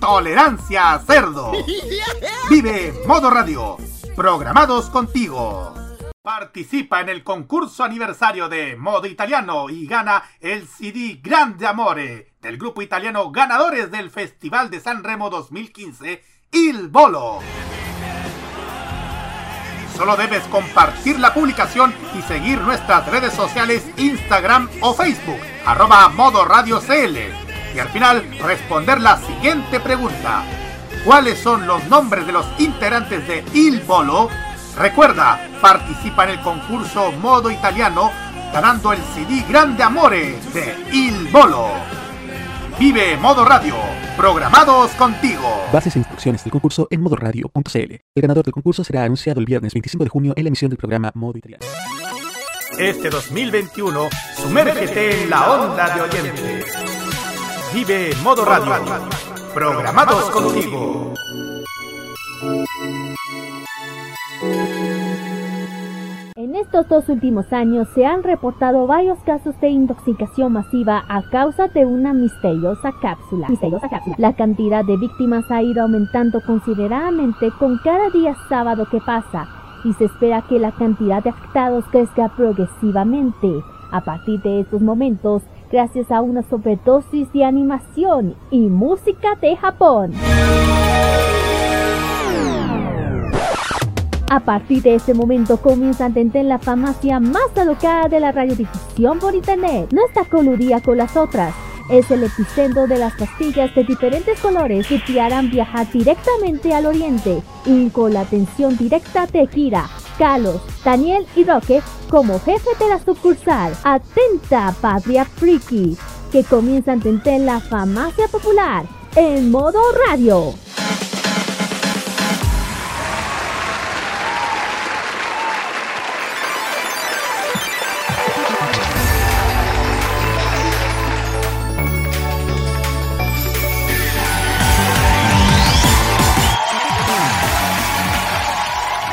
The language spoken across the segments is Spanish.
Tolerancia Cerdo. Vive Modo Radio programados contigo. Participa en el concurso aniversario de Modo Italiano y gana el CD Grande Amore del grupo italiano ganadores del Festival de San Remo 2015, Il Bolo. Solo debes compartir la publicación y seguir nuestras redes sociales Instagram o Facebook, arroba Modo Radio CL. Y al final responder la siguiente pregunta cuáles son los nombres de los integrantes de Il Bolo, recuerda, participa en el concurso Modo Italiano ganando el CD Grande Amore de Il Bolo. Vive Modo Radio, programados contigo. Bases e instrucciones del concurso en modoradio.cl. El ganador del concurso será anunciado el viernes 25 de junio en la emisión del programa Modo Italiano. Este 2021, sumérgete en la onda de oyentes. Vive Modo Radio programados contigo. En estos dos últimos años se han reportado varios casos de intoxicación masiva a causa de una misteriosa cápsula. misteriosa cápsula. La cantidad de víctimas ha ido aumentando considerablemente con cada día sábado que pasa y se espera que la cantidad de afectados crezca progresivamente. A partir de estos momentos, gracias a una sobredosis de animación y música de Japón. A partir de este momento comienza a entender la farmacia más alocada de la radiodifusión por internet. No está coludida con las otras. Es el epicentro de las pastillas de diferentes colores que te harán viajar directamente al oriente y con la atención directa de Kira, Carlos, Daniel y Roque como jefe de la sucursal. Atenta, Patria Friki, que comienza a entender la farmacia popular en modo radio.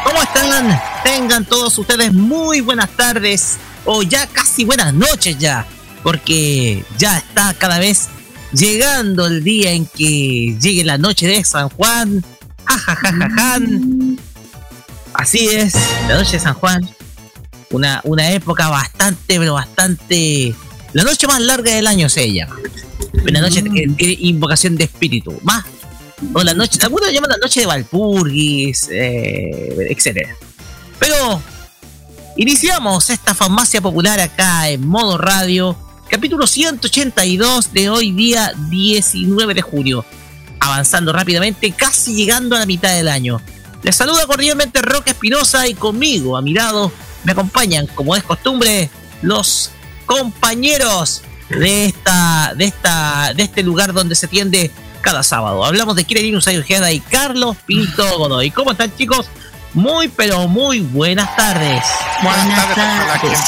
¿Cómo están? Tengan todos ustedes muy buenas tardes o ya casi buenas noches ya, porque ya está cada vez llegando el día en que llegue la noche de San Juan. Así es, la noche de San Juan. Una, una época bastante, pero bastante... La noche más larga del año se llama. Una noche que tiene invocación de espíritu. Más o la noche, algunos llaman la noche de Valpurgis, eh, etcétera. Pero iniciamos esta farmacia popular acá en modo radio, capítulo 182 de hoy día 19 de junio. Avanzando rápidamente, casi llegando a la mitad del año. Les saluda cordialmente Roque Espinosa y conmigo, a mi lado, me acompañan, como es costumbre, los compañeros de esta, de esta, de este lugar donde se tiende cada sábado. Hablamos de Kirinus Ayurjeda y Carlos Pinto Godoy. ¿Cómo están, chicos? Muy, pero muy buenas tardes. Buenas, tardes.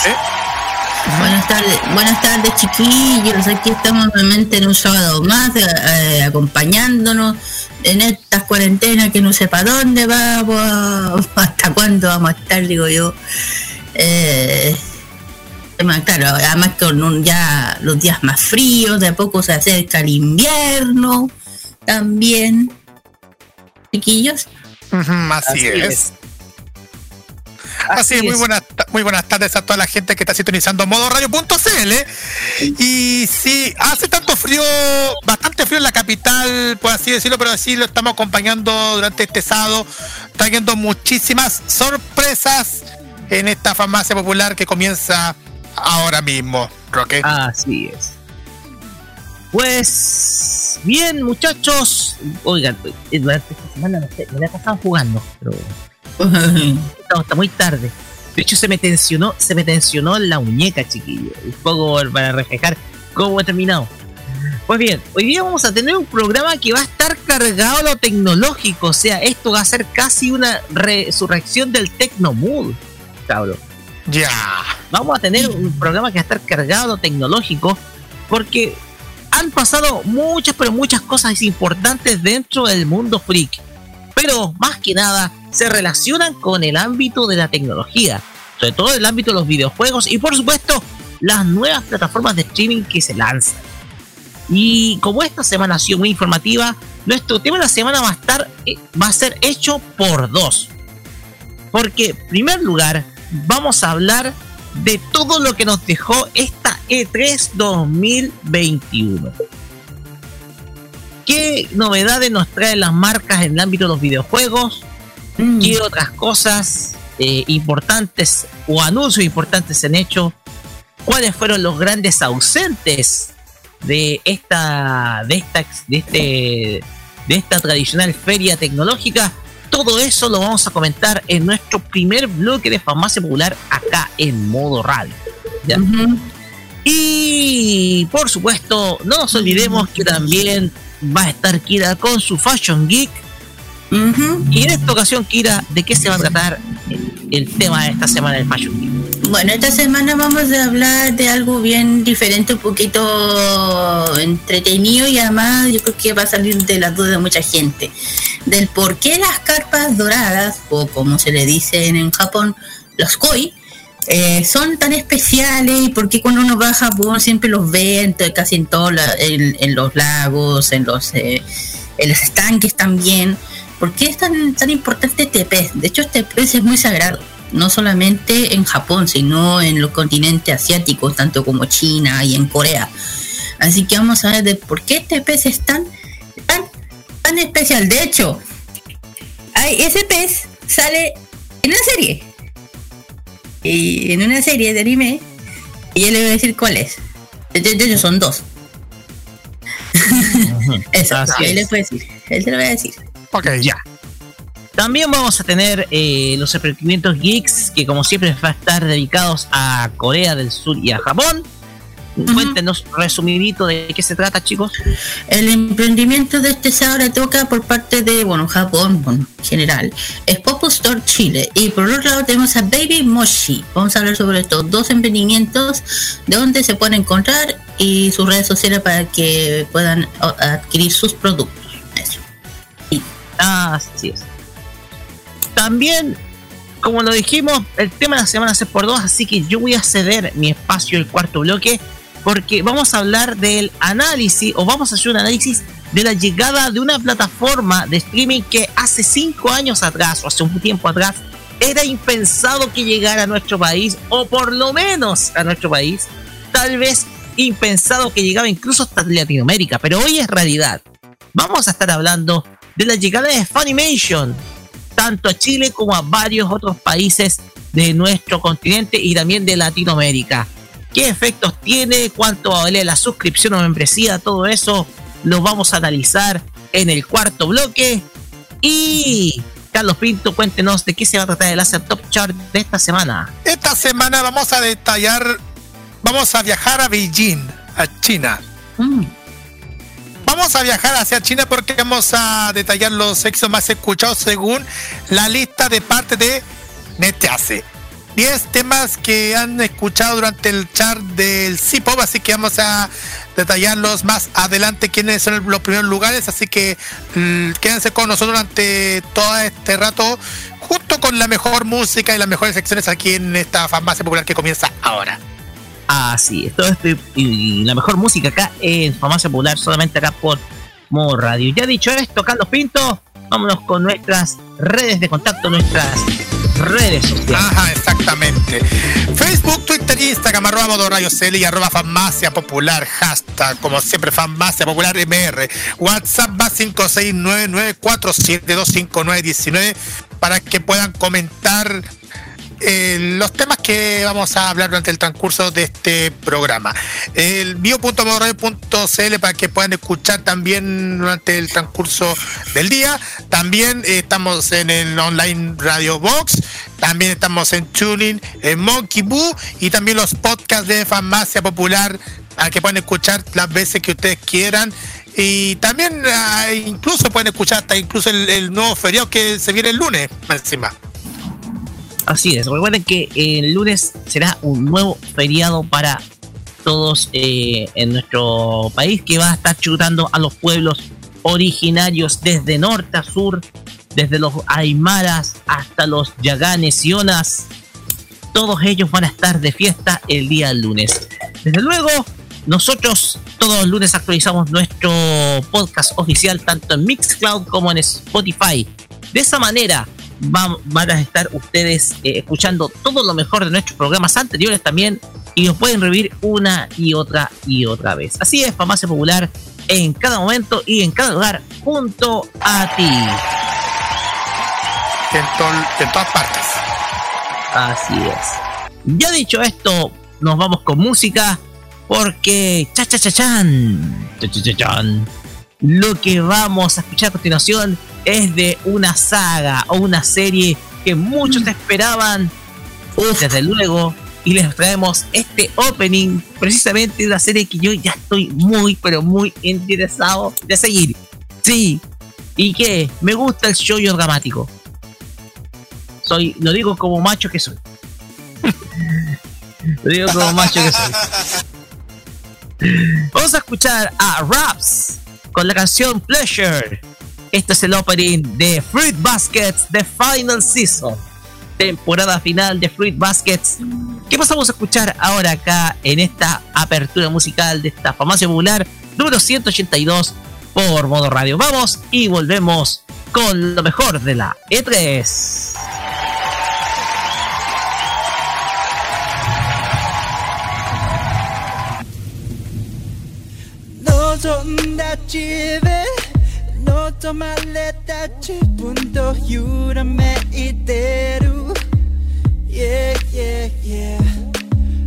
Buenas tardes, buenas tardes chiquillos, aquí estamos nuevamente en un sábado más eh, acompañándonos en estas cuarentenas que no sé para dónde vamos, hasta cuándo vamos a estar, digo yo. Eh, claro, además con ya los días más fríos, de a poco se acerca el invierno también. Chiquillos. así, es. Así, es, muy buenas, muy buenas tardes a toda la gente que está sintonizando modo radio.cl. Y sí, hace tanto frío, bastante frío en la capital, por así decirlo, pero así lo estamos acompañando durante este sábado, trayendo muchísimas sorpresas en esta farmacia popular que comienza ahora mismo, Roque. Así es. Pues bien, muchachos. Oigan, eh, durante esta semana me la pasaban jugando, pero no, está muy tarde. De hecho, se me tensionó, se me tensionó la muñeca, chiquillo. Un poco para reflejar cómo he terminado. Pues bien, hoy día vamos a tener un programa que va a estar cargado a lo tecnológico. O sea, esto va a ser casi una resurrección del Tecnomood, cabrón. Ya. Vamos a tener un programa que va a estar cargado a lo tecnológico porque han pasado muchas, pero muchas cosas importantes dentro del mundo freak. Pero más que nada se relacionan con el ámbito de la tecnología, sobre todo el ámbito de los videojuegos y por supuesto las nuevas plataformas de streaming que se lanzan. Y como esta semana ha sido muy informativa, nuestro tema de la semana va a estar, eh, va a ser hecho por dos. Porque, en primer lugar, vamos a hablar de todo lo que nos dejó esta E3 2021. ¿Qué novedades nos traen las marcas en el ámbito de los videojuegos? Mm. ¿Qué otras cosas eh, importantes o anuncios importantes se han hecho? ¿Cuáles fueron los grandes ausentes de esta, de esta, de este, de esta tradicional feria tecnológica. Todo eso lo vamos a comentar en nuestro primer bloque de farmacia popular acá en modo radio. Y por supuesto, no nos olvidemos que también va a estar Kira con su Fashion Geek. Y en esta ocasión, Kira, ¿de qué se va a tratar el tema de esta semana del Fashion? Bueno, esta semana vamos a hablar de algo bien diferente, un poquito entretenido y además yo creo que va a salir de la duda de mucha gente. Del por qué las carpas doradas, o como se le dice en Japón, los koi, eh, son tan especiales y por qué cuando uno va a Japón siempre los ve casi en todos en, los lagos, en los, eh, en los estanques también. ¿Por qué es tan, tan importante este pez? De hecho, este pez es muy sagrado no solamente en Japón, sino en los continentes asiáticos, tanto como China y en Corea. Así que vamos a ver de por qué este pez es tan, tan, tan especial. De hecho, hay, ese pez sale en una serie. Y en una serie de anime. Y yo le voy a decir cuál es. De, hecho, son dos. Eso, él le puede decir. Él te lo voy a decir. Ok, ya. También vamos a tener eh, los emprendimientos geeks, que como siempre va a estar dedicados a Corea del Sur y a Japón. Cuéntenos resumidito de qué se trata, chicos. El emprendimiento de este sábado toca por parte de, bueno, Japón en general. Es Pop Store Chile. Y por otro lado tenemos a Baby Moshi. Vamos a hablar sobre estos dos emprendimientos, de dónde se pueden encontrar y sus redes sociales para que puedan adquirir sus productos. Así es. También, como lo dijimos, el tema de la semana es por dos, así que yo voy a ceder mi espacio, el cuarto bloque, porque vamos a hablar del análisis, o vamos a hacer un análisis de la llegada de una plataforma de streaming que hace cinco años atrás, o hace un tiempo atrás, era impensado que llegara a nuestro país, o por lo menos a nuestro país, tal vez impensado que llegaba incluso hasta Latinoamérica, pero hoy es realidad. Vamos a estar hablando de la llegada de Funimation, tanto a Chile como a varios otros países de nuestro continente y también de Latinoamérica. ¿Qué efectos tiene? ¿Cuánto vale la suscripción o membresía? Todo eso lo vamos a analizar en el cuarto bloque. Y Carlos Pinto, cuéntenos de qué se va a tratar el Laser Top Chart de esta semana. Esta semana vamos a detallar, vamos a viajar a Beijing, a China. Mm. Vamos a viajar hacia China porque vamos a detallar los sexos más escuchados según la lista de parte de Netease. 10 temas que han escuchado durante el chart del C-Pop, así que vamos a detallarlos más adelante quiénes son los primeros lugares, así que mm, quédense con nosotros durante todo este rato, junto con la mejor música y las mejores secciones aquí en esta farmacia popular que comienza ahora. Así es, este, y la mejor música acá en Farmacia Popular, solamente acá por Modo Radio. Ya dicho esto, Carlos Pinto, vámonos con nuestras redes de contacto, nuestras redes sociales. Ajá, exactamente. Facebook, Twitter, Instagram, arroba Modo Radio CL y arroba Farmacia Popular, hashtag, como siempre, Farmacia Popular MR. WhatsApp va 5699472599 para que puedan comentar los temas que vamos a hablar durante el transcurso de este programa. El bio.modoradio.cl para que puedan escuchar también durante el transcurso del día. También estamos en el online Radio Box. También estamos en Tuning, en Monkey Boo y también los podcasts de Farmacia Popular a que pueden escuchar las veces que ustedes quieran y también ah, incluso pueden escuchar hasta incluso el, nuevo feriado que se viene el lunes encima. Así es, recuerden que el lunes será un nuevo feriado para todos eh, en nuestro país que va a estar chutando a los pueblos originarios desde norte a sur, desde los aymaras hasta los yaganes y onas. Todos ellos van a estar de fiesta el día lunes. Desde luego, nosotros todos los lunes actualizamos nuestro podcast oficial tanto en Mixcloud como en Spotify. De esa manera van, a estar ustedes eh, escuchando todo lo mejor de nuestros programas anteriores también y los pueden revivir una y otra y otra vez. Así es, Farmacia Popular en cada momento y en cada lugar junto a ti. En, en todas partes. Así es. Ya dicho esto, nos vamos con música porque cha cha cha chan, cha cha cha chan, lo que vamos a escuchar a continuación es de una saga o una serie que muchos mm. esperaban. Desde luego y les traemos este opening precisamente de una serie que yo ya estoy muy pero muy interesado de seguir. Sí y que me gusta el show dramático. Soy lo digo como macho que soy. Lo digo como macho que soy. Vamos a escuchar a Raps con la canción Pleasure. Este es el opening de Fruit Baskets The Final Season. Temporada final de Fruit Baskets. ¿Qué pasamos a escuchar ahora acá en esta apertura musical de esta famosa popular número 182 por modo radio? Vamos y volvemos con lo mejor de la E3. 望んだ自分望まれた自分と揺らめいてる。Yeah yeah yeah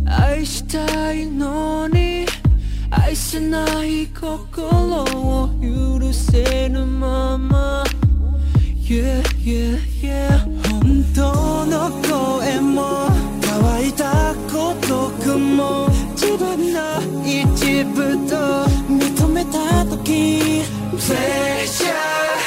愛したいのに愛せない心を許せぬまま。Yeah yeah yeah 本当の声も乾いた孤独も自分の一部と i pleasure.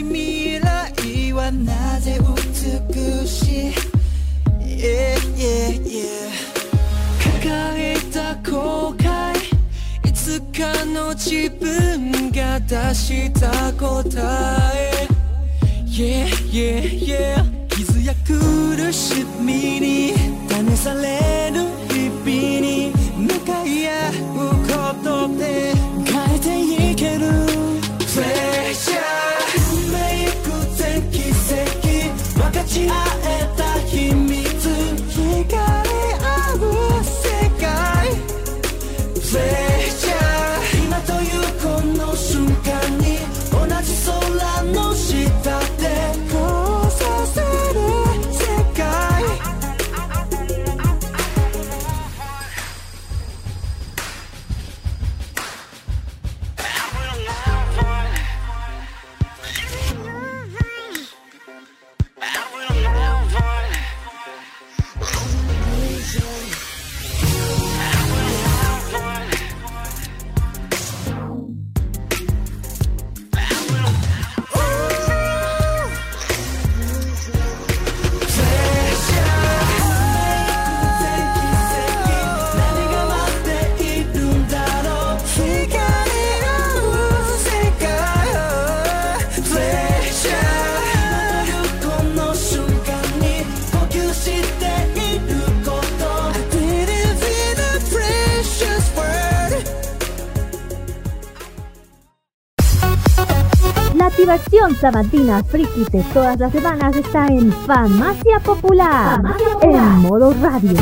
ない未来はなぜ美しい？Yeah yeah yeah. 抱えた後悔いつかの自分が出した答え。Yeah yeah yeah. 傷や苦しみに試される日々に向かい合うことで変えていける。Pleasure 立ち会えた日々 activación sabatina friki de todas las semanas está en Farmacia Popular, Popular. en modo radio.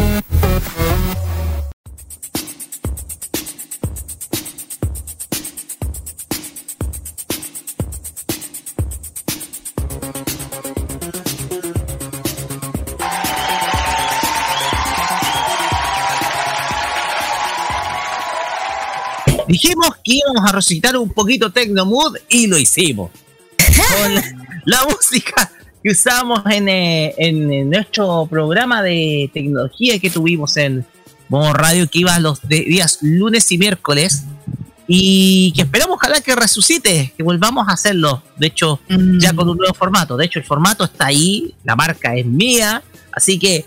Dijimos que íbamos a recitar un poquito Tecnomood y lo hicimos. Con la, música que usamos en, eh, en, nuestro programa de tecnología que tuvimos en Modo Radio, que iba los días lunes y miércoles. Y que esperamos ojalá que resucite, que volvamos a hacerlo. De hecho, mm. ya con un nuevo formato. De hecho, el formato está ahí, la marca es mía, así que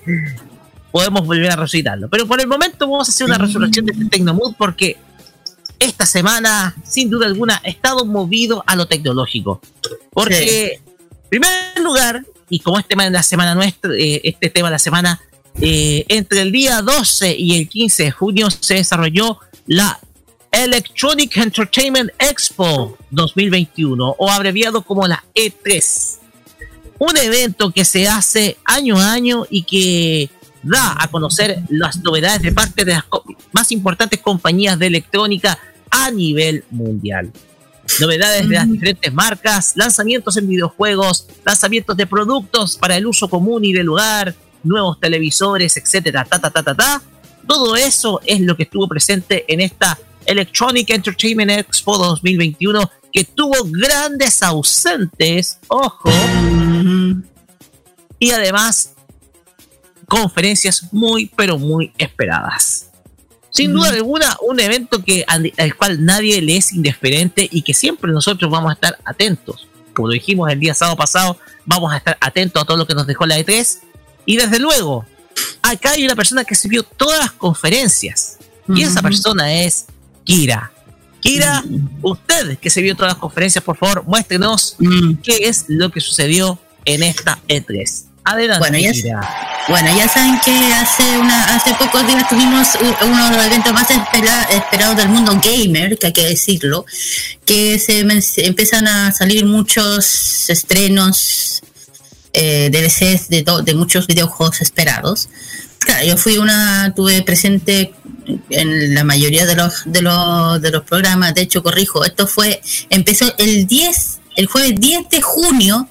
podemos volver a resucitarlo. Pero por el momento vamos a hacer una resurrección de este Tecnomood porque esta semana, sin duda alguna, ha estado movido a lo tecnológico. Porque, en primer lugar, y como este tema de la semana nuestra, eh, este tema de la semana, eh, entre el día 12 y el 15 de junio se desarrolló la Electronic Entertainment Expo 2021, o abreviado como la E3. Un evento que se hace año a año y que da a conocer las novedades de parte de las más importantes compañías de electrónica a nivel mundial. Novedades de las diferentes marcas, lanzamientos en videojuegos, lanzamientos de productos para el uso común y del lugar, nuevos televisores, etcétera, ta ta ta ta ta. Todo eso es lo que estuvo presente en esta Electronic Entertainment Expo 2021 que tuvo grandes ausentes, ojo, y además conferencias muy, pero muy esperadas. Sin duda alguna, un evento que, al, cual nadie le es indiferente y que siempre nosotros vamos a estar atentos. Como lo dijimos el día sábado pasado, vamos a estar atentos a todo lo que nos dejó la E3. Y desde luego, acá hay una persona que sirvió todas las conferencias. Y esa persona es Kira. Kira, usted que se vio todas las conferencias, por favor, muéstrenos qué es lo que sucedió en esta E3. Adelante. Bueno, ya, bueno, ya saben que hace una hace pocos días tuvimos uno de los eventos más esperados del mundo gamer, que hay que decirlo, que se, empiezan a salir muchos estrenos eh, DLCs de, de muchos videojuegos esperados. Claro, yo fui una, tuve presente en la mayoría de los, de los, de los programas, de hecho corrijo, esto fue, empezó el 10, el jueves 10 de junio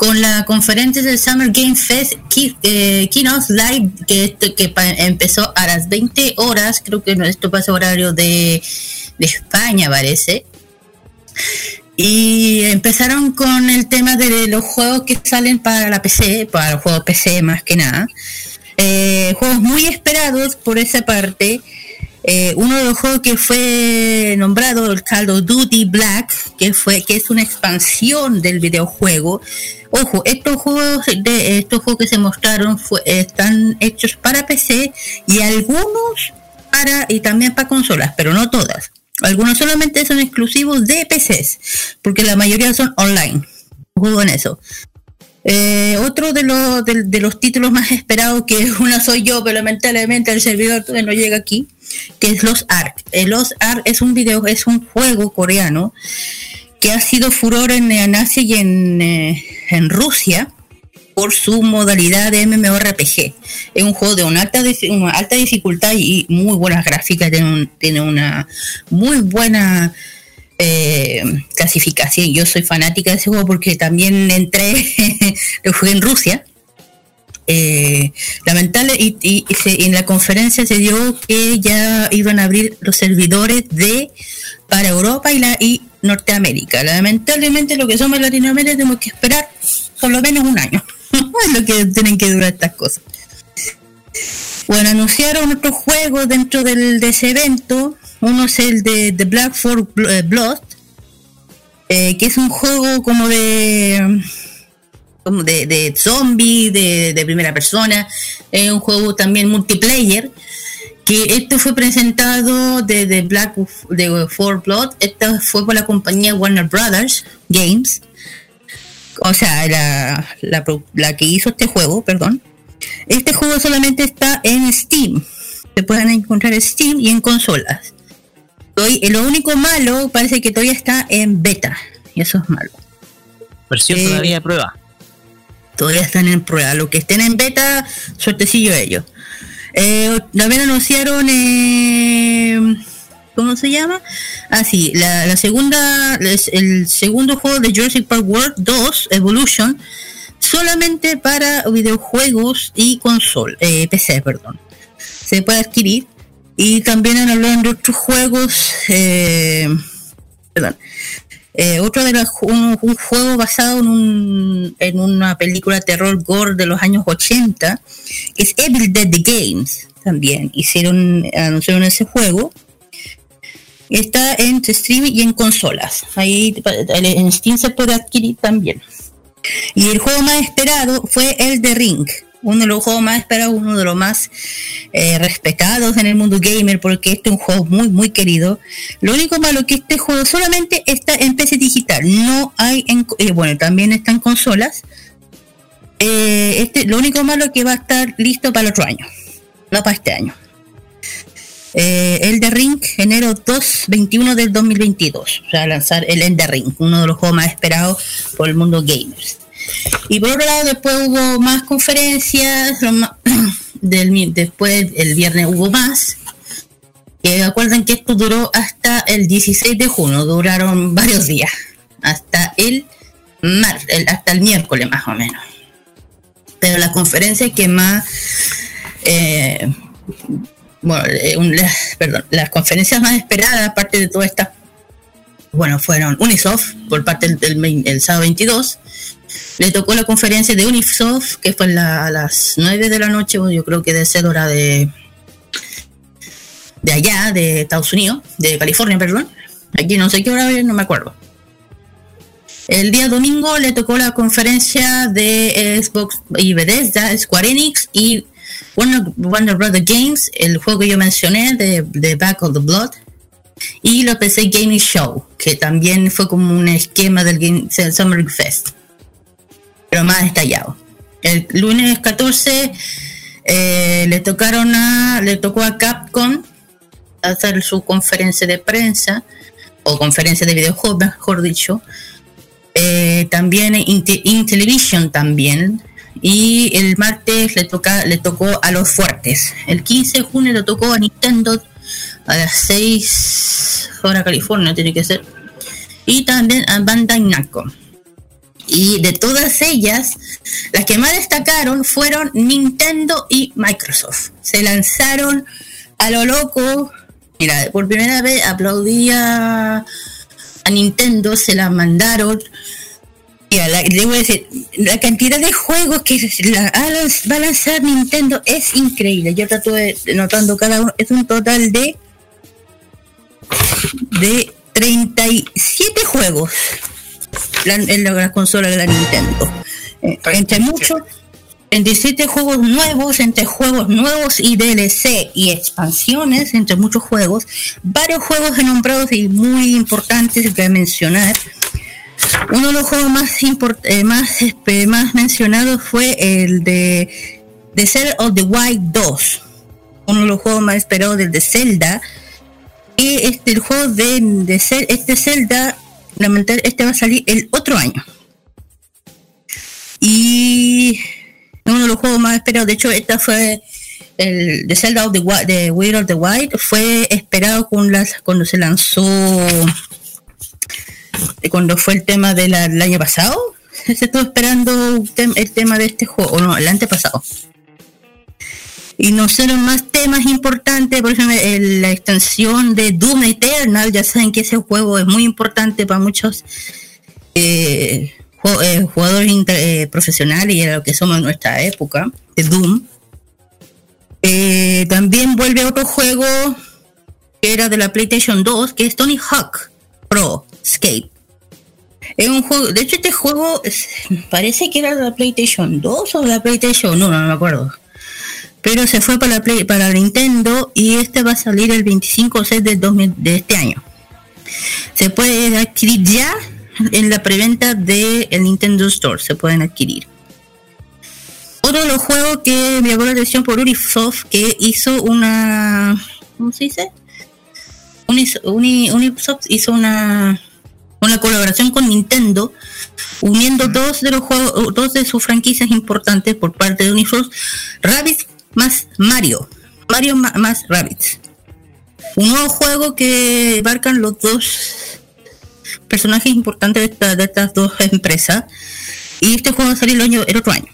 con la conferencia del Summer Game Fest eh, Live, que, que empezó a las 20 horas, creo que esto pasa horario de, de España, parece. Y empezaron con el tema de los juegos que salen para la PC, para los juegos PC más que nada. Eh, juegos muy esperados por esa parte. Eh, uno de los juegos que fue nombrado el Call of Duty Black, que fue que es una expansión del videojuego. Ojo, estos juegos de estos juegos que se mostraron están hechos para PC y algunos para y también para consolas, pero no todas. Algunos solamente son exclusivos de PCs, porque la mayoría son online. Juego en eso. Eh, otro de los, de, los títulos más esperados, que una soy yo, pero lamentablemente el servidor no llega aquí, que es Los Ark. Eh, Los Ark es un video, es un juego coreano que ha sido furor en, Asia y en, eh, en, Rusia por su modalidad de MMORPG. Es un juego de una alta, una alta dificultad y muy buenas gráficas, tiene, tiene una muy buena eh, clasificación. Yo soy fanática de ese juego porque también entré, lo jugué en Rusia. Eh, lamentable y, en la conferencia se dio que ya iban a abrir los servidores de para Europa y la y Norteamérica. Lamentablemente lo que somos Latinoamérica tenemos que esperar por lo menos un año. es lo que tienen que durar estas cosas. Bueno, anunciaron otros juegos dentro del, de ese evento. Uno es el de The Black for eh, Blood, eh, que es un juego como de como de, de zombie, de, primera persona. Es un juego también multiplayer. Que esto fue presentado de, The Black de For Blood. Esto fue por la compañía Warner Brothers Games. O sea, la, la, la que hizo este juego, perdón. Este juego solamente está en Steam. Se pueden encontrar en Steam y en consolas. Lo único malo parece que todavía está en beta. Y eso es malo. Versión eh, todavía de prueba. Todavía están en prueba. Lo que estén en beta, suertecillo ellos. Eh, también anunciaron. Eh, ¿Cómo se llama? Ah, sí, la, segunda, el segundo juego de Jurassic Park World 2, Evolution, solamente para videojuegos y console, eh, PC, perdón. Se puede adquirir Y también han hablado de otros juegos, eh, perdón, eh, otro de los, un, juego basado en, un, en una película terror gore de los años 80, que es Evil Dead the Games, también hicieron, anunciaron ese juego. Está en streaming y en consolas. Ahí en Steam se puede adquirir también. Y el juego más esperado fue el de Ring, uno de los juegos más esperados, uno de los más eh, respetados en el mundo gamer, porque este es un juego muy, muy querido. Lo único malo que este juego solamente está en PC digital, no hay en, eh, bueno, también está en consolas. Eh, este, lo único malo que va a estar listo para el otro año, no para este año. el de Ring, enero 2, 21 del 2022. O sea, lanzar el Ender Ring, uno de los juegos más esperados por el mundo gamers. Y por otro lado, después hubo más conferencias, después el viernes hubo más. Que acuerden que esto duró hasta el 16 de junio, duraron varios días, hasta el, mar, hasta el miércoles más o menos. Pero la conferencia que más, eh, bueno, eh, perdón, las conferencias más esperadas, aparte de todas estas, bueno, fueron Unisoft por parte del, del sábado 22, le tocó la conferencia de Unisoft, que fue a las 9 de la noche, yo creo que de ser hora de, de allá, de Estados Unidos, de California, perdón. Aquí no sé qué hora, no me acuerdo. El día domingo le tocó la conferencia de Xbox y Bethesda, Square Enix y Warner, Brother Games, el juego que yo mencioné de, de Back of the Blood, y la PC Gaming Show, que también fue como un esquema del Game, Summer Fest pero más detallado. El lunes 14 eh, le tocaron a, le tocó a Capcom hacer su conferencia de prensa o conferencia de videojuegos, mejor dicho. Eh, también Intellivision también. Y el martes le toca, le tocó a los fuertes. El 15 de junio le tocó a Nintendo a las 6 horas California tiene que ser. Y también a Bandai Namco. Y de todas ellas, las que más destacaron fueron Nintendo y Microsoft. Se lanzaron a lo loco. Mira, por primera vez aplaudía a Nintendo, se la mandaron. Mira, la, decir, la cantidad de juegos que va a lanzar Nintendo es increíble. Yo de notando cada uno, es un total de de 37 juegos en la consola de la Nintendo. Eh, entre muchos, 27 juegos nuevos, entre juegos nuevos y DLC y expansiones, entre muchos juegos, varios juegos nombrados y muy importantes de mencionar. Uno de los juegos más, eh, más, este, más mencionados fue el de The Zelda of the Wild 2, uno de los juegos más esperados del de Zelda. Y este, el juego de, de este Zelda este va a salir el otro año. Y uno de los juegos más esperados, de hecho, esta fue el de Zelda of the Wild, de Wild of the Wild, fue esperado con las, cuando se lanzó, cuando fue el tema del año pasado. Se estuvo esperando el tema de este juego, o no, el antepasado. Y no son más temas importantes, por ejemplo, la extensión de Doom Eternal, ya saben que ese juego es muy importante para muchos eh, eh, jugadores eh, profesionales y a lo que somos en nuestra época, de Doom. también vuelve otro juego que era de la PlayStation 2, que es Tony Hawk Pro Skate. Es un juego, de hecho este juego parece que era de la PlayStation 2 o de la PlayStation 1, no me acuerdo pero se fue para, Play, para Nintendo y este va a salir el 25 de, de este año. Se puede adquirir ya en la preventa del el Nintendo Store, se pueden adquirir. Otro de los juegos que me llamó la atención por Ubisoft, que hizo una... ¿Cómo se dice? Ubisoft hizo una una colaboración con Nintendo, uniendo dos de los juegos, dos de sus franquicias importantes por parte de Ubisoft, Rabbit más Mario. Mario más Rabbits. Un nuevo juego que abarcan los dos personajes importantes de, estas dos empresas. Y este juego va a salir el, año, el otro año.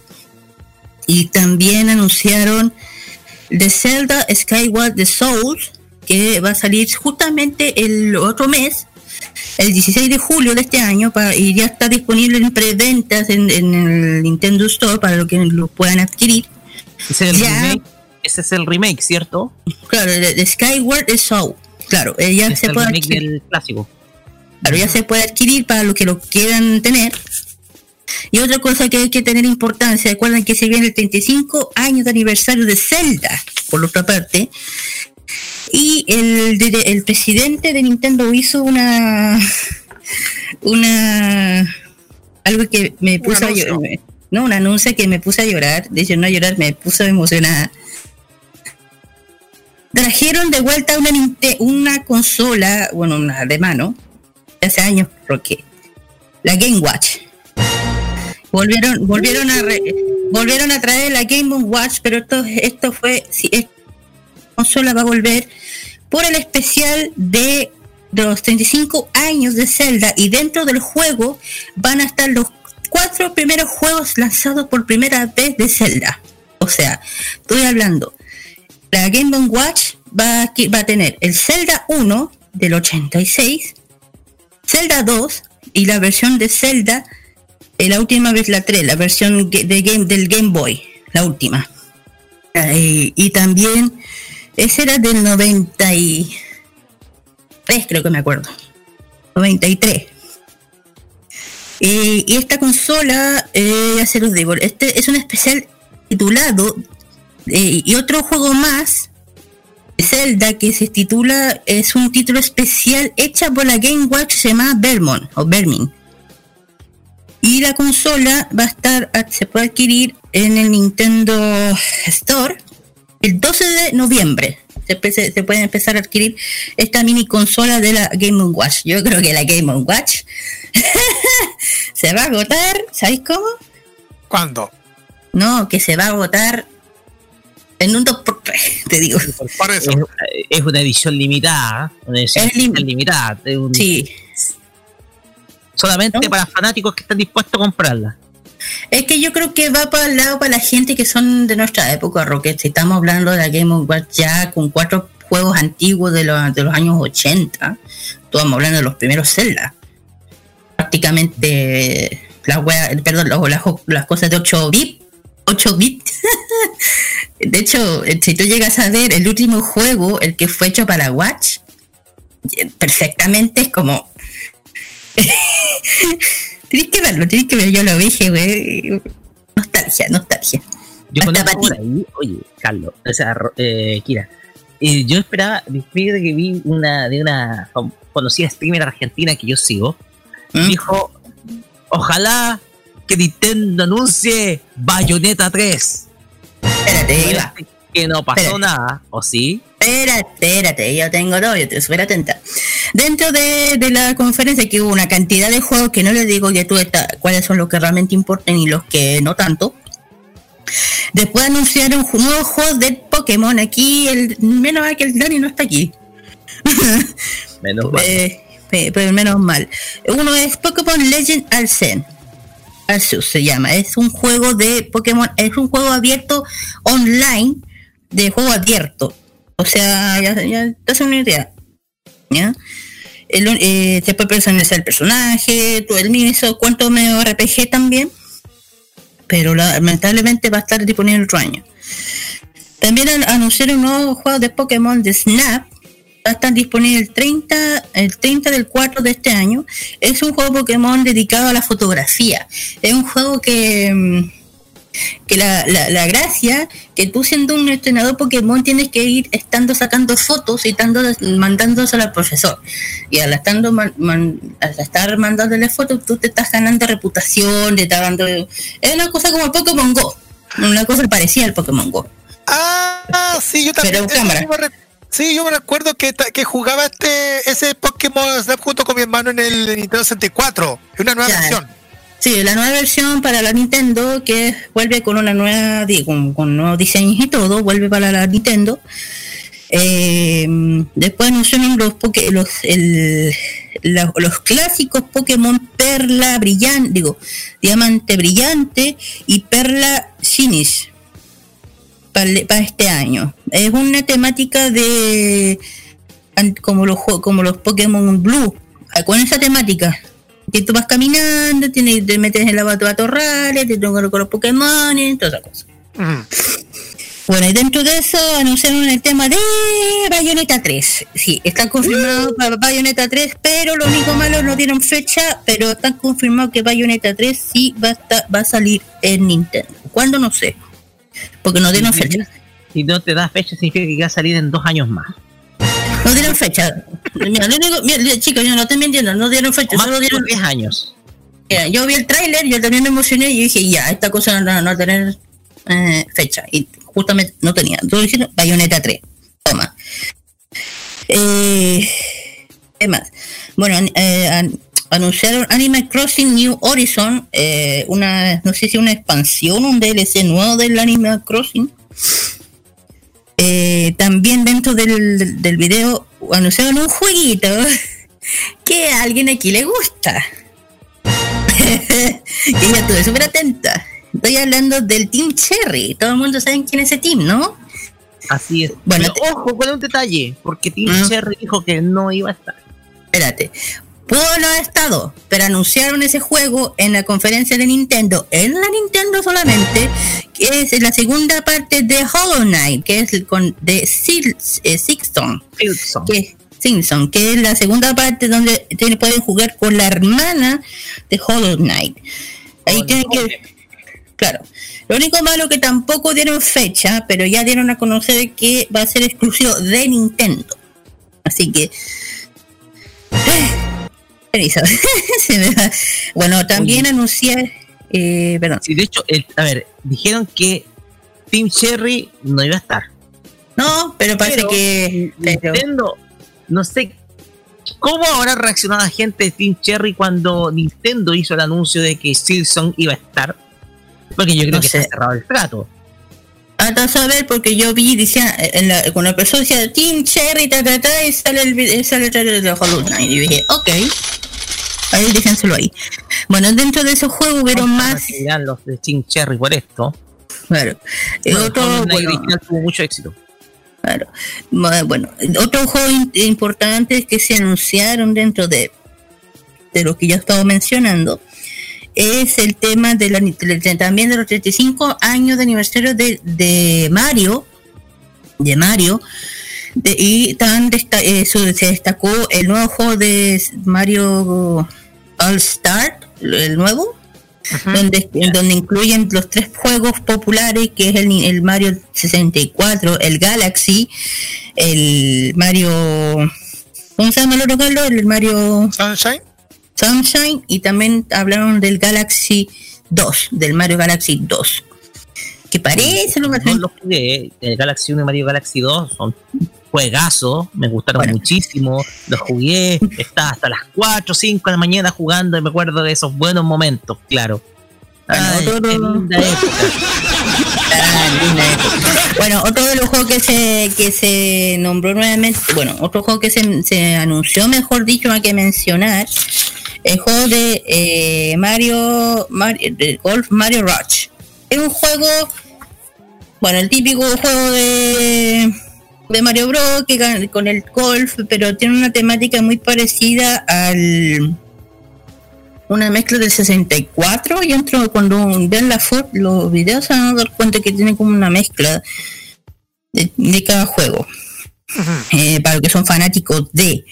Y también anunciaron The Zelda Skyward the Souls, que va a salir justamente el otro mes, el 16 de julio de este año, para, y ya está disponible en preventas en, en el Nintendo Store para lo que lo puedan adquirir. Ese es el, Ya. remake, ese es el remake, ¿cierto? Claro, de, de Skyward Soul. Claro, eh, ya Es se el puede remake adquirir, del clásico. claro, ya se puede adquirir para los que lo quieran tener. Y otra cosa que hay que tener importancia, recuerden que se viene el 35 años de aniversario de Zelda, por otra parte. Y el, de- el presidente de Nintendo hizo una una algo que me puso a anuncio. No, un anuncio que me puse a llorar. De hecho, no a llorar, me puso emocionada. Trajeron de vuelta una, una consola, bueno, una de mano, hace años, porque la Game Watch. Volvieron, volvieron a re- volvieron a traer la Game Watch, pero esto, esto fue, si esta consola va a volver por el especial de los 35 años de Zelda y dentro del juego van a estar los cuatro primeros juegos lanzados por primera vez de Zelda. O sea, estoy hablando, la Game Boy Watch va a, tener el Zelda 1 del 86, Zelda 2 y la versión de Zelda, eh, la última vez la 3, la versión del Game Boy, la última. Eh, y también, ese era del 93, creo que me acuerdo. 93. Y esta consola, eh, ya se los este es un especial titulado eh, y otro juego más, Zelda, que se titula, es un título especial hecha por la Game Watch, se llama Vermont o Vermin. Y la consola va a estar, se puede adquirir en el Nintendo Store el 12 de noviembre. Se, se puede empezar a adquirir esta mini consola de la Game Watch. Yo creo que la Game Watch se va a agotar, ¿sabéis cómo? ¿Cuándo? No, que se va a agotar en un 2x3, te digo. Por eso. Es, es una edición limitada. ¿eh? Una edición Es lim- limitada. es un- Sí, Solamente ¿No? para fanáticos que están dispuestos a comprarla. es que yo creo que va para el lado para la gente que son de nuestra época, Rocket. Si estamos hablando de la Game Watch ya con cuatro juegos antiguos de los, de los años 80, estamos hablando de los primeros Zelda. Prácticamente las perdón, las, las cosas de 8 bits. 8 bits. de hecho, si tú llegas a ver el último juego, el que fue hecho para Watch, perfectamente es como Tienes que verlo, tienes que verlo. Yo lo dije, güey. Nostalgia, nostalgia. Yo Hasta para ahí, oye, Carlos, o sea, eh, Kira, eh, yo esperaba, fíjate que vi una de una conocida streamer argentina que yo sigo, ¿Mm? dijo, ojalá que Nintendo anuncie Bayonetta 3. Espérate, Iba. Que no pasó Espérate. nada, ¿o sí? Espérate, espérate, yo tengo dos, yo estoy súper atenta. Dentro de, de la conferencia que hubo una cantidad de juegos que no les digo ya tú está, cuáles son los que realmente importan y los que no tanto. Después anunciaron un nuevo juego de Pokémon. Aquí, el menos mal que el Dani no está aquí. Menos mal. Eh, pero menos mal. Uno es Pokémon Legend Arceus. Arceus se llama. Es un juego de Pokémon. Es un juego abierto online. De juego abierto. O sea, ya, ya te hacen una idea. ¿Ya? El, eh, se puede personalizar el personaje. Todo el mismo cuento medio RPG también. Pero la- lamentablemente va a estar disponible otro año. También an- anunciaron un nuevo juego de Pokémon de Snap va a estar disponible el 30, el 30 del 4 de este año. Es un juego Pokémon dedicado a la fotografía. Es un juego que, mm, que la, la, la gracia que tú siendo un entrenador Pokémon tienes que ir estando sacando fotos y estando, mandándoselas al profesor. Y al, estando man- man- al estar mandándole fotos, tú te estás ganando reputación, te estás dando... Es una cosa como el Pokémon Go. Una cosa parecida al Pokémon Go. Ah, sí, yo también. Pero en cámara. Sí yo me recuerdo que, que jugaba este ese Pokémon Snap junto con mi hermano en el Nintendo 64. Es una nueva Ya. versión. Sí, la nueva versión para la Nintendo que vuelve con una nueva con, con nuevos diseños y todo, vuelve para la Nintendo. Eh, después anunciaron los poke- los el- la- los clásicos Pokémon Perla Brillante, digo, Diamante Brillante y Perla Shinish para, para este año. Es una temática de como los como los Pokémon Blue, con esa temática. Que tú vas caminando, tienes, te metes en la rales, te tocan con los Pokémon y todas esas cosas. Bueno, y dentro de eso anunciaron el tema de Bayonetta 3. Sí, está confirmado para Bayonetta 3, pero lo único malo no dieron fecha, pero está confirmado que Bayonetta 3 sí va a, va a salir en Nintendo. ¿Cuándo? No sé. Porque no dieron fecha. Si no te da fecha, significa que va a salir en dos años más. No dieron fecha. Mira, mira, chicos, yo no estoy mintiendo, no dieron fecha, solo dieron 10 años. yo vi el tráiler, yo también me emocioné y dije, ya, esta cosa no, va a tener eh, fecha. Y justamente no tenía. Entonces dijeron Bayonetta 3. Toma. Eh, ¿Qué más? Bueno, eh, anunciaron Animal Crossing New Horizon, eh, una, no sé si una expansión, un DLC nuevo del Animal Crossing. Eh, también dentro del, del video anunciaron un jueguito que a alguien aquí le gusta. que ya estuve súper atenta. Estoy hablando del Team Cherry. Todo el mundo sabe quién es ese team, ¿no? Así es. Bueno, ojo con un detalle, porque Team ¿Mm? Cherry dijo que no iba a estar. Espérate. Pudo no haber estado, pero anunciaron ese juego en la conferencia de Nintendo, en la Nintendo solamente, que es la segunda parte de Hollow Knight, que es con de eh, que, Simpson, que es la segunda parte donde pueden jugar con la hermana de Hollow Knight. Ahí tienen que Claro. Lo único malo que tampoco dieron fecha, pero ya dieron a conocer que va a ser exclusivo de Nintendo. Así que. bueno, también anuncié. Eh, perdón. Sí, de hecho, a ver, dijeron que Team Cherry no iba a estar. No, pero parece que. Nintendo, no sé ¿Cómo habrá reaccionado la gente de Team Cherry cuando Nintendo hizo el anuncio de que Silson iba a estar? Porque yo creo que se ha cerrado el trato. Hasta saber, porque yo vi, decía, en la, cuando empezó decía Team Cherry, ta, ta, ta, y sale el, sale el trailer de Hollow Knight. Y dije, ok, déjenselo ahí. Bueno, dentro de esos juegos hubieron más. los de Team Cherry por esto. Claro. otro, bueno, tuvo mucho éxito. Claro. Bueno, otro juego importante que se anunciaron dentro de, de lo que ya estaba mencionando es el tema de la, también de los 35 años de aniversario de, Mario, de Mario, y tan eh, se destacó el nuevo juego de Mario All Star, el nuevo, donde, donde incluyen los tres juegos populares, que es el, Mario 64, el Galaxy, el Mario... ¿Cómo se llama el otro El Mario... Sunshine. Sunshine y también hablaron del Galaxy 2, del Mario Galaxy 2. Que parece lo No lo jugué, el Galaxy 1 y Mario Galaxy 2 son juegazos, me gustaron muchísimo, los jugué, estaba hasta las 4 o 5 de la mañana jugando y me acuerdo de esos buenos momentos, claro. Bueno, otro de los juegos que se, que se nombró nuevamente, bueno, otro juego que se, se anunció, mejor dicho, hay que mencionar, el juego de eh, Mario, Mario de Golf Mario Rush. Es un juego, bueno, el típico juego de, de Mario Bros. que con el golf, pero tiene una temática muy parecida al una mezcla del 64 y entro cuando vean la foto, los videos se van a dar cuenta que tiene como una mezcla de, cada juego. Eh, para los que son fanáticos de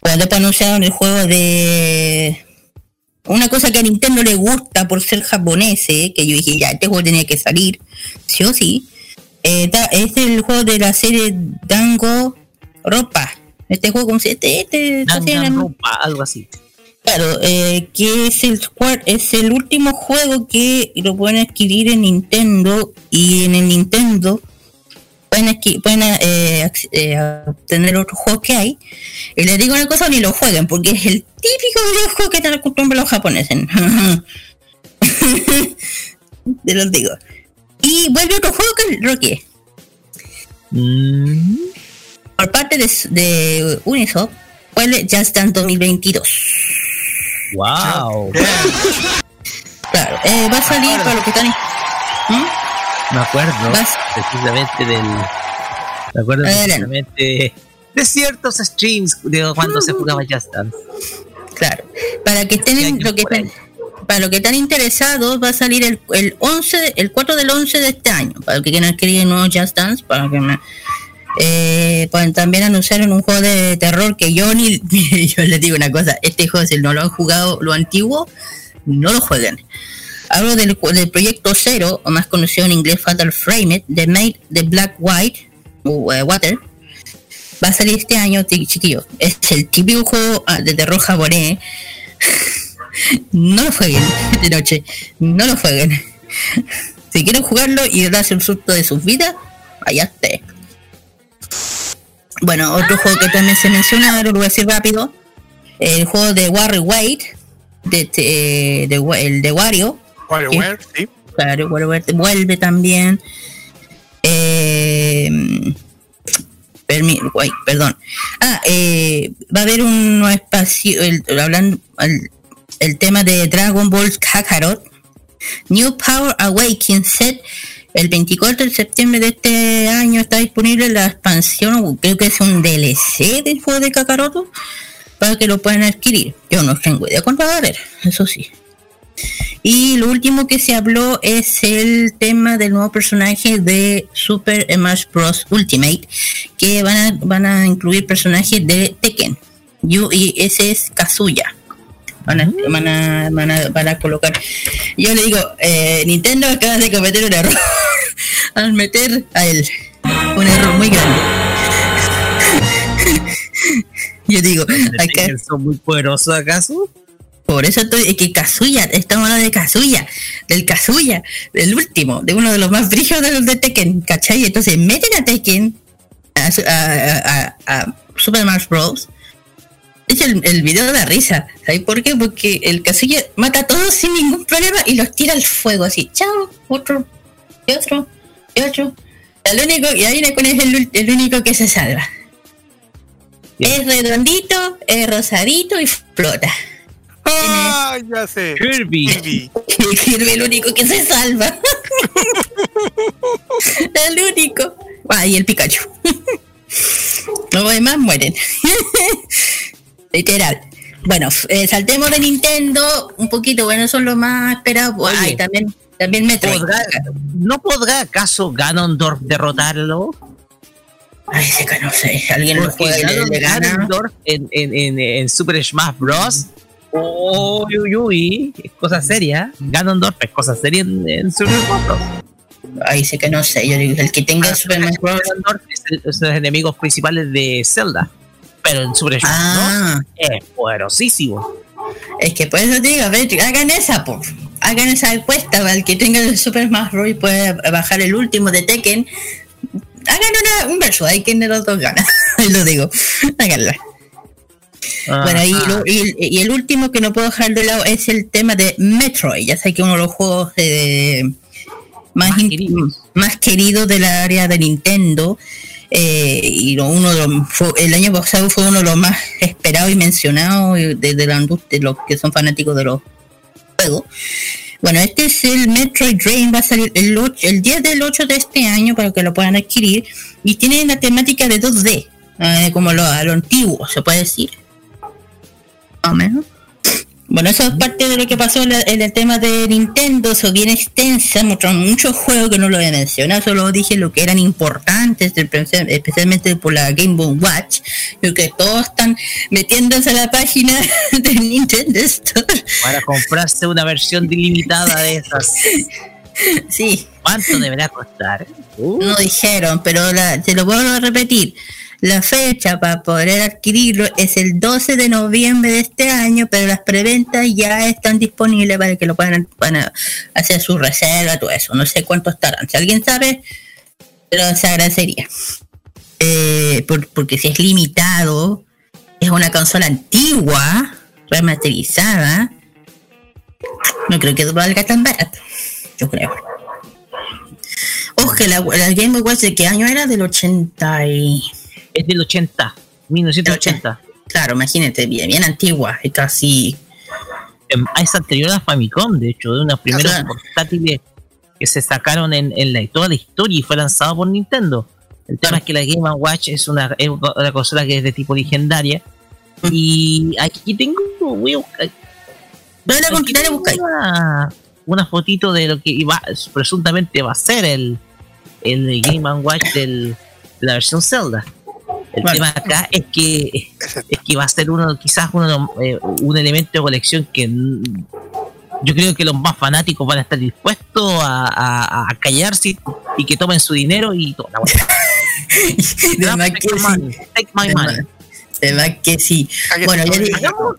cuando anunciaron el juego de una cosa que a Nintendo le gusta por ser japonés, eh, que yo dije, ya, este juego tenía que salir, sí o sí. Eh, es el juego de la serie Dango Ropa. Este juego, como se este, este, Ropa, algo así. Claro, eh, que es el es el último juego que lo pueden adquirir en Nintendo y en el Nintendo pueden, eh, eh, obtener otros juegos que hay. Y les digo una cosa, ni lo jueguen, porque es el típico videojuego que están acostumbrados los japoneses. Te los digo. Y vuelve otro juego que es Rocky. Mm. Por parte de, de Unisoft, vuelve Just Dance 2022. ¡Wow! claro, eh, va a salir para los que están... ¿Mm? Me acuerdo precisamente del. Me acuerdo precisamente de ciertos streams de cuando se jugaba Just Dance. Claro. Para que estén lo que estén, para los que están interesados va a salir el, el 11 el 4 del 11 de este año. Para los que quieran escribir nuevo Just Dance, para que me, eh, pueden también anunciar en un juego de terror que yo ni yo les digo una cosa, este juego si no lo han jugado lo antiguo, no lo jueguen. Hablo del, del proyecto Zero, o más conocido en inglés Fatal Frame, de Made the Black White uh, Water. Va a salir este año, chiquillos. Es el típico juego ah, de terror japonés. no lo jueguen de noche. No lo jueguen. si quieren jugarlo y darse un susto de sus vidas, allá esté. Bueno, otro juego que también se menciona, lo voy a decir rápido. El juego de Warrior White, de, de, de, el de Wario. WarioWare, sí. Claro, WarioWare vuelve también. Eh, perdón. Ah, eh, va a haber un espacio, el, hablando, el, el, tema de Dragon Ball Kakarot. New Power Awakening Set. El 24 de septiembre de este año está disponible la expansión, creo que es un DLC del juego de Kakaroto, para que lo puedan adquirir. Yo no tengo idea cuánto va a valer, eso sí. Y lo último que se habló es el tema del nuevo personaje de Super Smash Bros. Ultimate, que van a, van a incluir personajes de Tekken. y ese es Kazuya. Van a, van a, van a, van a colocar. Yo le digo, eh, Nintendo acaba de cometer un error al meter a él. Un error muy grande. Yo digo, acá, ¿son muy poderosos acaso? Por eso estoy, es que Kazuya, estamos hablando de Kazuya, del Kazuya, del último, de uno de los más brillos de los de Tekken, ¿cachai? Entonces meten a Tekken, a, a, Super Smash Bros. Es el, el, video de risa, ¿sabes por qué? Porque el Kazuya mata a todos sin ningún problema y los tira al fuego, así, chao, otro, y otro, y otro. El único, y ahí es el, el único que se salva. Es redondito, es rosadito y flota. ¡Ah! Ya sé. Kirby. Kirby. Kirby el único que se salva. el único. Ah, y el Pikachu. Los demás mueren. Literal. Bueno, eh, saltemos de Nintendo un poquito. Bueno, son los más esperados. Ay, también, también Metroid. ¿No podrá acaso Ganondorf derrotarlo? Ay, sé que no sé. ¿Alguien lo puede Ganondorf en, en, en, en Super Smash Bros Uy, uy, uy, es cosa seria. Ganondorf es cosa seria en, en Super Bros. Ahí sé que no sé, yo digo, el que tenga ah, Super Smash Bros. Ganondorf es, el, es los enemigos principales de Zelda. Pero en Super Smash ah. es poderosísimo. Es que por eso te digo, hagan esa, por hagan esa encuesta para el que tenga el Super Smash Bros. y pueda bajar el último de Tekken. Hagan una, un verso, hay quien de los dos gana. lo digo, háganla. Bueno, y, el último que no puedo dejar de lado es el tema de Metroid. Ya sé que uno de los juegos más, más, queridos. de la área de Nintendo. Eh, y uno el año pasado fue uno de los más esperados y mencionados de, la industria, los que son fanáticos de los juegos. Bueno, este es el Metroid Dream, va a salir el, 8, el 10 del 8 de este año para que lo puedan adquirir. Y tiene la temática de 2D, eh, como lo, a lo antiguo, se puede decir. Bueno, eso es parte de lo que pasó en, el tema de Nintendo, son bien extensa, mostraron muchos juegos que no lo voy a mencionar, solo dije lo que eran importantes, especialmente por la Game Boy Watch, lo que todos están metiéndose a la página de Nintendo Store. Para comprarse una versión delimitada de esas. Sí. ¿Cuánto deberá costar? No dijeron, pero la, te lo vuelvo a repetir. La fecha para poder adquirirlo es el 12 de noviembre de este año, pero las preventas ya están disponibles para que lo puedan, hacer su reserva, todo eso. No sé cuánto estarán. Si alguien sabe, pero se agradecería. Eh, porque si es limitado, es una consola antigua, remasterizada, no creo que valga tan barato. Yo creo. Ojo, la, la Game Watch de qué año era? Del 80 y es del 80, 1980. Claro, imagínate, bien, bien antigua, es casi. Em, es anterior a Famicom, de hecho, de una primera portátil que se sacaron en, en la, toda la historia y fue lanzado por Nintendo. El tema es que la Game Watch es una, es una consola que es de tipo legendaria. Y aquí tengo. Voy a buscar. Dale, aquí dale, tengo busca. Una, una fotito de lo que iba, presuntamente va a ser el, el Game Watch del, de la versión Zelda. El Bueno. tema acá es que es que va a ser uno, quizás uno, eh, un elemento de colección que yo creo que los más fanáticos van a estar dispuestos a, a- a callarse y, que tomen su dinero y. De más Take que my sí. money, take my money. más- de más que sí. Bueno, ya Tony. dije. Hagamos-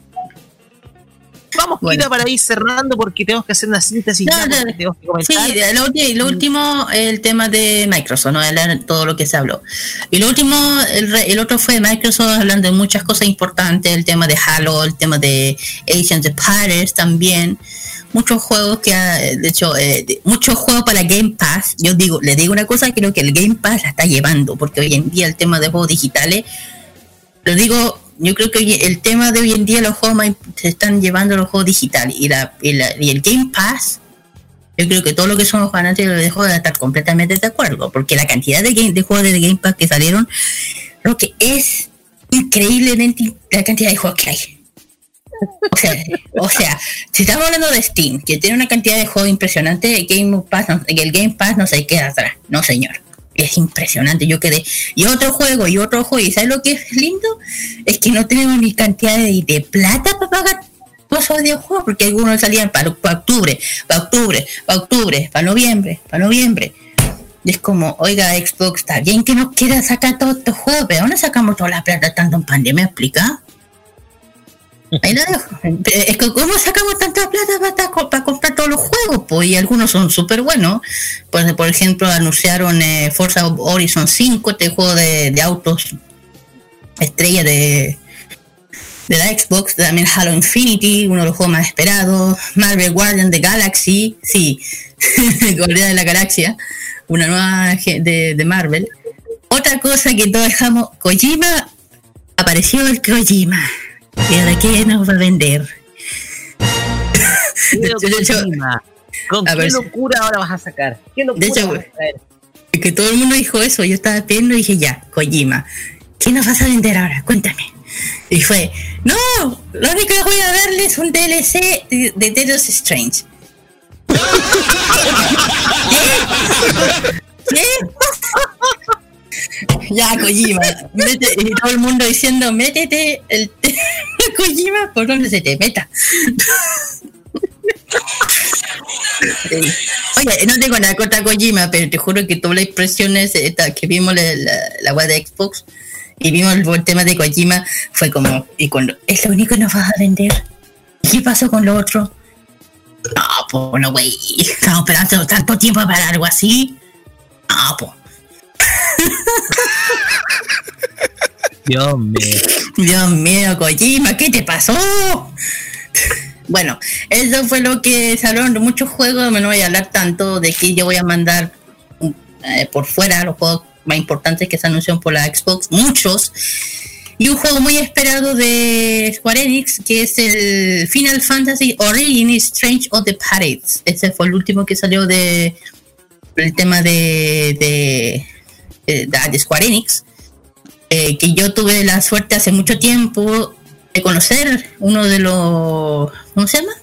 Vamos, Bueno. Kira, para ir cerrando porque tenemos que hacer una síntesis. No, ya, no, porque tenemos que Sí, lo, lo último, el tema de Microsoft, ¿no? Todo lo que se habló. Y lo último, el, el otro fue Microsoft hablando de muchas cosas importantes, el tema de Halo, el tema de Agents of Pirates también. Muchos juegos que, ha- de hecho, eh, muchos juegos para Game Pass. Yo digo, le digo una cosa, creo que el Game Pass la está llevando, porque hoy en día el tema de juegos digitales, lo digo, yo creo que el tema de hoy en día los juegos se están llevando los juegos digitales y, la, y, la- y el Game Pass yo creo que todo lo que son los fanáticos de juegos deben estar completamente de acuerdo, porque la cantidad de, game- de juegos de Game Pass que salieron, lo que es increíblemente la cantidad de juegos que hay. O sea, o sea, si estamos hablando de Steam, que tiene una cantidad de juegos impresionante, Game Pass no- el Game Pass no se queda atrás, no señor. Es impresionante, yo quedé. Y otro juego, y otro juego, y ¿sabes lo que es lindo? Es que no tenemos ni cantidad de, de plata para pagar todos esos videojuegos, porque algunos salían para, para octubre, para octubre, para octubre, para noviembre, para noviembre. Y es como, oiga, Xbox, está bien que nos quiera sacar todos estos juegos, pero ¿dónde sacamos toda la plata tanto en pandemia? ¿Explica? Dejo. Es que, ¿cómo sacamos tanta plata para, comprar todos los juegos? Pues, y algunos son súper buenos. Pues, por ejemplo, anunciaron eh, Forza Horizon 5, este juego de, de autos estrella de, de la Xbox, también Halo Infinity, uno de los juegos más esperados, Marvel Guardian de Galaxy, sí, Guardián de la Galaxia, una nueva de, de Marvel. Otra cosa que todos dejamos, Kojima, apareció el Kojima. ¿Y ahora qué nos va a vender? Pero, de hecho- Kojima, ¿Con a qué ver si- locura ahora vas a sacar? ¿Qué locura De hecho, vas a traer? Que todo el mundo dijo eso, yo estaba viendo y dije, ya, Kojima, ¿qué nos vas a vender ahora? Cuéntame. Y fue, no, lo único que voy a darle es un DLC de, de Dead of Strange. ¿Qué? ¿Qué? Ya, Kojima. y todo el mundo diciendo, métete el Kojima por donde se te meta. Oye, no tengo nada contra Kojima, pero te juro que todas las impresiones esta, que vimos la, la, la web de Xbox y vimos el, el tema de Kojima, fue como, y cuando es lo único que nos vas a vender. ¿Y qué pasó con lo otro? No, pues no, güey, estamos esperando tanto tiempo para algo así. No, pues. Dios mío. Dios mío, Kojima, ¿qué te pasó? Bueno, eso fue lo que se hablaron de muchos juegos. No voy a hablar tanto de que yo voy a mandar eh, por fuera los juegos más importantes que se anunciaron por la Xbox, muchos. Y un juego muy esperado de Square Enix, que es el Final Fantasy Origin Strange of the Pirates. Ese fue el último que salió de el tema de, de, de Square Enix eh, que yo tuve la suerte hace mucho tiempo de conocer uno de los ¿cómo se llama?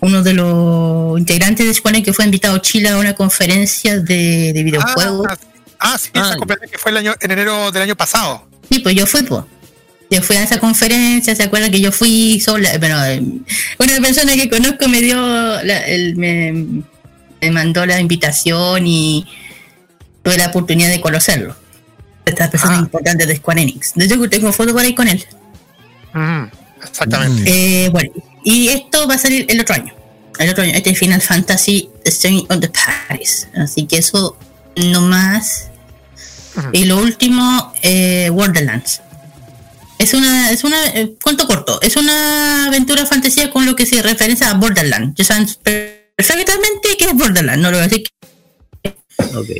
uno de los integrantes de Square que fue invitado a Chile a una conferencia de, de videojuegos Ah, ah, sí, Ah. esa conferencia que fue el año, en enero del año pasado. sí pues yo fui pues yo fui a esa conferencia se acuerdan que yo fui sola pero eh, una persona que conozco me dio la- el, me, me mandó la invitación y tuve la oportunidad de conocerlo estas personas Ah. importantes de Square Enix de hecho tengo foto por ahí con él Mm, exactamente. Eh, bueno, y esto va a salir el otro año. El otro año, este es Final Fantasy Strange on the Paris. Así que eso no más. Ujú. Y lo último, eh, Borderlands. Es una, es una, eh, cuento corto, es una aventura fantasía con lo que se referencia a Borderlands. Ya saben perfectamente que es Borderlands, no lo voy a decir. Ok.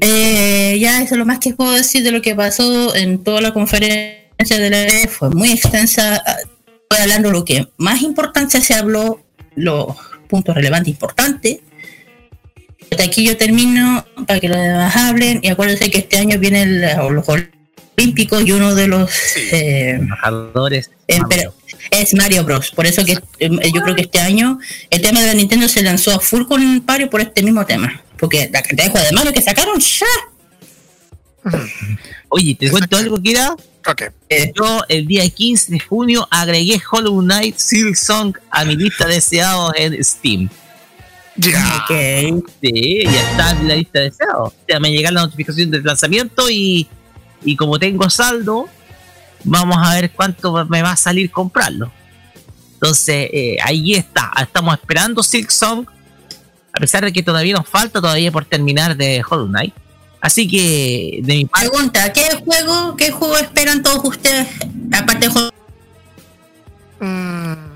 Eh, ya eso es lo más que puedo decir de lo que pasó en toda la conferencia de la E. Fue muy extensa. Fue hablando lo que más importancia se habló, los puntos relevantes importantes. Hasta aquí yo termino para que los demás hablen. Y acuérdense que este año vienen los Olímpicos y uno de los eh, es Mario Bros. Por eso que eh, yo creo que este año el tema de la Nintendo se lanzó a full con Mario por este mismo tema. Porque la cantidad de juegos de Mario que sacaron ya. Oye, ¿te cuento algo, Kira? Okay. Eh, yo el día 15 de junio agregué Hollow Knight Silk Song a mi lista de deseados en Steam. Ya. Sí, ya está en la lista de deseados. O sea, me llega la notificación del lanzamiento y, y como tengo saldo, vamos a ver cuánto me va a salir comprarlo. Entonces, eh, ahí está. Estamos esperando Silk Song. A pesar de que todavía nos falta todavía por terminar de Hollow Knight. Así que, de mi parte. Pregunta: ¿qué juego, qué juego esperan todos ustedes? Aparte de Hollow mm.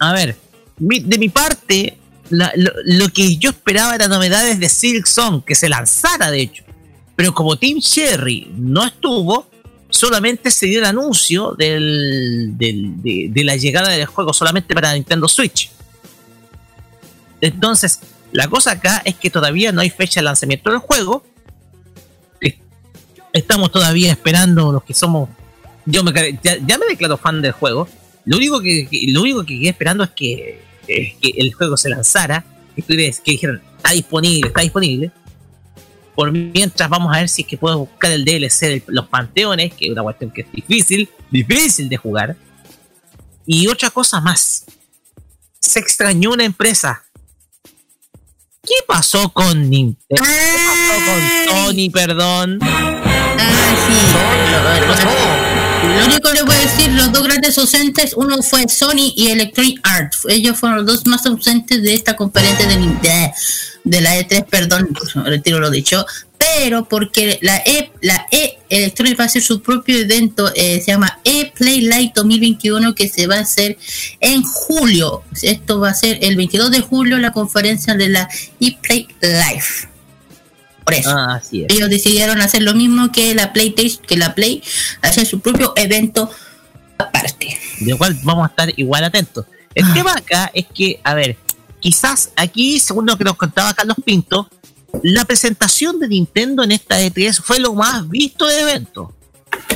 A ver, de mi parte, lo, que yo esperaba era novedades de Silk Song, que se lanzara de hecho. Pero como Team Cherry no estuvo, solamente se dio el anuncio del, de, la llegada del juego solamente para Nintendo Switch. Entonces, la cosa acá es que todavía no hay fecha de lanzamiento del juego. Estamos todavía esperando los que somos. Yo me, ya, me declaro fan del juego. Lo único que, lo único que quedé esperando es que, que el juego se lanzara. Que, que dijeran, está disponible, está disponible por mientras vamos a ver si es que puedo buscar el DLC de los panteones, que es una cuestión que es difícil, difícil de jugar. Y otra cosa más. Se extrañó una empresa. ¿Qué pasó con Nintendo? ¿Qué pasó con Sony, perdón? Ah, sí. Lo único que les voy a decir, los dos grandes ausentes, uno fue Sony y Electronic Arts. Ellos fueron los dos más ausentes de esta conferencia de Nintendo de la E3, perdón, retiro lo dicho, pero porque la E, la E Electronic va a hacer su propio evento, eh, se llama E Play Light 2021, que se va a hacer en julio. Esto va a ser el 22 de julio, la conferencia de la E Play Live. Por eso, ah, ellos decidieron hacer lo mismo que la PlayStation, que la Play, hacer su propio evento aparte. De cual vamos a estar igual atentos. El ah. tema acá es que, a ver, quizás aquí, según lo que nos contaba Carlos Pinto, la presentación de Nintendo en esta E3 fue lo más visto de evento.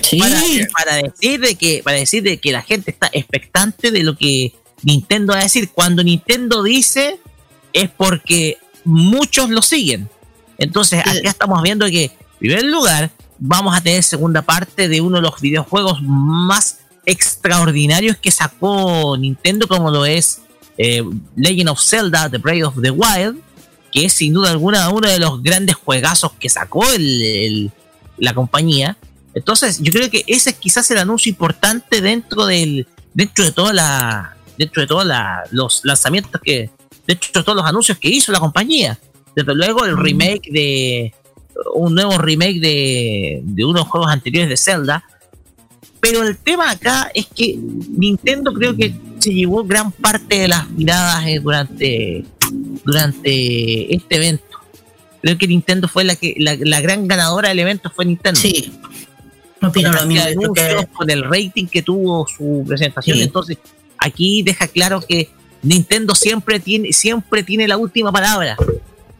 Sí. Para, decir de que, para decir de que la gente está expectante de lo que Nintendo va a decir. Cuando Nintendo dice, es porque muchos lo siguen. Entonces, aquí estamos viendo que, en primer lugar, vamos a tener segunda parte de uno de los videojuegos más extraordinarios que sacó Nintendo, como lo es eh, Legend of Zelda, The Breath of the Wild, que es sin duda alguna uno de los grandes juegazos que sacó la compañía. Entonces, yo creo que ese es quizás el anuncio importante dentro del dentro de toda la dentro de todos los lanzamientos que dentro de todos los anuncios que hizo la compañía. Desde luego el remake de un nuevo remake de, de unos juegos anteriores de Zelda. Pero el tema acá es que Nintendo creo que se llevó gran parte de las miradas eh, durante, durante este evento. Creo que Nintendo fue la que la, gran ganadora del evento fue Nintendo. Sí. No opino lo mismo. Con el rating que tuvo su presentación. Entonces, aquí deja claro que Nintendo siempre tiene, siempre tiene la última palabra.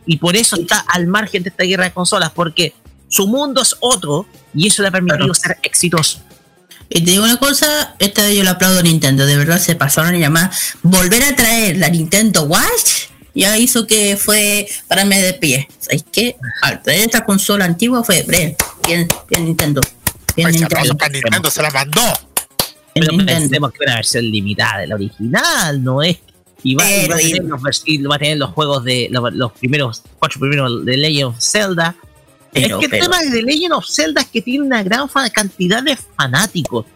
Y por eso está al margen de esta guerra de consolas, porque su mundo es otro y eso le ha permitido ser exitoso. Y te digo una cosa, esta yo le aplaudo a Nintendo, de verdad se pasaron a llamar. Volver a traer la Nintendo Watch ya hizo que fue pararme de pie. ¿Sabes qué? Al traer esta consola antigua fue bien, bien, Nintendo. Bien Nintendo. Nintendo se la mandó. Pero pensemos que una versión limitada de la original, no es y va, a tener los, va, a tener los, juegos de los, primeros cuatro primeros de Legend of Zelda es que el tema de Legend of Zelda es que tiene una gran cantidad de fanáticos.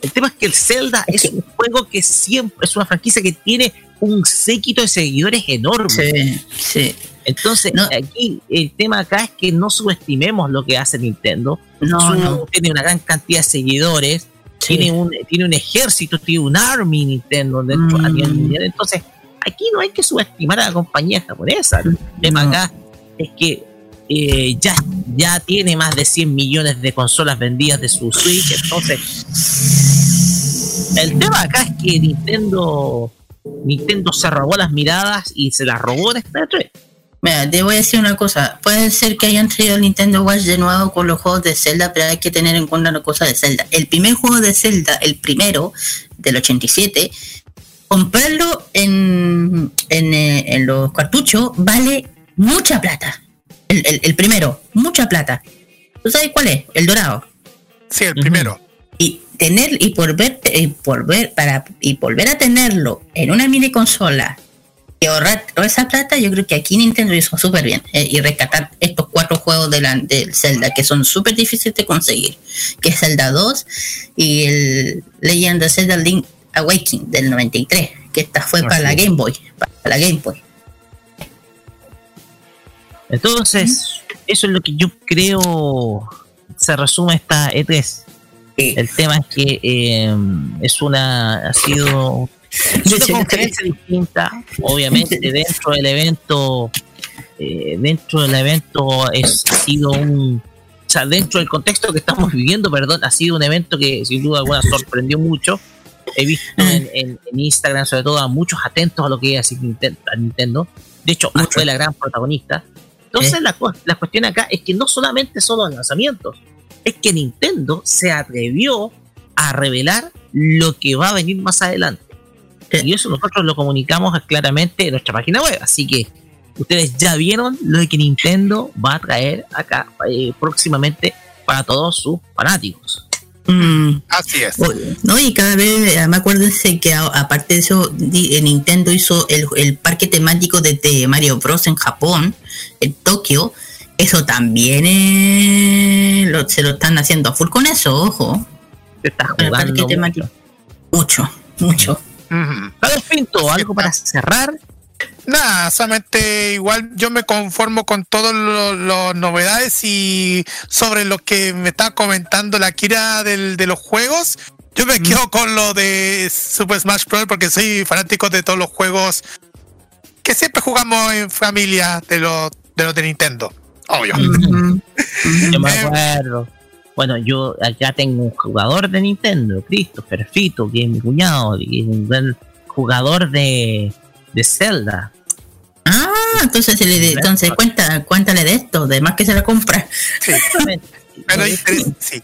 El tema es que el Zelda es, un juego que siempre es una franquicia que tiene un séquito de seguidores enorme. Sí, sí. Entonces, aquí el tema acá es que no subestimemos lo que hace Nintendo. No, Tiene una gran cantidad de seguidores, tiene, un, tiene un ejército, tiene un army Nintendo dentro a nivel mm. mundial. Entonces, aquí no hay que subestimar a la compañía japonesa. El tema acá es que eh, ya, ya tiene más de 100 millones de consolas vendidas de su Switch. Entonces, el tema acá es que Nintendo, Nintendo se robó las miradas y se las robó en esta 3. Mira, te voy a decir una cosa. Puede ser que hayan traído el Nintendo Watch de nuevo con los juegos de Zelda, pero hay que tener en cuenta una cosa de Zelda. El primer juego de Zelda, el primero, del 87, comprarlo en, en, eh, en los cartuchos vale mucha plata. El, el- el primero, mucha plata. ¿Tú sabes cuál es? El dorado. Sí, el primero. Y tener, y por ver, y por ver, para, y volver a tenerlo en una mini consola y ahorrar toda esa plata, yo creo que aquí Nintendo hizo súper bien. eh, y rescatar estos cuatro juegos de la, del Zelda que son súper difíciles de conseguir. Que es Zelda 2 y el Legend of Zelda Link Awakening del 93. Que esta fue para la Game Boy. Para la Game Boy. Entonces, eso es lo que yo creo se resume esta E3. El tema es que eh, es una ha sido es una conferencia distinta, obviamente dentro del evento eh, dentro del evento es ha sido un o sea, dentro del contexto que estamos viviendo, perdón, ha sido un evento que sin duda alguna sorprendió mucho. He visto en, en- en Instagram, sobre todo, a muchos atentos a lo que a Nintendo. De hecho, fue la gran protagonista. Entonces, la, cu- la cuestión acá es que no solamente son los lanzamientos, es que Nintendo se atrevió a revelar lo que va a venir más adelante. Y eso nosotros lo comunicamos claramente en nuestra página web. Así que ustedes ya vieron lo que Nintendo va a traer acá eh, próximamente para todos sus fanáticos. Así es. No, y cada vez, además acuérdense que a- aparte de eso, eh, Nintendo hizo el, el parque temático de, de Mario Bros. en Japón, en Tokio. Eso también eh, lo- se lo están haciendo a full con eso, ojo. Está Con el parque jugando temático. Mucho, mucho. Carlos Pinto, algo para cerrar. Nada, solamente igual yo me conformo con todas las novedades y sobre lo que me está comentando la Kira del, de los juegos. Yo me quedo con lo de Super Smash Bros. porque soy fanático de todos los juegos que siempre jugamos en familia de los de, los de Nintendo. Obvio. Yo me acuerdo. Bueno, yo acá tengo un jugador de Nintendo, Christopher Fito, que es mi cuñado, y es un gran jugador de, de Zelda. Ah, entonces, se le de- entonces cuenta, cuéntale de esto, además que se la compra. Pero inter- sí.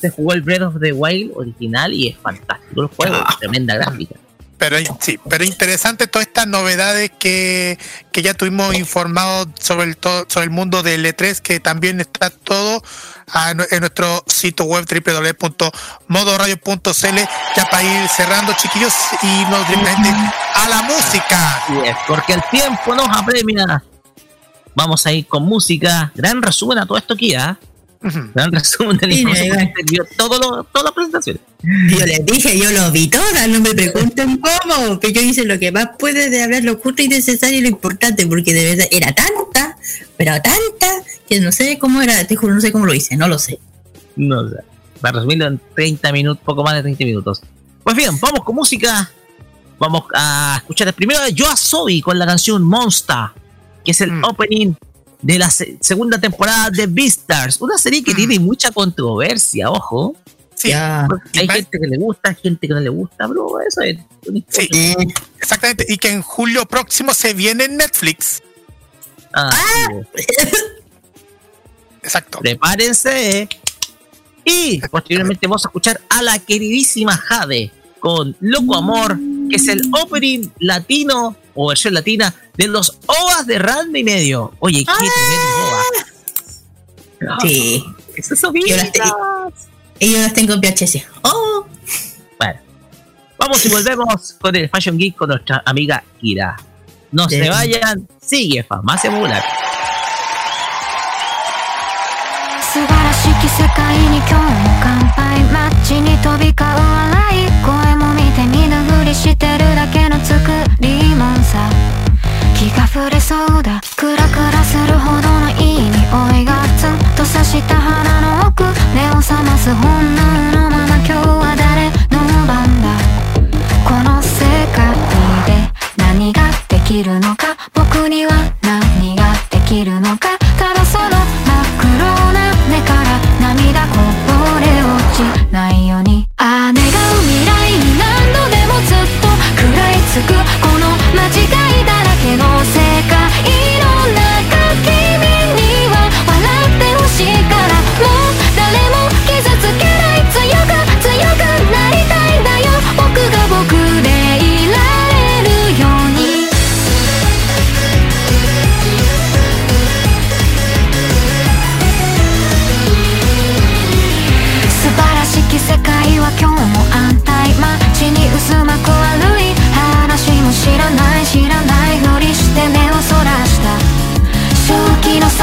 Se jugó el Breath of the Wild original y es fantástico el juego, tremenda gráfica. Pero sí, pero interesante todas estas novedades que, que ya tuvimos informados sobre el todo, sobre el mundo del E3, que también está todo a en nuestro sitio web www.modoradio.cl ya para ir cerrando chiquillos y nos directamente a la música. Es, porque el tiempo nos apremia. Vamos a ir con música. Gran resumen a todo esto aquí, ¿ah? Gran resumen de dio todo lo, todas las presentaciones. Yo les dije, yo lo vi todas, no me pregunten cómo, que yo hice lo que más puede de hablar lo justo y necesario y lo importante, porque de verdad era tanta, pero tanta, que no sé cómo era, te juro, no sé cómo lo hice, no lo sé. No sé. Para resumirlo en 30 minutos, poco más de 30 minutos. Pues bien, vamos con música. Vamos a escuchar primero a Yoasobi con la canción Monster, que es el opening de la se- segunda temporada de Beastars. Una serie que tiene mucha controversia, ojo. Sí, hay gente que le gusta, gente que no le gusta, bro. Eso es. Sí, exactamente. Y que en julio próximo se viene en Netflix. Ah, Exacto. Prepárense. Y posteriormente vamos a escuchar a la queridísima Jade con Loco Amor, que es el opening latino o versión latina de los OVAs de Ranma y medio. Oye, qué tremendo OVA. Sí. Eso es y yo las tengo en VHS. Oh, Bueno, vamos y volvemos con el Fashion Geek con nuestra amiga Kira. No se vayan, sigue Farmacia Popular. 素晴らしき世界に今日も乾杯マッチに飛び交う笑い声も見て見ぬふりしてるだけの作りもんさ気が触れそうだクラクラするほどのいい匂いがツンと刺した鼻の奥目を覚ます本能のまま今日は誰の番だこのができるのか？僕には何ができるのか？ただその真っ黒な目から涙こぼれ落ちないように。あが願う未来に何度でもずっと食らいつくこの間違い。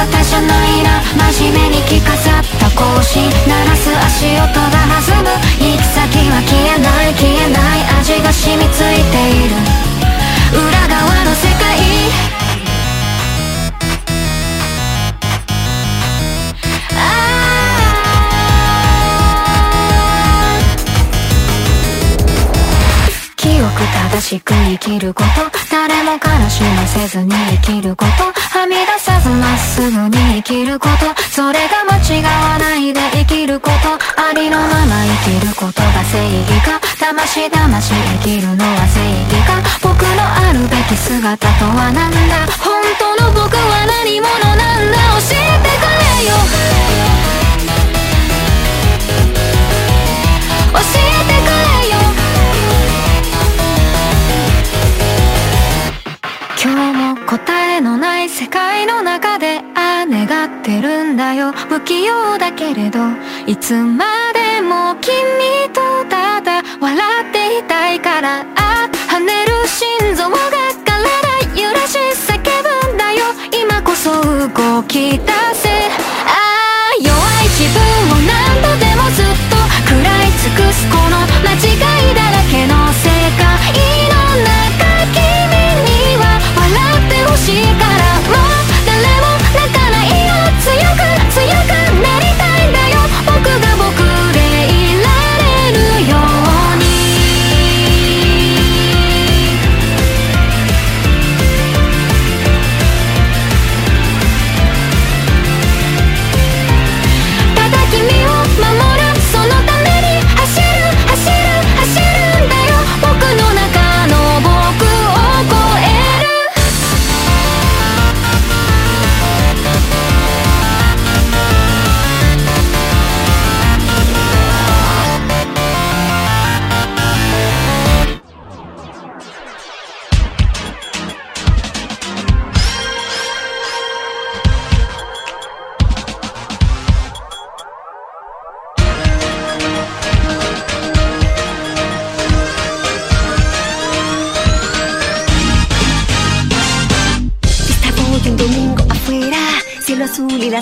方じゃないな真面目に着飾った更新鳴らす足音が弾む。行き先は消えない消えない。味が染みついている。裏側のしく生きること。誰も悲しませずに生きること。はみ出さずまっすぐに生きること。それが間違わないで生きること。ありのまま生きることが正義か。魂魂生きるのは正義か。僕のあるべき姿とは何だ。本当の僕は何者なんだ。教えてくれよ。教えてくれ今日も答えのない世界の中でああ願ってるんだよ。不器用だけれどいつまでも君とただ笑っていたいからあ跳ねる心臓が体揺らし叫ぶんだよ。今こそ動き出せ。ああ弱い自分を何度でもずっと食らい尽くすこの間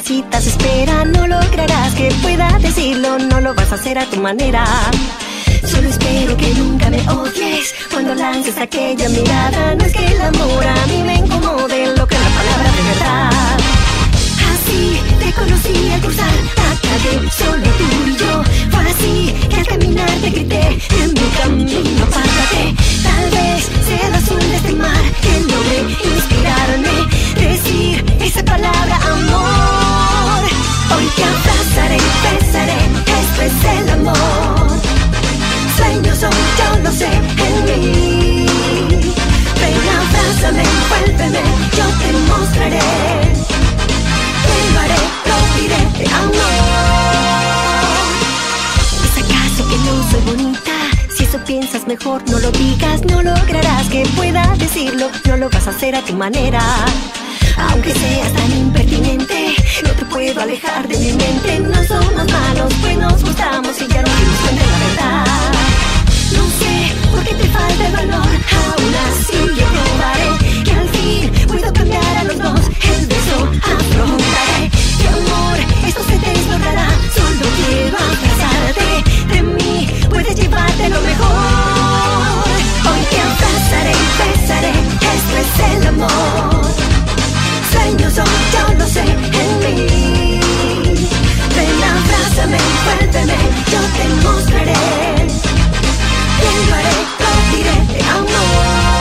citas esperan. No lograrás que pueda decirlo, no lo vas a hacer a tu manera. Solo espero que nunca me odies cuando lances aquella mirada. No es que el amor a mí me incomode lo que la palabra de verdad. Así te conocí al cruzar solo tú y yo. Fue así que al caminar te grité, en mi camino párate. Tal vez sea azul de este mar que inspirarme. Decir esa palabra amor. Hoy te abrazaré, besaré, esto es el amor. Sueños son, yo lo sé, en mí. Ven, abrázame, envuélveme, yo te mostraré. Te lo haré, lo diré. Mejor no lo digas, no lograrás que pueda decirlo, no lo vas a hacer a tu manera. Aunque seas tan impertinente, no te puedo alejar de mi mente. No somos malos, pues nos gustamos y ya no nos de la verdad. No sé por qué te falta el valor, aún así yo probaré que al fin puedo cambiar a los dos. El beso afrontaré. Esto se desbordará. Solo quiero abrazarte. De mí puedes llevarte lo mejor. Hoy te abrazaré, te. Te te abrazaré, besaré, esto es el amor. Sueños son, yo lo sé, en mí. Ven, abrázame, envuélveme, yo te mostraré. Te lo haré, amor.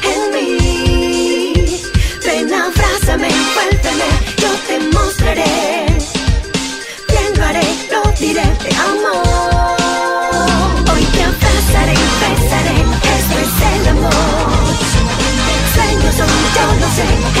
Sueños son,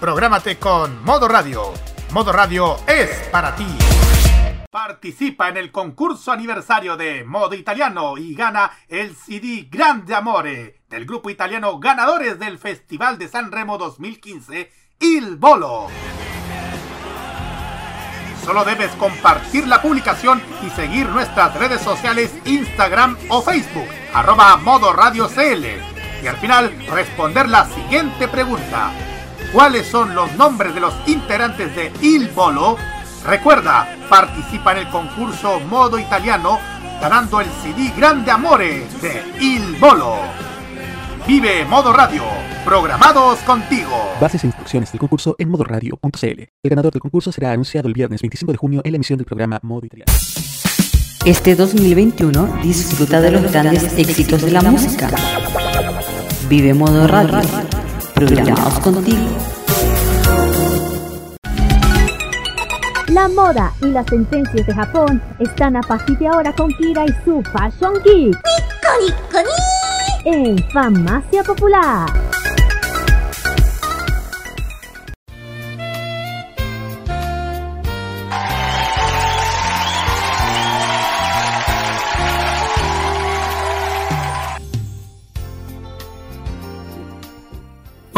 Prográmate con Modo Radio. Modo Radio es para ti. Participa en el concurso aniversario de Modo Italiano y gana el CD Grande Amore del grupo italiano ganadores del Festival de San Remo 2015, Il Bolo. Solo debes compartir la publicación y seguir nuestras redes sociales Instagram o Facebook, arroba Modo Radio CL. Y al final responder la siguiente pregunta. ¿Cuáles son los nombres de los integrantes de Il Bolo? Recuerda, participa en el concurso Modo Italiano ganando el CD Grande Amore de Il Bolo. Vive Modo Radio, programados contigo. Bases e instrucciones del concurso en modoradio.cl. El ganador del concurso será anunciado el viernes 25 de junio en la emisión del programa Modo Italiano. Este 2021 disfruta de los grandes éxitos de la música. Vive Modo Radio. Programados contigo. La moda y las tendencias de Japón están a partir de ahora con Kira y su Fashion Geek. En Farmacia Popular.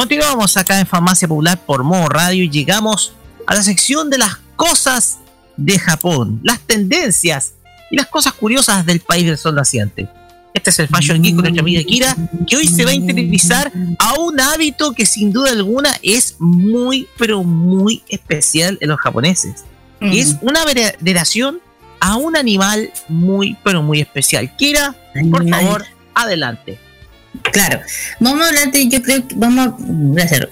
Continuamos acá en Farmacia Popular por Modo Radio y llegamos a la sección de las cosas de Japón, las tendencias y las cosas curiosas del país del sol naciente. Este es el Fashion Geek con nuestra amiga Kira, que hoy se va a interiorizar a un hábito que sin duda alguna es muy, pero muy especial en los japoneses. Y es una veneración a un animal muy, pero muy especial. Kira, por favor, adelante. Claro, vamos a hablar de, yo creo que vamos a hacer lo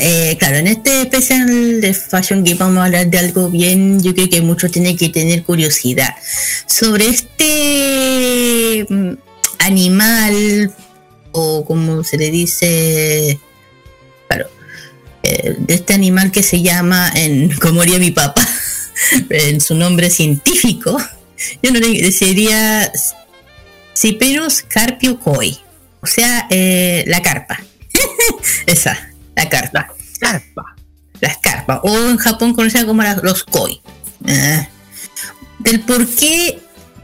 Eh, claro, en este especial de Fashion Geek vamos a hablar de algo bien, yo creo que muchos tienen que tener curiosidad. Sobre este mm, animal o como se le dice, claro, eh, de este animal que se llama, en como haría mi papá, en su nombre científico, yo no le sería Ciperus carpio koi, o sea, eh, la carpa. Esa, la carpa. Carpa. Las carpas, o en Japón conocida como la- los koi. Eh, del por qué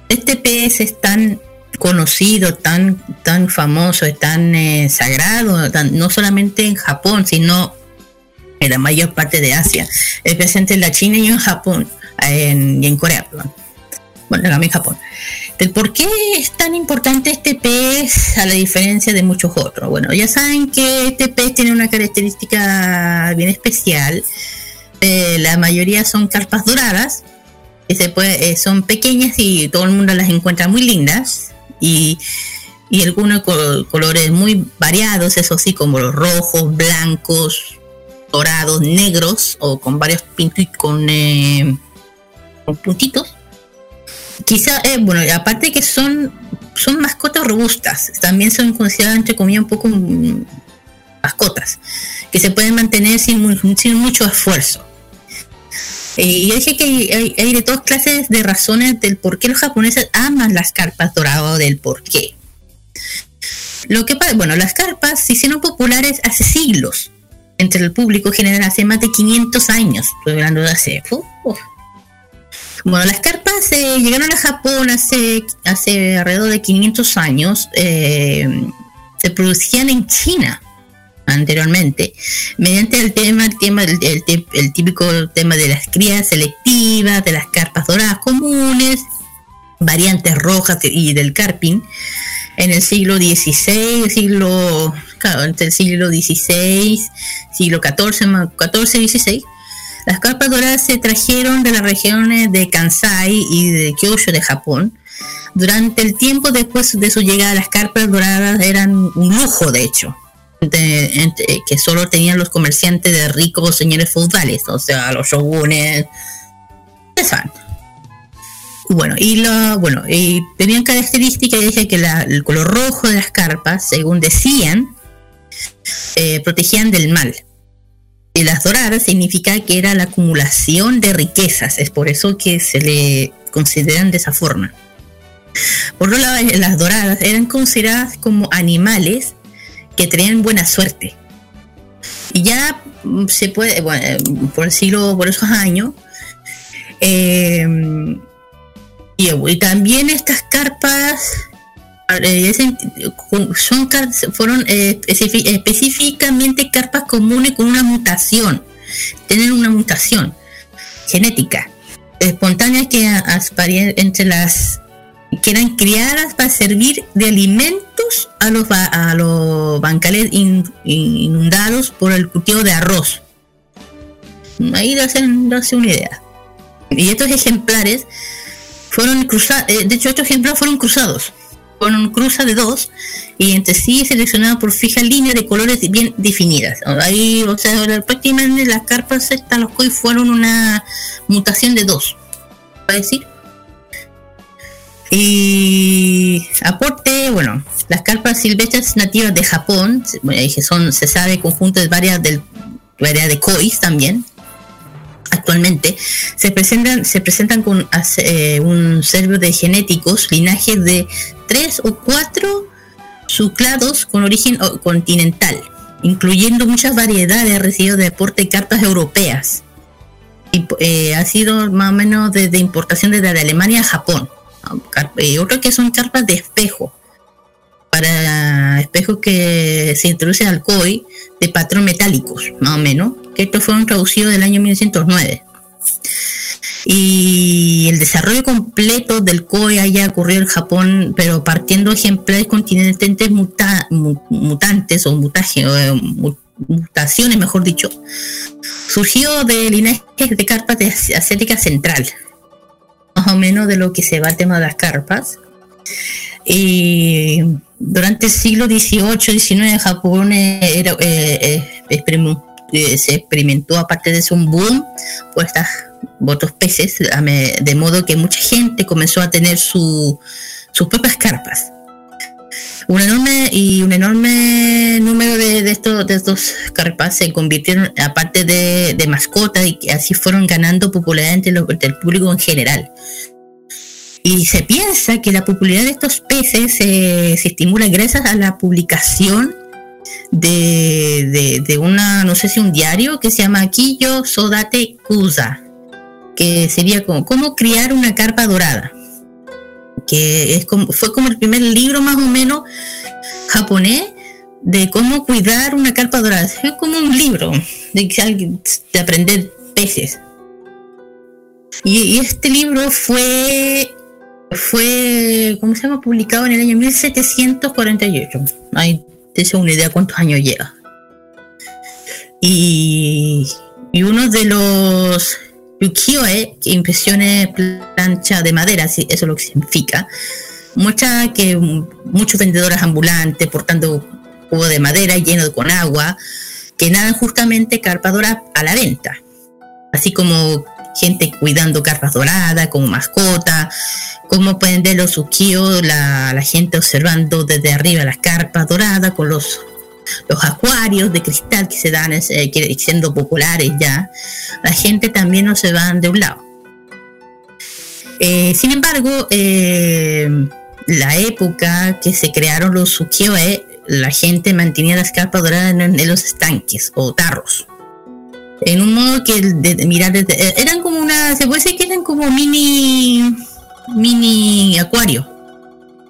este pez es tan conocido, tan, tan famoso, y tan eh, sagrado, tan- no solamente en Japón, sino en la mayor parte de Asia, especialmente en la China y en Japón, en- y en Corea, perdón. Bueno, también en Japón. Del por qué es tan importante este pez a la diferencia de muchos otros. Bueno, ya saben que este pez tiene una característica bien especial. Eh, la mayoría son carpas doradas, que se puede, eh, son pequeñas y todo el mundo las encuentra muy lindas. Y, y algunos co- colores muy variados, eso sí, como los rojos, blancos, dorados, negros o con varios pintos con, eh, con puntitos. Quizá, eh, bueno, aparte que son, son mascotas robustas, también son consideradas entre comillas un poco mm, mascotas, que se pueden mantener sin, sin mucho esfuerzo. Eh, y dije que hay, hay de todas clases de razones del por qué los japoneses aman las carpas doradas del por qué. Lo que bueno, las carpas se hicieron populares hace siglos entre el público general, hace más de 500 años, estoy hablando de hace, uf. Bueno, las carpas eh, llegaron a Japón hace, hace alrededor de 500 años. eh, se producían en China anteriormente, mediante el tema, el tema, el, el típico tema de las crías selectivas, de las carpas doradas comunes, variantes rojas y del carping. En el siglo XVI, siglo, claro, entre el siglo XVI, siglo XIV, XIV, XVI, las carpas doradas se trajeron de las regiones de Kansai y de Kyushu de Japón. Durante el tiempo después de su llegada, las carpas doradas eran un lujo, de hecho, que solo tenían los comerciantes de ricos señores feudales, o sea, los shogunes. saben. Bueno, y lo, bueno, y tenían características, dije que la- el color rojo de las carpas, según decían, eh, protegían del mal. Y las doradas significa que era la acumulación de riquezas, es por eso que se le consideran de esa forma. Por otro lado, las doradas eran consideradas como animales que traían buena suerte. Y ya mm, se puede, eh, por el siglo, por esos años, eh, y, y también estas carpas son car- fueron eh, específicamente carpas comunes con una mutación, tienen una mutación genética espontánea que entre las que eran criadas para servir de alimentos a los a los bancales in- inundados por el cultivo de arroz. Ahí hacen darse una idea. Y estos ejemplares fueron cruzados, de hecho estos ejemplares fueron cruzados. Fueron cruza de dos y entre sí seleccionados por fija línea de colores bien definidas. Ahí, o sea, prácticamente las carpas estas, los koi fueron una mutación de dos. ¿Va a decir? Y aporte, bueno, las carpas silvestres nativas de Japón, bueno, son, se sabe, conjunto de varias del variedad de kois también. Actualmente se presentan, se presentan con eh, un servo de genéticos, linajes de tres o cuatro subclados con origen continental, incluyendo muchas variedades recibidas de aporte de carpas europeas. Y, eh, ha sido más o menos desde importación desde Alemania a Japón. Car- eh, otro que son carpas de espejo para espejos que se introducen al COI de patrón metálicos, más o menos, que estos fueron traducidos del año 1909. Y el desarrollo completo del COI haya ocurrido en Japón, pero partiendo ejemplares continentes muta- mu- mutantes o eh, mu- mutaciones, mejor dicho, surgió de linajes de carpas de Asiática Central, más o menos de lo que se va el tema de las carpas. Y durante el siglo XVIII, XIX, Japón eh, eh, se experimentó, aparte de eso, un boom por estas otros peces, de modo que mucha gente comenzó a tener su, sus propias carpas. Un enorme y un enorme número de, de estos de estos carpas se convirtieron aparte de, de mascotas y así fueron ganando popularidad entre el público en general. Y se piensa que la popularidad de estos peces eh, se estimula gracias a la publicación de, de, de una, no sé si un diario que se llama Kiyo Sodate Kusa, que sería como cómo criar una carpa dorada, que es como, fue como el primer libro más o menos japonés de cómo cuidar una carpa dorada. Es como un libro de, de aprender peces. Y, este libro fue fue, ¿cómo se llama? Publicado en el año 1748. Ahí te una idea cuántos años lleva. Y, y uno de los ukiyo-e, que impresiones plancha de madera, eso es lo que significa, muestra que muchos vendedores ambulantes portando cubo de madera lleno con agua, que nadan justamente carpa dorada a la venta. Así como gente cuidando carpas doradas como mascota, como pueden ver los ukiyo, la, la gente observando desde arriba las carpas doradas con los, los acuarios de cristal que se dan eh, siendo populares ya, la gente también no se van de un lado. Eh, sin embargo, eh, la época que se crearon los ukiyo-e, la gente mantenía las carpas doradas en, los estanques o tarros en un modo que de, mirar desde, eran como una, se puede decir que eran como mini, mini acuario,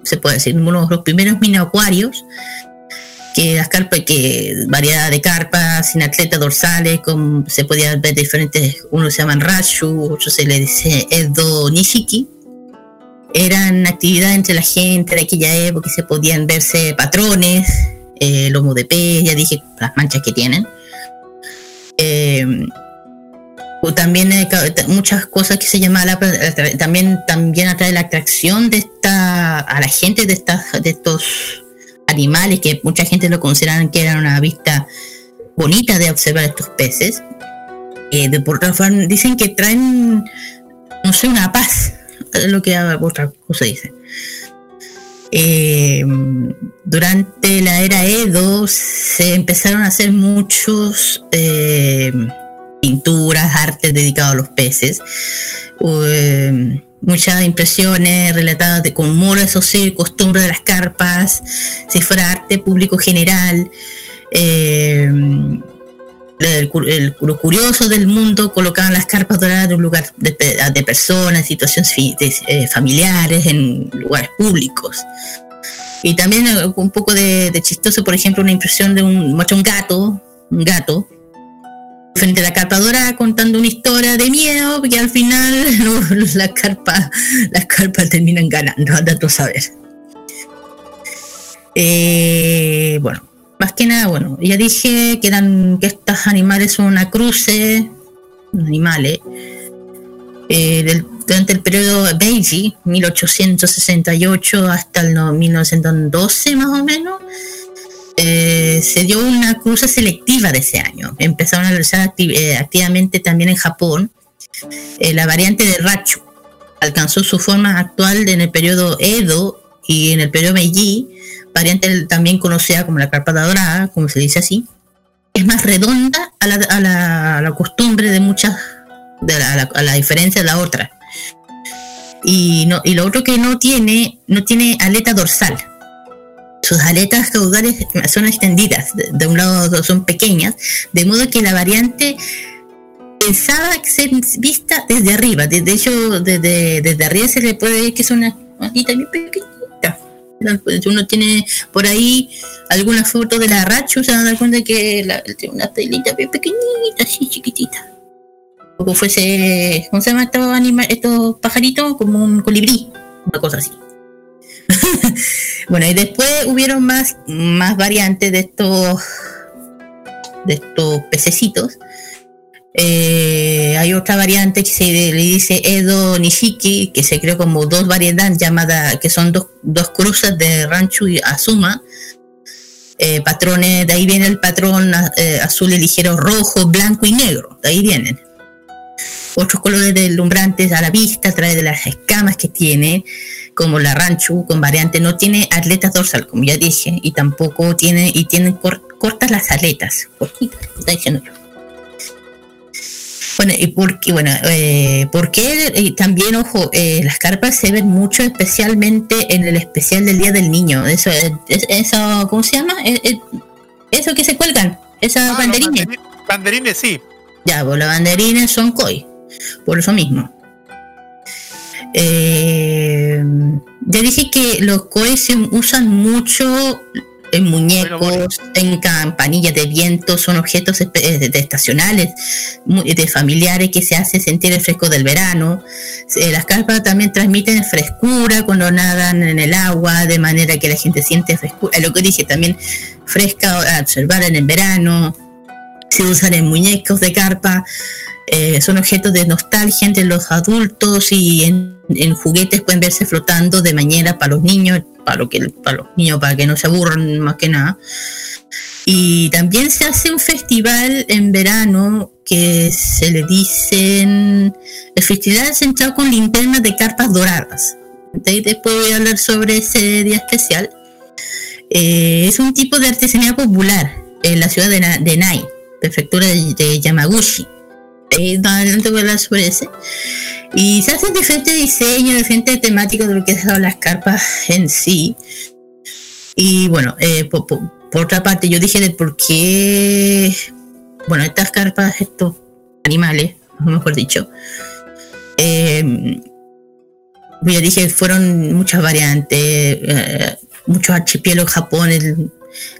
se puede decir, uno de los primeros mini acuarios, que las carpas, que variedad de carpas, sin atletas dorsales, con, se podían ver diferentes, unos se llaman Rashu, otros se le dice Edo Nishiki, eran actividades entre la gente de aquella época, se podían verse patrones, eh, lomo de pez, ya dije las manchas que tienen. Eh, también eh, muchas cosas que se llama la, también también atrae la atracción de esta a la gente de estas de estos animales que mucha gente lo consideran que era una vista bonita de observar estos peces de por otra forma dicen que traen no sé una paz lo que otra cosa dice. Eh, durante la era Edo se empezaron a hacer muchos eh, pinturas, artes dedicados a los peces, eh, muchas impresiones relatadas de con moros o sí, costumbre de las carpas, si fuera arte público general el, lo curioso del mundo colocaban las carpas doradas en un lugar de, personas, situaciones eh, familiares, en lugares públicos. Y también eh, un poco de, chistoso, por ejemplo, una impresión de un, un gato, un gato, frente a la carpa dorada contando una historia de miedo, que al final las carpas las carpas terminan ganando, anda tú saber. Eh, bueno, más que nada, bueno, ya dije que que estos animales son una cruce, animales, eh, durante el periodo Meiji, 1868 hasta el 1912 más o menos, eh, se dio una cruce selectiva de ese año. Empezaron a realizar eh, activamente también en Japón. la variante de Rachu alcanzó su forma actual en el periodo Edo y en el periodo Meiji variante también conocida como la carpa dorada, como se dice así, es más redonda a la, costumbre de muchas, de la, a la diferencia de la otra. Y, no, y lo otro que no tiene, no tiene aleta dorsal. Sus aletas caudales son extendidas, de, un lado son pequeñas, de modo que la variante pensaba ser vista desde arriba. De, hecho, desde, desde arriba se le puede ver que es una también pequeña pues, uno tiene por ahí alguna foto de la racho, se dan cuenta que tiene una telita bien pequeñita, así chiquitita. Como fuese, ¿cómo se llama estos, estos pajaritos? Como un colibrí, una cosa así. bueno, y después hubieron más, más variantes de estos de estos pececitos eh, hay otra variante que se le dice Edo Nishiki, que se creó como dos variedades llamadas, que son dos, dos cruzas de Ranchu y Azuma. Eh, patrones, de ahí viene el patrón eh, azul ligero, rojo, blanco y negro, de ahí vienen. Otros colores deslumbrantes a la vista a través de las escamas que tiene, como la Ranchu, con variante, no tiene atletas dorsal, como ya dije, y tampoco tiene, y tienen cortas las aletas, cortitas, está diciendo yo. Bueno, y porque, bueno, eh, porque también, ojo, eh, las carpas se ven mucho, especialmente en el especial del Día del Niño. Eso, eso ¿cómo se llama? Eh, eso que se cuelgan, esas ah, banderines. Banderines, sí. Ya, pues las banderines son koi, por eso mismo. Ya dije que los koi se usan mucho en muñecos, en campanillas de viento, son objetos eh, estacionales, de familiares que se hace sentir el fresco del verano. Las carpas también transmiten frescura cuando nadan en el agua, de manera que la gente siente frescura. Lo que dije también, fresca a observar en el verano. Se usan en muñecos de carpa. Eh, son objetos de nostalgia entre los adultos y en, en, juguetes pueden verse flotando de mañana para los niños, para, lo que, para los niños, para que no se aburran más que nada. Y también se hace un festival en verano que se le dicen el festival centrado con linternas de carpas doradas. Después voy a hablar sobre ese día especial. Eh, es un tipo de artesanía popular en la ciudad de, de Nai, prefectura de Yamaguchi eh, no ese. Y se hacen diferentes diseños, diferentes temáticas de lo que son las carpas en sí. Y bueno, eh, por, otra parte, yo dije de por qué, bueno, estas carpas, estos animales, mejor dicho, Eh, ya dije, fueron muchas variantes, eh, muchos archipiélagos, Japón,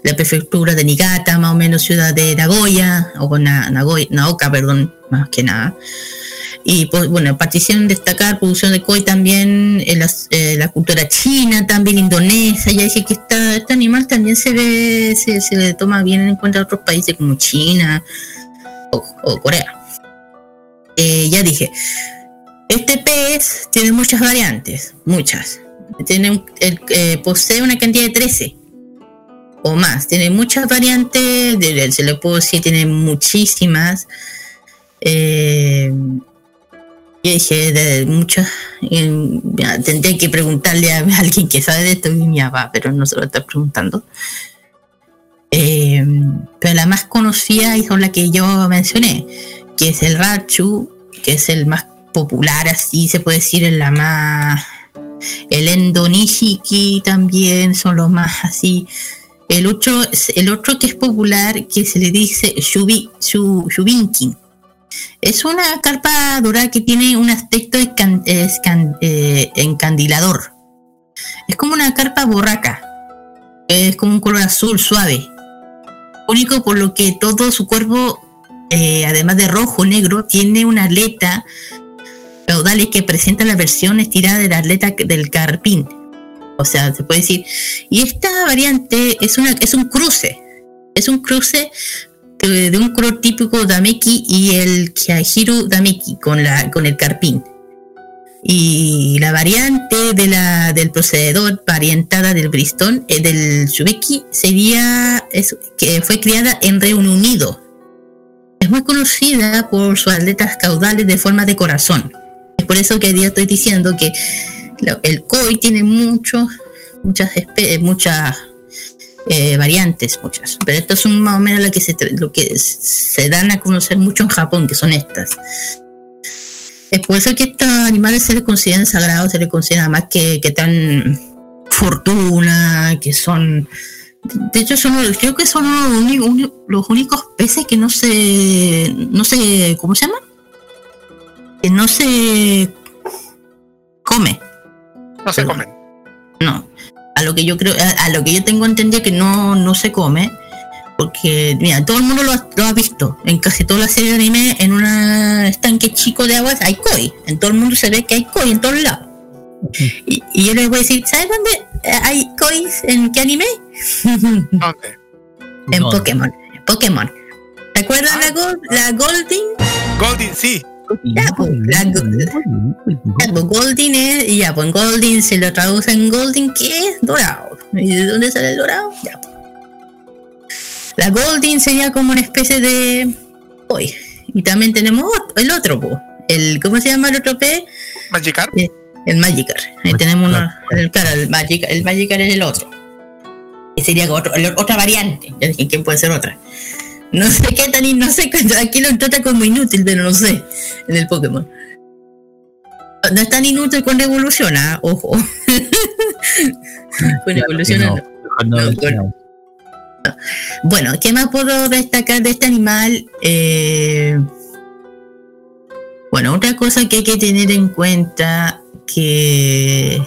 la prefectura de Niigata, más o menos ciudad de Nagoya, o Na- Nagoya, Naoka, perdón, más que nada. Y pues bueno, participación destacar, producción de koi también, las- eh, la cultura china, también Indonesia, ya dije que este animal también se ve, se, se le toma bien en cuenta en otros países como China o, Corea. Eh, ya dije, este pez tiene muchas variantes, muchas. Tiene eh, posee una cantidad de 13 o más. Tiene muchas variantes, de- se le puedo decir, tiene muchísimas. Eh, yo dije, de muchas. eh, tendré que preguntarle a alguien que sabe de esto, y mi papá, pero no se lo está preguntando. Eh, pero la más conocida es la que yo mencioné, que es el Rachu, que es el más popular, así se puede decir, es la más. El Endo Nishiki también son los más así. El otro, que es popular, que se le dice Shubi, Shu- Shubinkin. Es una carpa dorada que tiene un aspecto eh, encandilador. Es como una carpa borraca. Es como un color azul suave. Único por lo que todo su cuerpo, eh, además de rojo negro, tiene una aleta caudales que presenta la versión estirada de la atleta del carpín. O sea, se puede decir. Y esta variante es un cruce. Es un cruce de, de un color típico Dameki y el Kiahiru Dameki con el carpín. Y la variante del procededor variantada del Bristol, eh, del Shubeki, sería que fue criada en Reino Unido. Es muy conocida por sus atletas caudales de forma de corazón. Es por eso que ya estoy diciendo que el koi tiene muchos, muchas espe- muchas eh, variantes, muchas. Pero estas son más o menos lo que se lo que se dan a conocer mucho en Japón, que son estas. Es por eso que estos animales se les consideran sagrados, se les considera más que, tan fortuna, que son de hecho son creo que son los los únicos peces que no se no se ¿cómo se llama? que no se come. No se comen. No. A lo que yo creo, a, a lo que yo tengo entendido que no, no se come. Porque, mira, todo el mundo lo ha, lo ha visto. En casi todas las series de anime, en un estanque chico de aguas hay koi. En todo el mundo se ve que hay koi en todos lados. Y, y yo les voy a decir, ¿sabes dónde eh, hay koi? ¿En qué anime? ¿Dónde? en ¿Dónde? Pokémon. Pokémon. ¿Te acuerdas la, Gol- la Golding? Goldin, sí. Ya, pues, la, Ya, pues Goldin es, y ya, pues Goldin se lo traduce en Goldin, que es dorado. ¿Y de dónde sale el dorado? Ya, pues. La Goldin sería como una especie de. Uy, y también tenemos ot- el otro, pues. El, ¿Cómo se llama el otro pez? Magikarp. El Magikarp. Ahí tenemos uno, el, claro, el Magikarp, el Magikarp es el otro. Que sería otro, el- otra variante. Ya dije, ¿quién puede ser otra? No sé qué tan, no sé, aquí lo trata como inútil, pero no sé, en el Pokémon. No es tan inútil cuando evoluciona, ojo. cuando evoluciona. no. Bueno, ¿qué más puedo destacar de este animal? Eh, bueno, otra cosa que hay que tener en cuenta que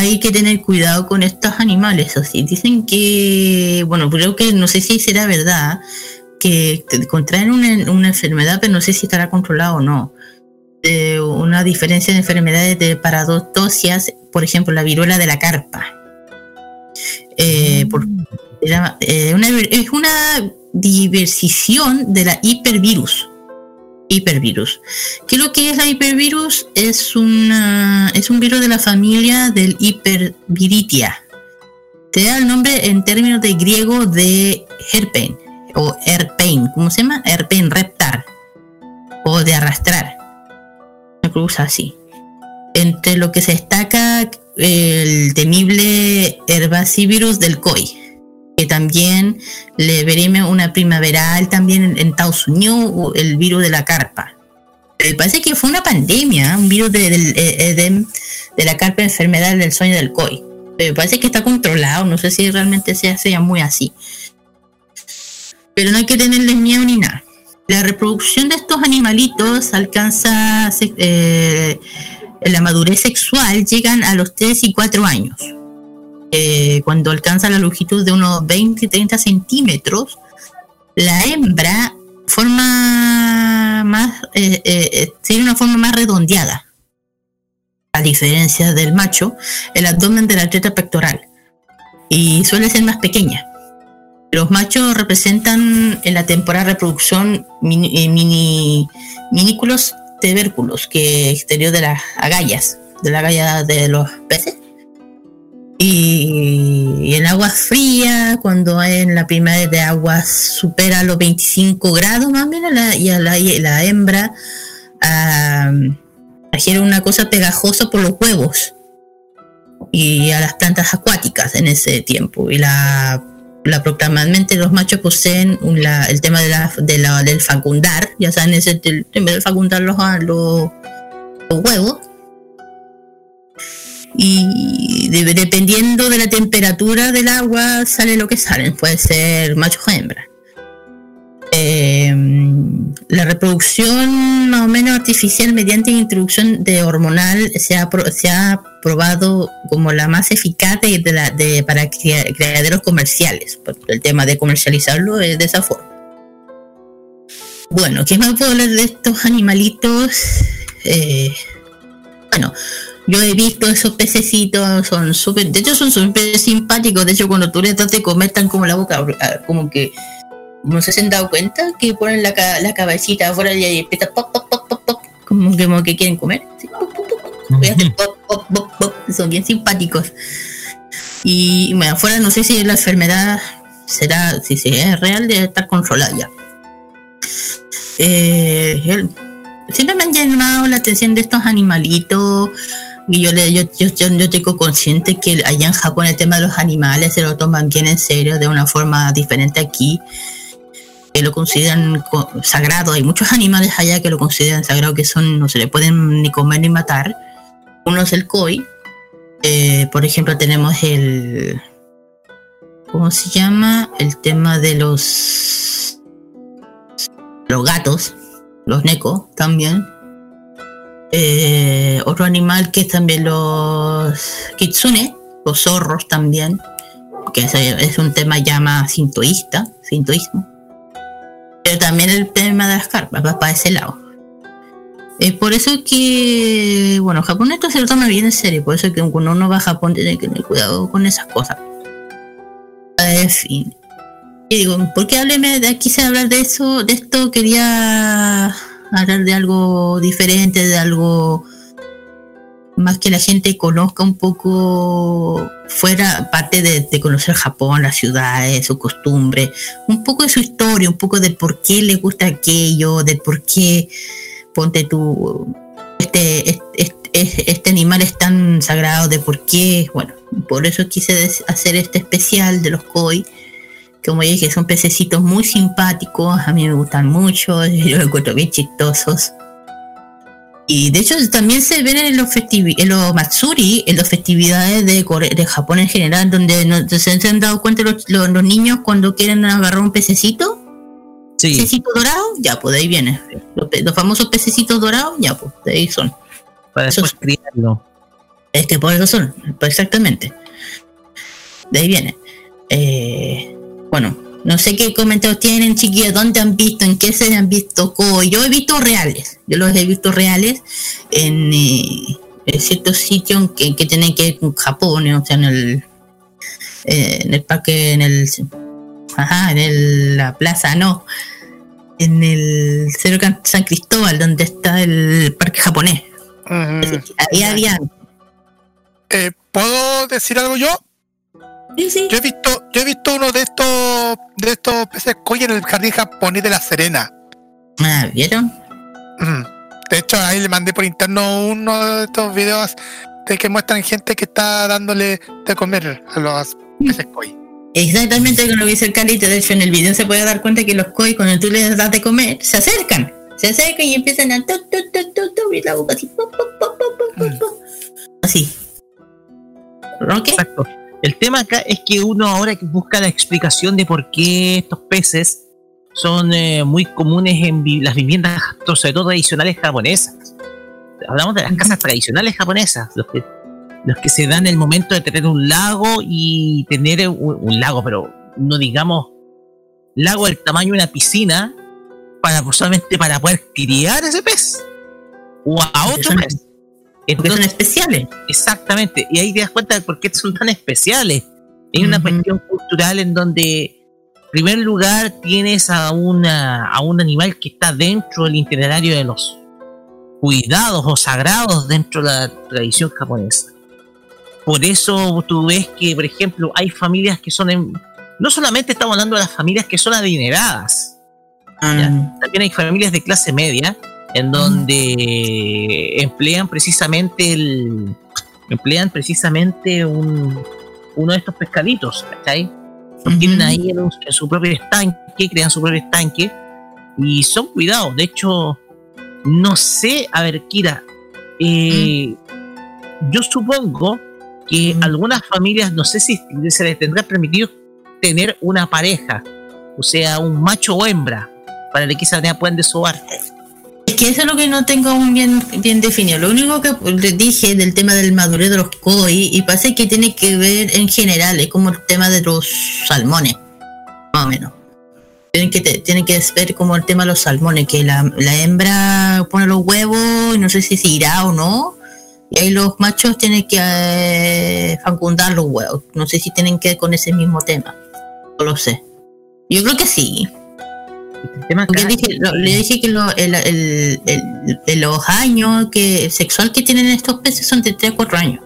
hay que tener cuidado con estos animales. Así dicen que, bueno, creo que no sé si será verdad que contraen una, una enfermedad, pero no sé si estará controlado o no. Eh, una diferencia de enfermedades de paradoctosias, por ejemplo, la viruela de la carpa. Eh, por- llama- eh, una- es una diversición de la hipervirus. Hipervirus. ¿Qué es lo que es la hipervirus? Es, es un virus de la familia del hiperviritia. Te da el nombre en términos de griego de herpen o herpein. ¿Cómo se llama? Herpein, reptar. O de arrastrar. Una cosa así. Entre lo que se destaca el temible herbacivirus del COI, que también le veremos una primaveral también en, en Estados Unidos, el virus de la carpa. Me parece que fue una pandemia, un virus de, del eh, edem- de la carpa enfermedad del sueño del COI. Me parece que está controlado, no sé si realmente sea, sea muy así. Pero no hay que tenerles miedo ni nada. La reproducción de estos animalitos alcanza eh, la madurez sexual, llegan a los 3 y 4 años. Eh, cuando alcanza la longitud de unos 20 y 30 centímetros, la hembra forma más, eh, eh, tiene una forma más redondeada. A diferencia del macho, el abdomen de la atleta pectoral y suele ser más pequeña. Los machos representan en la temporada de reproducción mini, mini minículos tubérculos que exterior de las agallas, de la agalla de los peces. Y, en aguas frías, cuando en la primera de aguas supera los 25 grados más o menos, la, y la, hembra uh, una cosa pegajosa por los huevos y a las plantas acuáticas en ese tiempo. Y la, la proclamadamente los machos poseen el tema de la, de la, del facundar, ya saben, ese, el tema del facundar los, los, los huevos y dependiendo de la temperatura del agua sale lo que sale, puede ser macho o hembra. Em, la reproducción más o menos artificial mediante introducción de hormonal se ha, se ha probado como la más eficaz de, de para criaderos comerciales. El tema de comercializarlo es de esa forma. Bueno, ¿qué más puedo hablar de estos animalitos? Eh, bueno, yo he visto esos pececitos, son súper, de hecho son súper simpáticos, de hecho cuando tú les das de comer están como la boca, ah, como que, no se han dado cuenta que ponen la, la cabecita afuera y empieza pop, pop, pop, pop, pop, como que, como que quieren comer. son bien simpáticos. Y bueno, afuera no sé si la enfermedad será, si es real, debe estar controlada ya. Eh, siempre me han llamado la atención de estos animalitos y yo, le, yo, yo, yo, tengo consciente que allá en Japón el tema de los animales se lo toman bien en serio, de una forma diferente aquí, que lo consideran sagrado. Hay muchos animales allá que lo consideran sagrado, que son no se le pueden ni comer ni matar. Uno es el koi. Eh, por ejemplo, tenemos el. ¿Cómo se llama? El tema de los. Los gatos, los neko también eh, otro animal que también los kitsune, los zorros también, que es, un tema ya más sintoísta, sintoísmo. Pero también el tema de las carpas va para ese lado. Es por eso que, bueno, Japón esto se lo toma bien en serio, por eso que cuando uno va a Japón tiene que tener cuidado con esas cosas. En fin. Y digo, ¿por qué hábleme de quise hablar de eso? De esto quería hablar de algo diferente, de algo más que la gente conozca un poco fuera parte de, conocer Japón, las ciudades, su costumbre, un poco de su historia, un poco de por qué le gusta aquello, de por qué ponte tú este, este, este animal es tan sagrado, de por qué, bueno, por eso quise hacer este especial de los koi como dije, son pececitos muy simpáticos, a mí me gustan mucho, yo los encuentro bien chistosos. Y de hecho también se ven en los, en los Matsuri, en las festividades de, de Japón en general, donde no, se, han dado cuenta los, los, niños cuando quieren agarrar un pececito. Sí. Pececito dorado, ya pues de ahí viene. Los, famosos pececitos dorados, ya pues de ahí son. Para después criarlo. Es que por eso son, pues exactamente. De ahí viene. Eh, bueno, no sé qué comentarios tienen, chiquillos, dónde han visto, en qué se han visto. Yo he visto reales, yo los he visto reales en, eh, ciertos sitios que, que, tienen que ver con Japón, o sea, en el, eh, en el parque, en el, ajá, en el, la plaza, no, en el Cerro San Cristóbal, donde está el parque japonés. Ahí había. Eh, ¿Puedo decir algo yo? Yo he visto, yo he visto uno de estos, de estos peces koi en el jardín japonés de La Serena. Ah, ¿vieron? De hecho, ahí le mandé por interno uno de estos videos de que muestran gente que está dándole de comer a los peces koi. Exactamente como lo dice el Calito. De hecho, en el video se puede dar cuenta que los koi, cuando tú les das de comer, se acercan. Se acercan y empiezan a tu, abrir la boca así. Así. ¿Roque? Exacto. El tema acá es que uno ahora busca la explicación de por qué estos peces son eh, muy comunes en vi- las viviendas, sobre todo tradicionales japonesas. Hablamos de las casas tradicionales japonesas, los que, los que se dan el momento de tener un lago y tener un, un lago, pero no digamos lago del tamaño de una piscina para solamente para poder criar ese pez o a otro son- Porque son especiales. Exactamente, y ahí te das cuenta de por qué son tan especiales. Hay una Ujú. cuestión cultural en donde, en primer lugar, tienes a, una, a un animal que está dentro del itinerario de los cuidados o sagrados dentro de la tradición japonesa. Por eso tú ves que, por ejemplo, hay familias que son, en- no solamente estamos hablando de las familias que son adineradas, Ah, también hay familias de clase media en donde emplean precisamente el emplean precisamente un, uno de estos pescaditos, ¿cachai? Los tienen ahí en, su propio estanque, crean su propio estanque y son cuidados. De hecho, no sé, a ver, Kira, eh, yo supongo que algunas familias, no sé si se les tendrá permitido tener una pareja, o sea, un macho o hembra, para que manera puedan desovar. Que eso es lo que no tengo aún bien, bien definido. Lo único que dije del tema del madurez de los koi, y parece que tiene que ver en general, es como el tema de los salmones, más o menos. Tienen que, tienen que ver como el tema de los salmones, que la, la hembra pone los huevos y no sé si se irá o no. Y ahí los machos tienen que eh, fecundar los huevos. No sé si tienen que ver con ese mismo tema. No lo sé. Yo creo que sí. El tema Porque acá- dije, lo- le dije que lo- el, el- el- el- los años que sexual que tienen estos peces son de 3 a 4 años.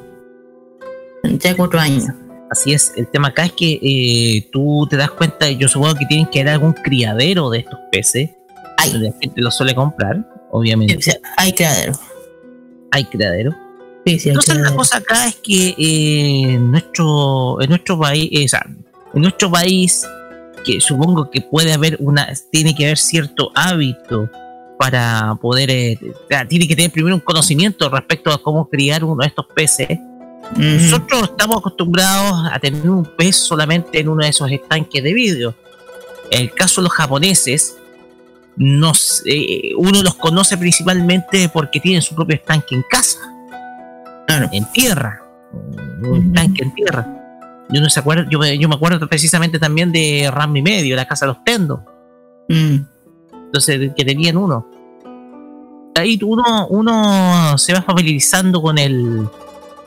De 3 a 4 años. Así es, el tema acá es que eh, tú te das cuenta, yo supongo que tienen que haber algún criadero de estos peces, Hay, la gente los suele comprar, obviamente, o sea, hay criadero. hay criadero. Sí, sí, hay Entonces la criadero. cosa acá es que eh, en nuestro, en nuestro país, eh, o sea, en nuestro país, que supongo que puede haber una, tiene que haber cierto hábito para poder, eh, tiene que tener primero un conocimiento respecto a cómo criar uno de estos peces. Ujú. Nosotros estamos acostumbrados a tener un pez solamente en uno de esos estanques de vidrio. En el caso de los japoneses, nos, eh, uno los conoce principalmente porque tienen su propio estanque en casa, Claro. en tierra, un estanque en tierra. Yo no se acuerdo, yo, me- yo me acuerdo precisamente también de Ram y medio, la casa de los tendos, Mm. entonces que tenían uno. Ahí uno, uno se va familiarizando con el,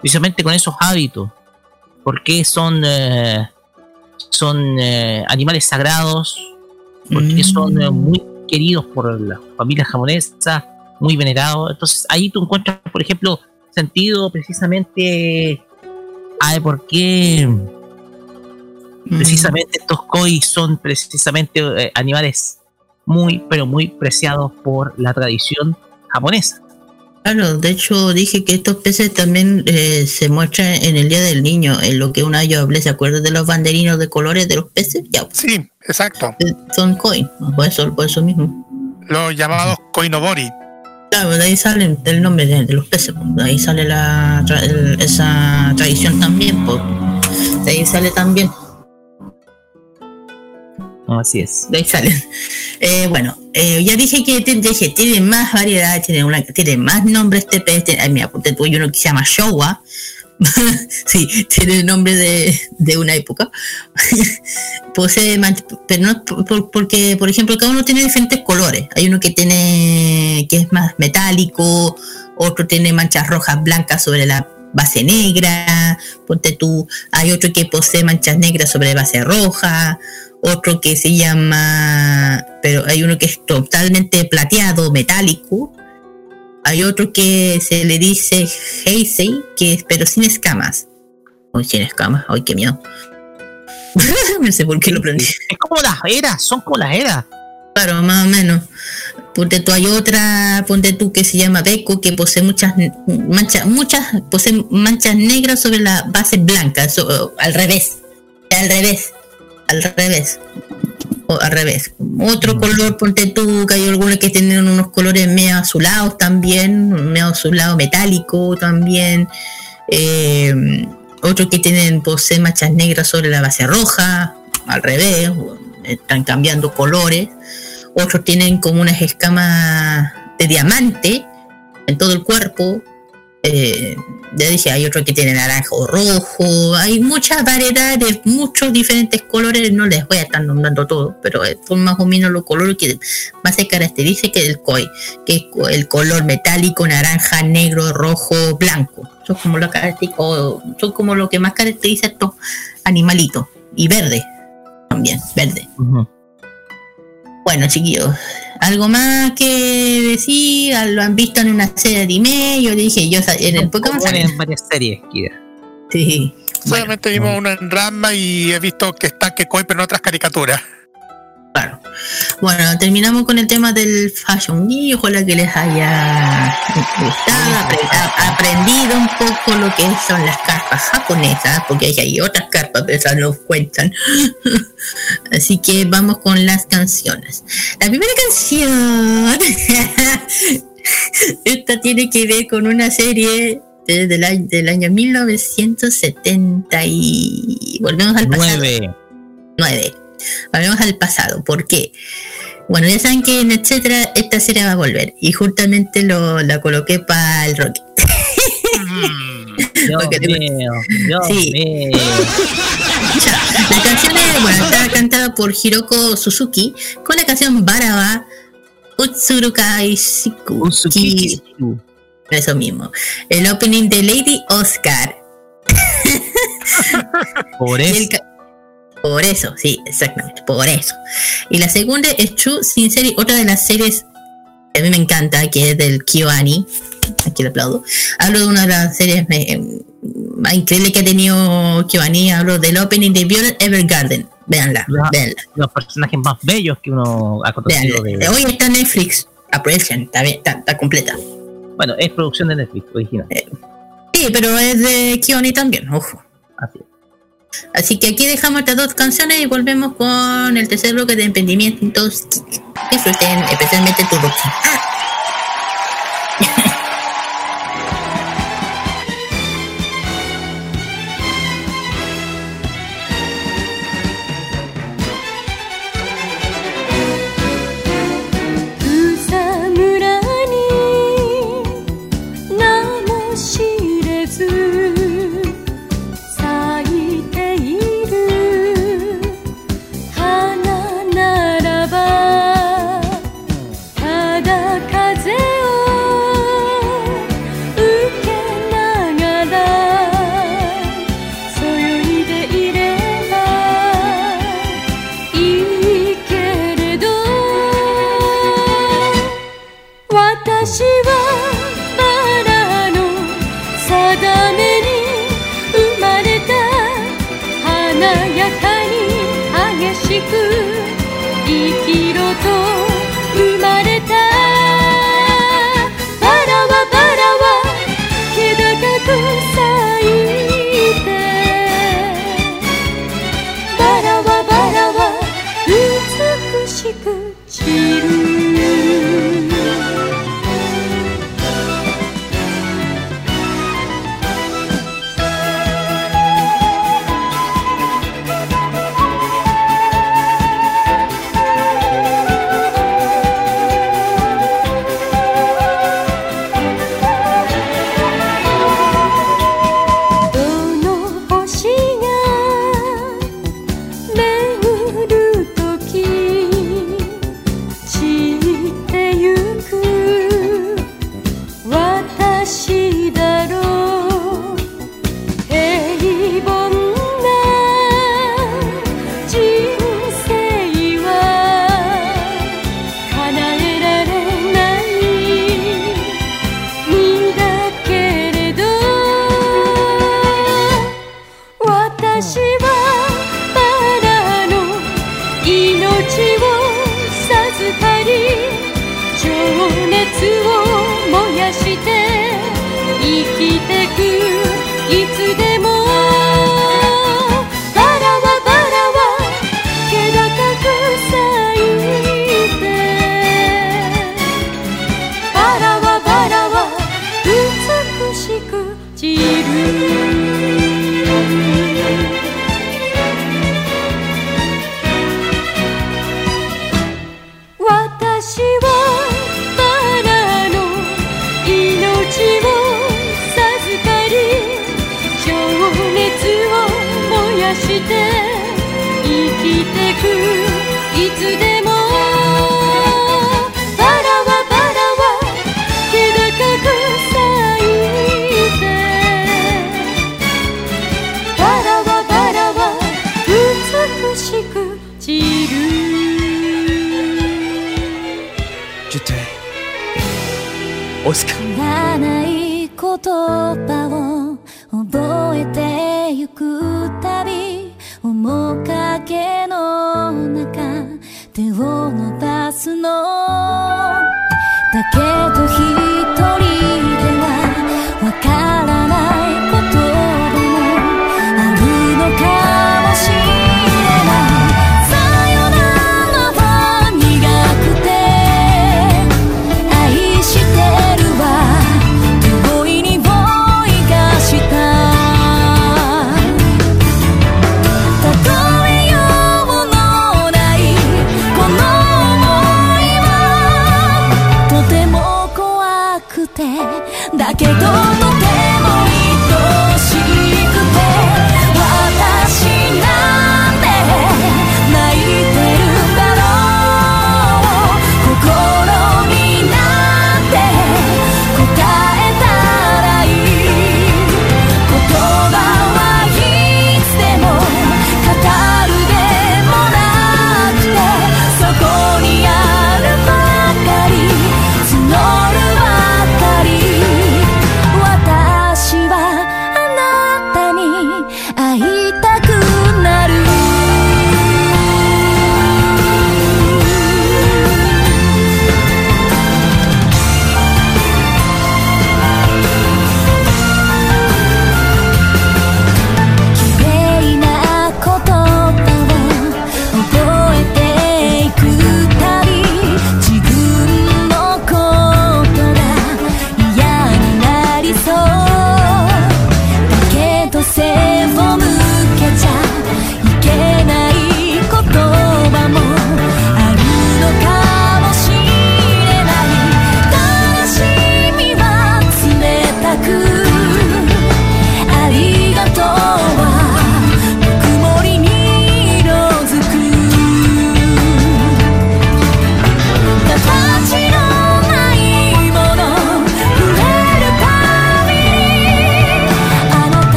precisamente con esos hábitos, porque son, eh, son eh, animales sagrados, porque Mm. son eh, muy queridos por las familias japonesas, muy venerados. Entonces ahí tú encuentras, por ejemplo, sentido precisamente a por qué Mm. precisamente estos koi son precisamente eh, animales muy, pero muy preciados por la tradición japonesa. Claro, de hecho dije que estos peces también eh, se muestran en el Día del Niño, en lo que una yo hablé, ¿se acuerdan de los banderinos de colores de los peces? Ya, Sí, exacto. eh, son koi, por eso, por eso mismo. Los llamados koinobori. Claro, de ahí sale el nombre de, de los peces, pues, de ahí sale la, tra- el- esa tradición también, pues. de ahí sale también, Así es. de ahí sale. Eh, bueno, eh, ya dije que te- dije, tiene más variedad, tiene, una, tiene más nombres este pez, tiene, ay, mira, tú, hay uno que se llama Showa, sí, tiene el nombre de, de una época. Posee pero no por- porque, por ejemplo, cada uno tiene diferentes colores. Hay uno que tiene que es más metálico, otro tiene manchas rojas blancas sobre la base negra, ponte tú, hay otro que posee manchas negras sobre base roja, otro que se llama, pero hay uno que es totalmente plateado, metálico, hay otro que se le dice Heisei, que es pero sin escamas. Hoy sin escamas, ay qué miedo. no sé por qué lo aprendí. Es como las eras, son como las eras. Claro, más o menos. Ponte tú, hay otra, ponte tú que se llama Beko, que posee muchas manchas, muchas, posee manchas negras sobre la base blanca, al revés, al revés, al revés, o al revés. Otro color, ponte tú, que hay algunos que tienen unos colores medio azulados también, medio azulado metálico también. Eh, otro que tienen posee manchas negras sobre la base roja, al revés, están cambiando colores. Otros tienen como unas escamas de diamante en todo el cuerpo. Eh, ya dije, hay otro que tiene naranja o rojo. Hay muchas variedades, muchos diferentes colores. No les voy a estar nombrando todos, pero son más o menos los colores que más se caracteriza que el koi, que es el color metálico, naranja, negro, rojo, blanco. Son como lo característico, son como lo que más caracteriza a estos animalitos. Y verde también, verde. Bueno, chiquillos, algo más que decir, lo han visto en una serie de anime, yo dije, yo en el Pokémon en varias series, Kira. Sí. Solamente vimos uno en Ranma y he visto que está que pero en otras caricaturas. Bueno, terminamos con el tema del Fashion Week. Ojalá que les haya gustado, aprendido un poco lo que son las carpas japonesas, porque hay, hay otras carpas, pero esas no cuentan. Así que vamos con las canciones. La primera canción, esta tiene que ver con una serie desde el año, del año 1970 y volvemos al pasado. Nueve. 9. Volvemos al pasado. ¿Por qué? Bueno, ya saben que en etcétera esta serie va a volver. Y justamente lo, la coloqué para el rock. Dios Porque te- mío, Dios Sí. mío. La canción es, bueno, está cantada por Hiroko Suzuki con la canción Baraba Utsurukai Shiku. Eso mismo. El opening de Lady Oscar. Por eso. Por eso, sí, exactamente, por eso. Y la segunda es True Sin Serie, otra de las series que a mí me encanta, que es del Kyoani. Aquí le aplaudo. Hablo de una de las series eh, más increíbles que ha tenido Kyoani. Hablo del opening de Violet Evergarden. Véanla, Ya. véanla. Los personajes más bellos que uno ha conocido. De... Hoy está Netflix. Aprechen, está, bien, está, está completa. Bueno, es producción de Netflix, original. Sí, pero es de Kyoani también, ojo. Así es. Así que aquí dejamos estas dos canciones y volvemos con el tercer bloque de emprendimientos. Disfruten especialmente tu rock.「草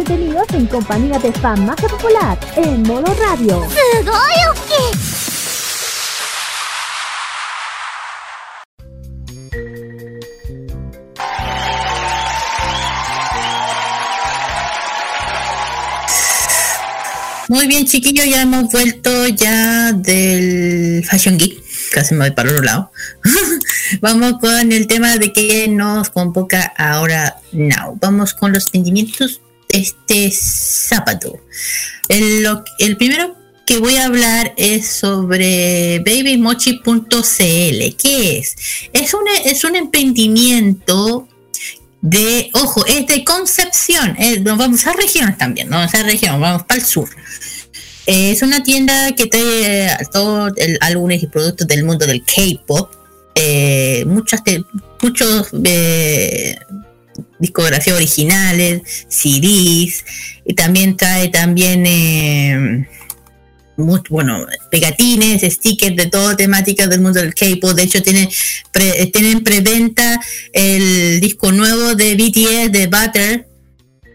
entretenidos en compañía de Fan Masa Popular en modo radio. Muy bien, chiquillos, ya hemos vuelto ya del Fashion Geek. Casi me voy para otro lado. Vamos con el tema de que nos convoca ahora Now. Vamos con los sentimientos este sábado. El, el primero que voy a hablar es sobre babymochi.cl. ¿Qué es? Es un, es un emprendimiento de, ojo, es de Concepción. eh, nos vamos a regiones también, no vamos a región, vamos para el sur. Eh, es una tienda que trae eh, todos álbumes y productos del mundo del K-pop. eh, muchas muchos eh, discografías originales, CDs, y también trae también eh, bueno, pegatines, stickers de toda temática del mundo del K-pop. De hecho, tiene pre- tienen preventa el disco nuevo de BTS de Butter.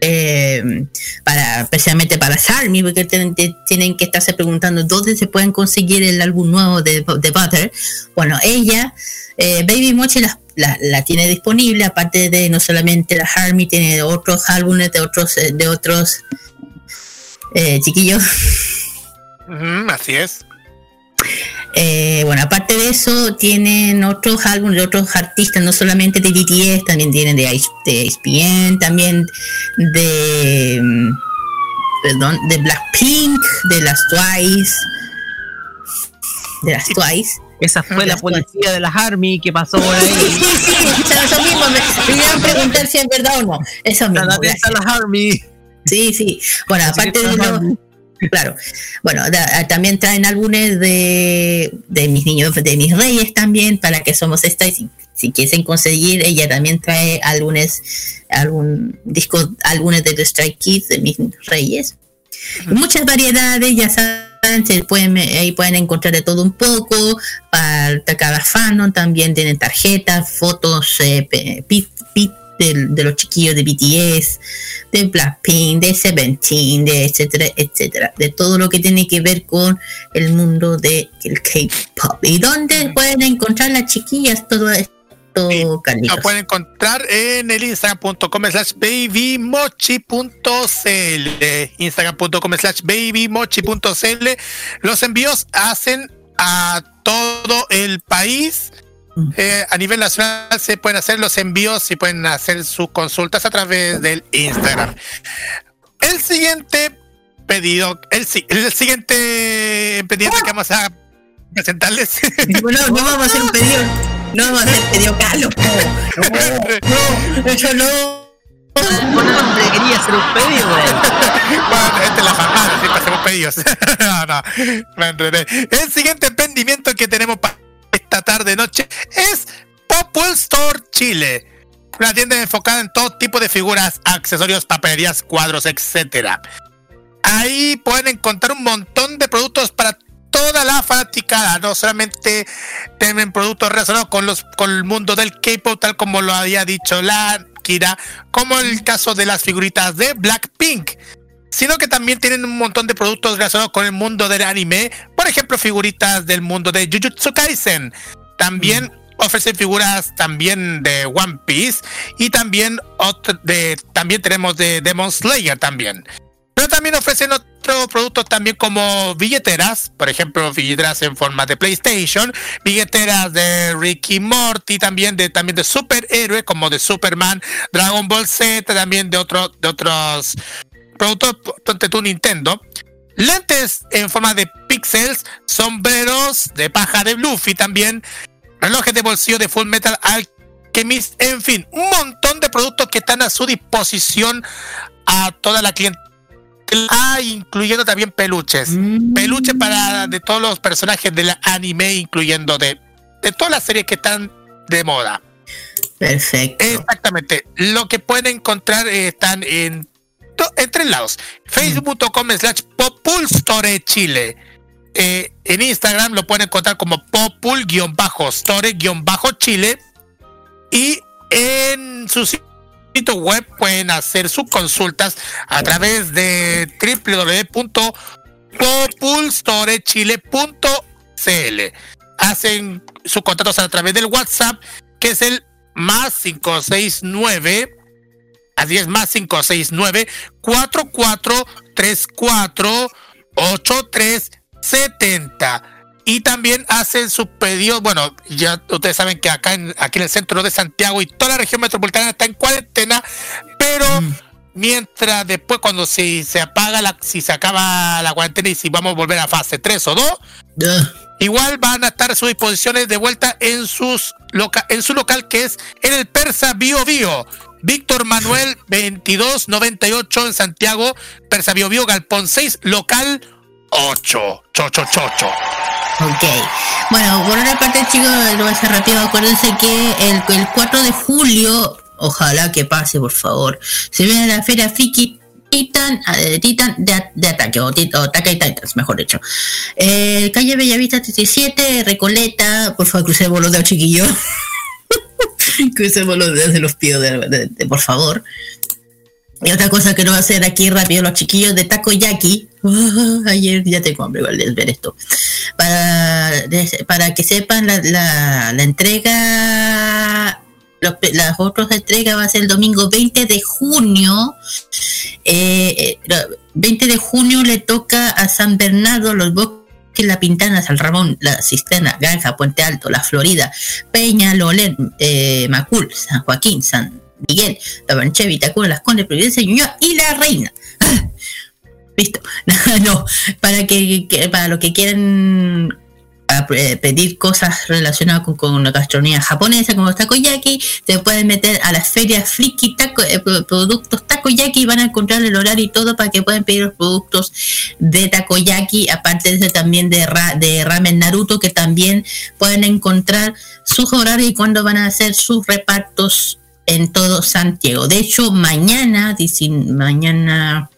Eh, para especialmente para Army porque tienen, que estarse preguntando dónde se pueden conseguir el álbum nuevo de, de Butter bueno ella eh, Baby Mochi la, la- tiene disponible aparte de no solamente la Army tiene otros álbumes de otros eh, de otros eh, chiquillos así es. Eh, bueno, aparte de eso, tienen otros álbumes de otros artistas, no solamente de BTS, también tienen de, de ESPN, también de, mm, perdón, de Blackpink, de las Twice, de las Twice. Esa fue la policía de las Army que pasó por Sí, ahí. sí, sí, o sea, eso mismo, me, me iban a preguntar si es verdad o no. Eso mismo. La las Army. Sí, sí. Bueno, aparte de las lo, Army. Claro. Bueno, da- también traen álbumes de, de mis niños, de mis reyes también, para que somos esta. y Si, si quieren conseguir, ella también trae álbumes, algún disco, álbumes de The Strike Kids de mis reyes. Muchas variedades, ya saben, se pueden, ahí pueden encontrar de todo un poco. Para cada fan también tienen tarjetas, fotos, eh, pe- pi- pi- de, de los chiquillos de BTS, de Blackpink, de Seventeen, de etcétera, etcétera, de todo lo que tiene que ver con el mundo del K-pop. ¿Y dónde pueden encontrar las chiquillas todo esto, Carlitos? Lo pueden encontrar en el instagram.com slash babymochi.cl instagram.com slash babymochi.cl los envíos hacen a todo el país Eh, a nivel nacional se pueden hacer los envíos y pueden hacer sus consultas a través del Instagram el siguiente pedido el, si- el siguiente emprendimiento que vamos a presentarles Bueno, no vamos a hacer un pedido. No vamos a hacer pedido Carlos. No, no, eso no. hombre quería hacer un pedido, Bueno, esta es la farmacia, siempre hacemos pedidos. no, no, me enredé. El siguiente emprendimiento que tenemos para esta tarde noche es Popul Store Chile. Una tienda enfocada en todo tipo de figuras, accesorios, papelerías, cuadros, etcétera. Ahí pueden encontrar un montón de productos para toda la fanaticada. No solamente tienen productos relacionados con los con el mundo del K-pop, tal como lo había dicho la Kira, como el caso de las figuritas de Blackpink sino que también tienen un montón de productos relacionados con el mundo del anime, por ejemplo, figuritas del mundo de Jujutsu Kaisen. También ofrecen figuras también de One Piece y también otro de también tenemos de Demon Slayer también. Pero también ofrecen otros productos también como billeteras, por ejemplo, billeteras en forma de PlayStation, billeteras de Ricky Morty, también de también de superhéroes como de Superman, Dragon Ball Z, también de otros de otros productos de tu Nintendo. Lentes en forma de pixels, sombreros de paja de Luffy también, relojes de bolsillo de Full Metal Alchemist, en fin, un montón de productos que están a su disposición a toda la clientela, ah, incluyendo también peluches. Peluches para de todos los personajes del anime, incluyendo de, de todas las series que están de moda. Perfecto. Exactamente. Lo que pueden encontrar eh, están en, to- en lados. Facebook.com slash Populstore Chile. Eh, en Instagram lo pueden encontrar como popul-store-chile. Y en su sitio web pueden hacer sus consultas a través de www.populstorechile.cl. Hacen sus contratos a través del WhatsApp, que es el más 569 Así es, más 569 4434 8370. y también hacen sus pedidos. Bueno, ya ustedes saben que acá en, aquí en el centro de Santiago y toda la región metropolitana está en cuarentena, pero Mm. mientras después, cuando se, se apaga, la, si se acaba la cuarentena y si vamos a volver a fase 3 o 2, Ah, igual van a estar a sus disposiciones de vuelta en, sus loca, en su local que es en el Persa Bio Bio. Víctor Manuel 2298 en Santiago, Persa Bio Bio, Galpón 6, local 8. Chocho, chocho. Ok. Bueno, por una parte, chicos, lo voy a hacer rápido. Acuérdense que el, el 4 de julio, ojalá que pase, por favor, se viene la feria Friki Titan, eh, Titan de, de ataque, o, tit- o ataque y Titans, mejor dicho. Eh, calle Bellavista 37, Recoleta, por favor, crucemos los dedos, chiquillos. crucemos los dedos, se los pido, de- de- de- por favor. Y otra cosa que no va a hacer aquí rápido, los chiquillos de Takoyaki. ayer ya tengo hambre de ver esto. Para, de- para que sepan, la, la, la entrega, las otras entregas va a ser el domingo 20 de junio. Eh, eh, lo- 20 de junio le toca a San Bernardo, los bosques, La Pintana, San Ramón, La Cisterna, Granja, Puente Alto, La Florida, Peña, Lolén, eh, Macul, San Joaquín, San Miguel, La Banche, Vitacura, Las Condes, Providencia, Ñuñoa y La Reina. Listo. no, para que, que- para los que quieren eh, pedir cosas relacionadas con, con la gastronomía japonesa como los takoyaki, se pueden meter a las ferias friki taco, eh, pro- productos takoyaki y van a encontrar el horario y todo para que puedan pedir los productos de takoyaki, aparte de también de, ra- de ramen Naruto que también pueden encontrar sus horarios y cuándo van a hacer sus repartos en todo Santiago. De hecho, mañana, dice, mañana,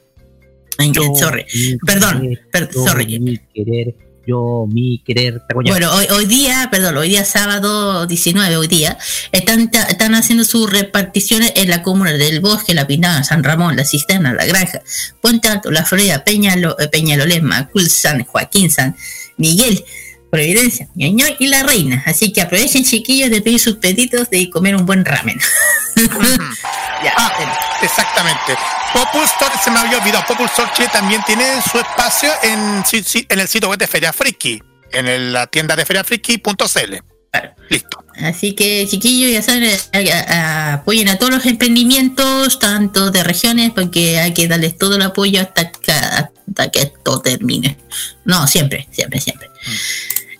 sorry, perdón, sorry, querer, yo, mi querer, takoyaki. bueno, hoy, hoy día, perdón, hoy día sábado 19, hoy día, están, están haciendo sus reparticiones en la comuna del Bosque, La Pinada, San Ramón, La Cisterna, La Granja, Puente Alto, La Florida, Peñalo, eh, Peñalolén, Macul, San Joaquín, San Miguel, Providencia, Ñoñoy y La Reina. Así que aprovechen, chiquillos, de pedir sus pedidos de comer un buen ramen. ya, Ah, exactamente. Popul Store, se me había olvidado, Popul Store Chile también tiene su espacio en, en el sitio web de Feria Friki, en el- la tienda de feriafriki.cl. Listo. Así que, chiquillos, ya saben, a- a- apoyen a todos los emprendimientos, tanto de regiones, porque hay que darles todo el apoyo hasta que, hasta que esto termine. No, siempre, siempre, siempre.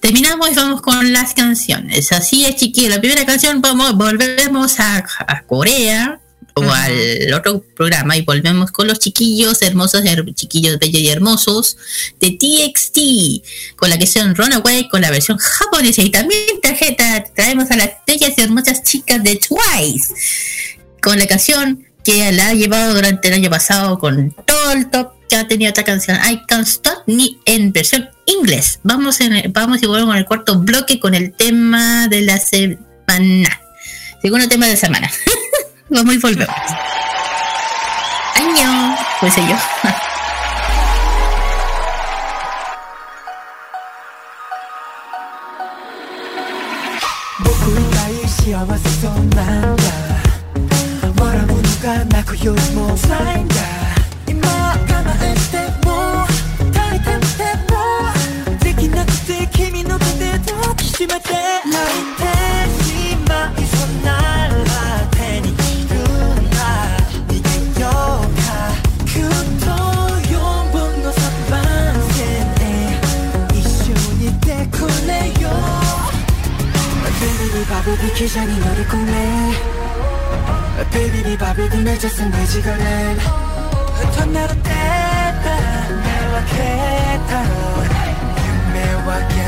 Terminamos y vamos con las canciones. Así es, chiquillos. La primera canción, vamos, volvemos a, a Corea o al otro programa y volvemos con los chiquillos hermosos, her- chiquillos bellos y hermosos de TXT, con la que son Runaway, con la versión japonesa y también tarjeta traemos a las bellas y hermosas chicas de Twice, con la canción que la ha llevado durante el año pasado con todo el top que ha tenido esta canción I Can't Stop Me en versión inglés. Vamos, en, vamos y volvemos en el cuarto bloque con el tema de la semana. Segundo tema de la semana. vamos y volvemos. Año, pues yo. 僕 비 기장이 그 너를 꿈에. Baby 네 밥이 네 젖은 내 지갑엔 흩은 나로 때따라 매화겠다. 유매와 게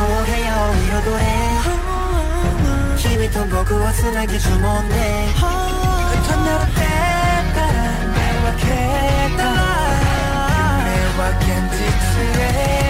部屋を彩れ。君と僕をつなぎ呪文で。歌ならてたら目は消えた。夢は現実へ。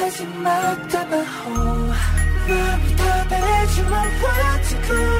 하지 마, 답아, 호. 마음이 답해주면 what to do.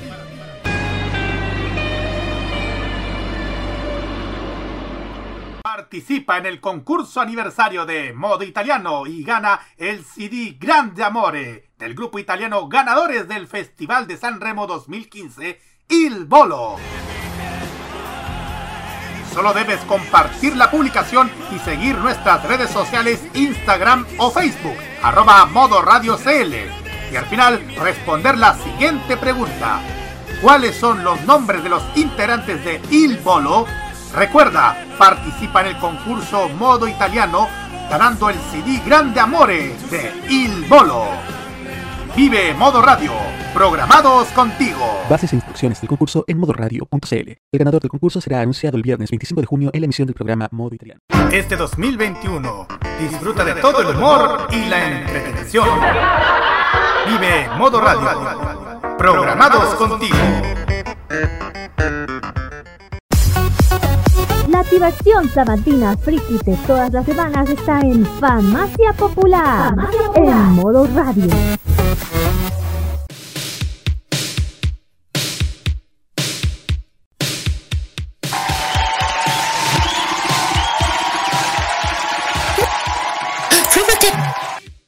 Participa en el concurso aniversario de Modo Italiano y gana el CD Grande Amore del grupo italiano ganadores del Festival de San Remo 2015, Il Bolo. Solo debes compartir la publicación y seguir nuestras redes sociales Instagram o Facebook, arroba Modo Radio CL. Y al final responder la siguiente pregunta. ¿Cuáles son los nombres de los integrantes de Il Bolo? Recuerda, participa en el concurso Modo Italiano ganando el CD Grande Amore de Il Bolo. Vive Modo Radio, programados contigo. Bases e instrucciones del concurso en modoradio.cl. El ganador del concurso será anunciado el viernes 25 de junio en la emisión del programa Modo Italiano. Este 2021, disfruta de todo el humor y la entretención. Vive Modo Radio, programados contigo. La activación sabatina friki de todas las semanas está en Farmacia Popular, en modo radio.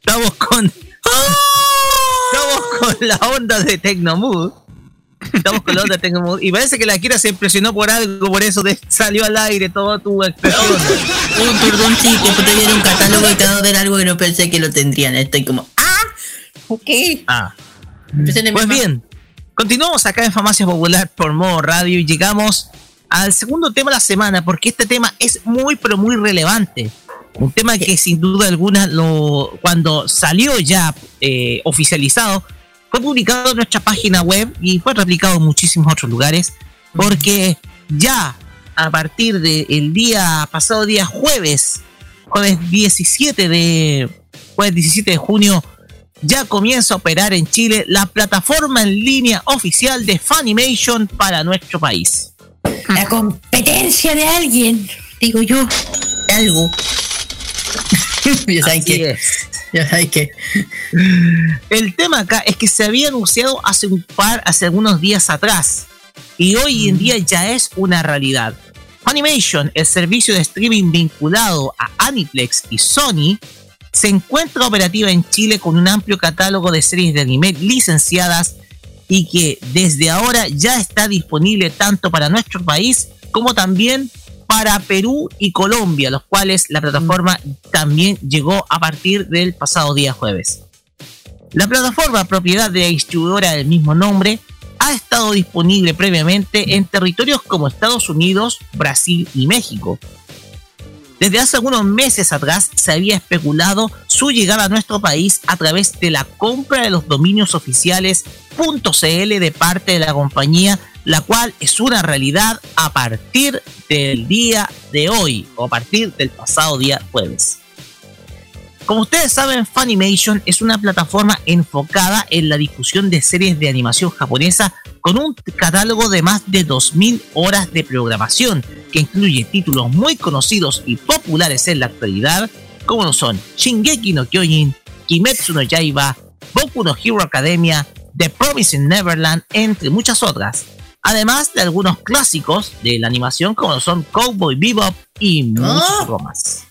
Estamos con. Estamos con la onda de Tecnomood. Estamos con la onda de Tecnomood. Y parece que la Kira se impresionó por algo, por eso salió al aire toda tu expresión. Oh, perdón, sí, que puta viene un catálogo y acabo de ver algo que no pensé que lo tendrían. Estoy como, ah, ok. Ah. Pues bien, continuamos acá en Farmacia Popular por modo radio y llegamos al segundo tema de la semana, porque este tema es muy, pero muy relevante. Un tema que sin duda alguna, lo, cuando salió ya eh, oficializado, fue publicado en nuestra página web y fue replicado en muchísimos otros lugares, porque ya a partir del día pasado día jueves, jueves 17 de jueves 17 de junio, ya comienza a operar en Chile la plataforma en línea oficial de Funimation para nuestro país. La competencia de alguien, digo yo, de algo. ya saben que, es. que. El tema acá es que se había anunciado hace un par, hace algunos días atrás, y hoy en día ya es una realidad. Funimation, el servicio de streaming vinculado a Aniplex y Sony, se encuentra operativa en Chile con un amplio catálogo de series de anime licenciadas y que desde ahora ya está disponible tanto para nuestro país como también para Perú y Colombia, los cuales la plataforma también llegó a partir del pasado día jueves. La plataforma, propiedad de la distribuidora del mismo nombre, ha estado disponible previamente en territorios como Estados Unidos, Brasil y México. Desde hace algunos meses atrás se había especulado su llegada a nuestro país a través de la compra de los dominios oficiales .cl de parte de la compañía, la cual es una realidad a partir del día de hoy o a partir del pasado día jueves. Como ustedes saben, Funimation es una plataforma enfocada en la difusión de series de animación japonesa con un catálogo de más de 2.000 horas de programación, que incluye títulos muy conocidos y populares en la actualidad, como lo son Shingeki no Kyojin, Kimetsu no Yaiba, Boku no Hero Academia, The Promising Neverland, entre muchas otras. Además de algunos clásicos de la animación como son Cowboy Bebop y muchos más.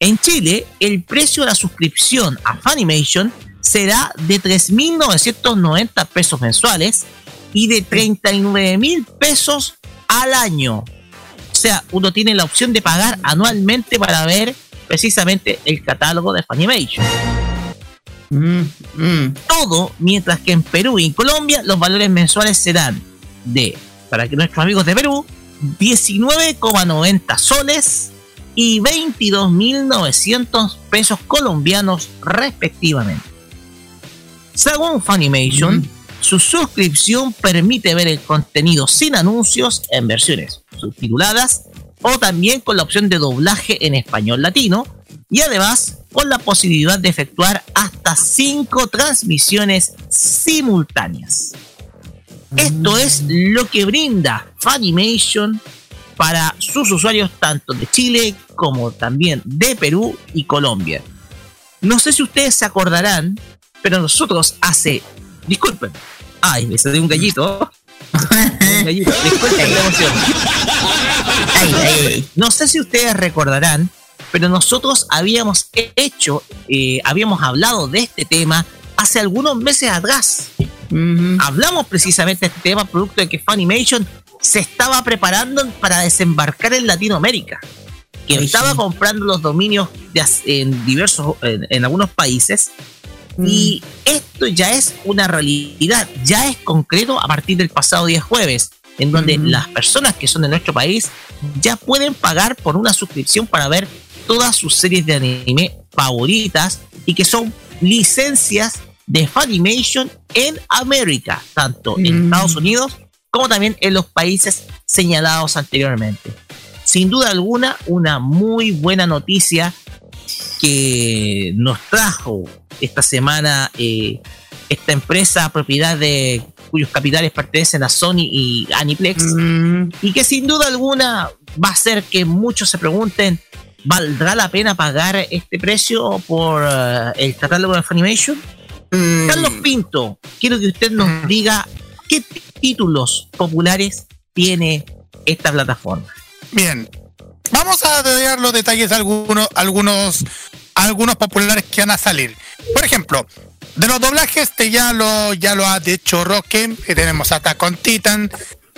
En Chile, el precio de la suscripción a Funimation será de 3.990 pesos mensuales y de 39.000 pesos al año. O sea, uno tiene la opción de pagar anualmente para ver precisamente el catálogo de Funimation. Todo mientras que en Perú y en Colombia los valores mensuales serán de, para que nuestros amigos de Perú, 19,90 soles y 22.900 pesos colombianos respectivamente. Según Funimation, su suscripción permite ver el contenido sin anuncios en versiones subtituladas o también con la opción de doblaje en español latino y además con la posibilidad de efectuar hasta 5 transmisiones simultáneas. Esto es lo que brinda Funimation para sus usuarios tanto de Chile como también de Perú y Colombia. No sé si ustedes se acordarán, pero nosotros hace... Disculpen. Ay, me salió un gallito. Un gallito. Disculpen la emoción. No sé si ustedes recordarán, pero nosotros habíamos hecho, eh, habíamos hablado de este tema hace algunos meses atrás. Hablamos precisamente de este tema, producto de que Funimation se estaba preparando para desembarcar en Latinoamérica. Que estaba comprando los dominios de en diversos, en, en algunos países. Y esto ya es una realidad, ya es concreto a partir del pasado día jueves, en donde las personas que son de nuestro país ya pueden pagar por una suscripción para ver todas sus series de anime favoritas y que son licencias de Funimation en América, tanto en Estados Unidos como también en los países señalados anteriormente. Sin duda alguna, una muy buena noticia que nos trajo esta semana eh, esta empresa propiedad de cuyos capitales pertenecen a Sony y Aniplex y que sin duda alguna va a hacer que muchos se pregunten ¿valdrá la pena pagar este precio por eh, el catálogo de Funimation? Carlos Pinto, quiero que usted nos diga qué títulos populares tiene esta plataforma. Bien, vamos a detallar los detalles de algunos, algunos, algunos populares que van a salir. Por ejemplo, de los doblajes, te ya lo, ya lo ha dicho Roque, que tenemos Attack on Titan,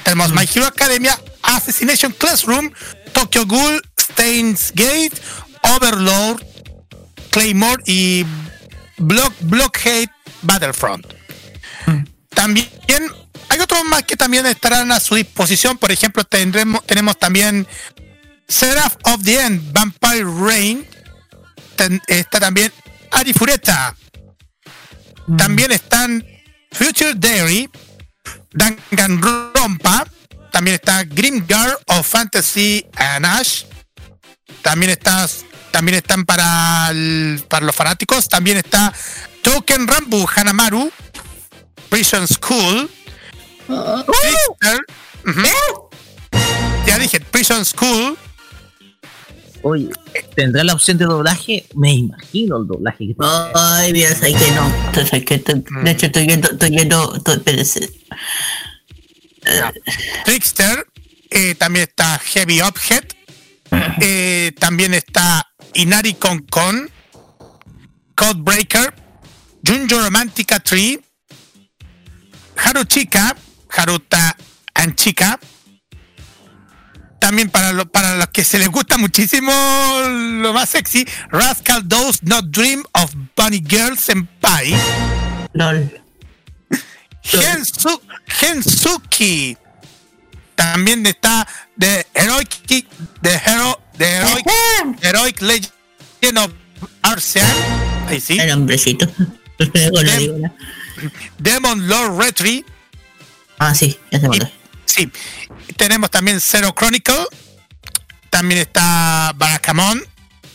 tenemos My Hero Academia, Assassination Classroom, Tokyo Ghoul, Stains Gate, Overlord, Claymore y Block, Blockade Battlefront. También hay otros más que también estarán a su disposición. Por ejemplo, tendremos, tenemos también Seraph of the End, Vampire Rain. Ten- está también Arifureta. También están Future Dairy, Danganronpa. También está Grimgar of Fantasy and Ash. También está, también están para, el- para los fanáticos. También está Token Rambu Hanamaru. Prison School. Trickster. Ujú. Ya dije, Prison School. Oye, ¿tendrá la opción de doblaje? Me imagino el doblaje que Ay, Dios, hay que no. Entonces, que, de hecho, estoy viendo, estoy viendo, estoy- espérese. Trickster. eh, también está Heavy Object. eh, también está Inari Con Con. Codebreaker. Junjo Romantica Tree. Haruchika. Haruta Anchika. También para, lo- para los que se les gusta muchísimo lo más sexy, Rascal Does Not Dream of Bunny Girl Senpai. LOL. Gensu, Gensuki. También está The Heroic The Hero The Heroic, Heroic Legend of Arcean. Ahí sí. El hombrecito. Demon Lord Retry. Ah, sí, ya se. Sí. Tenemos también Zero Chronicle. También está Barakamon.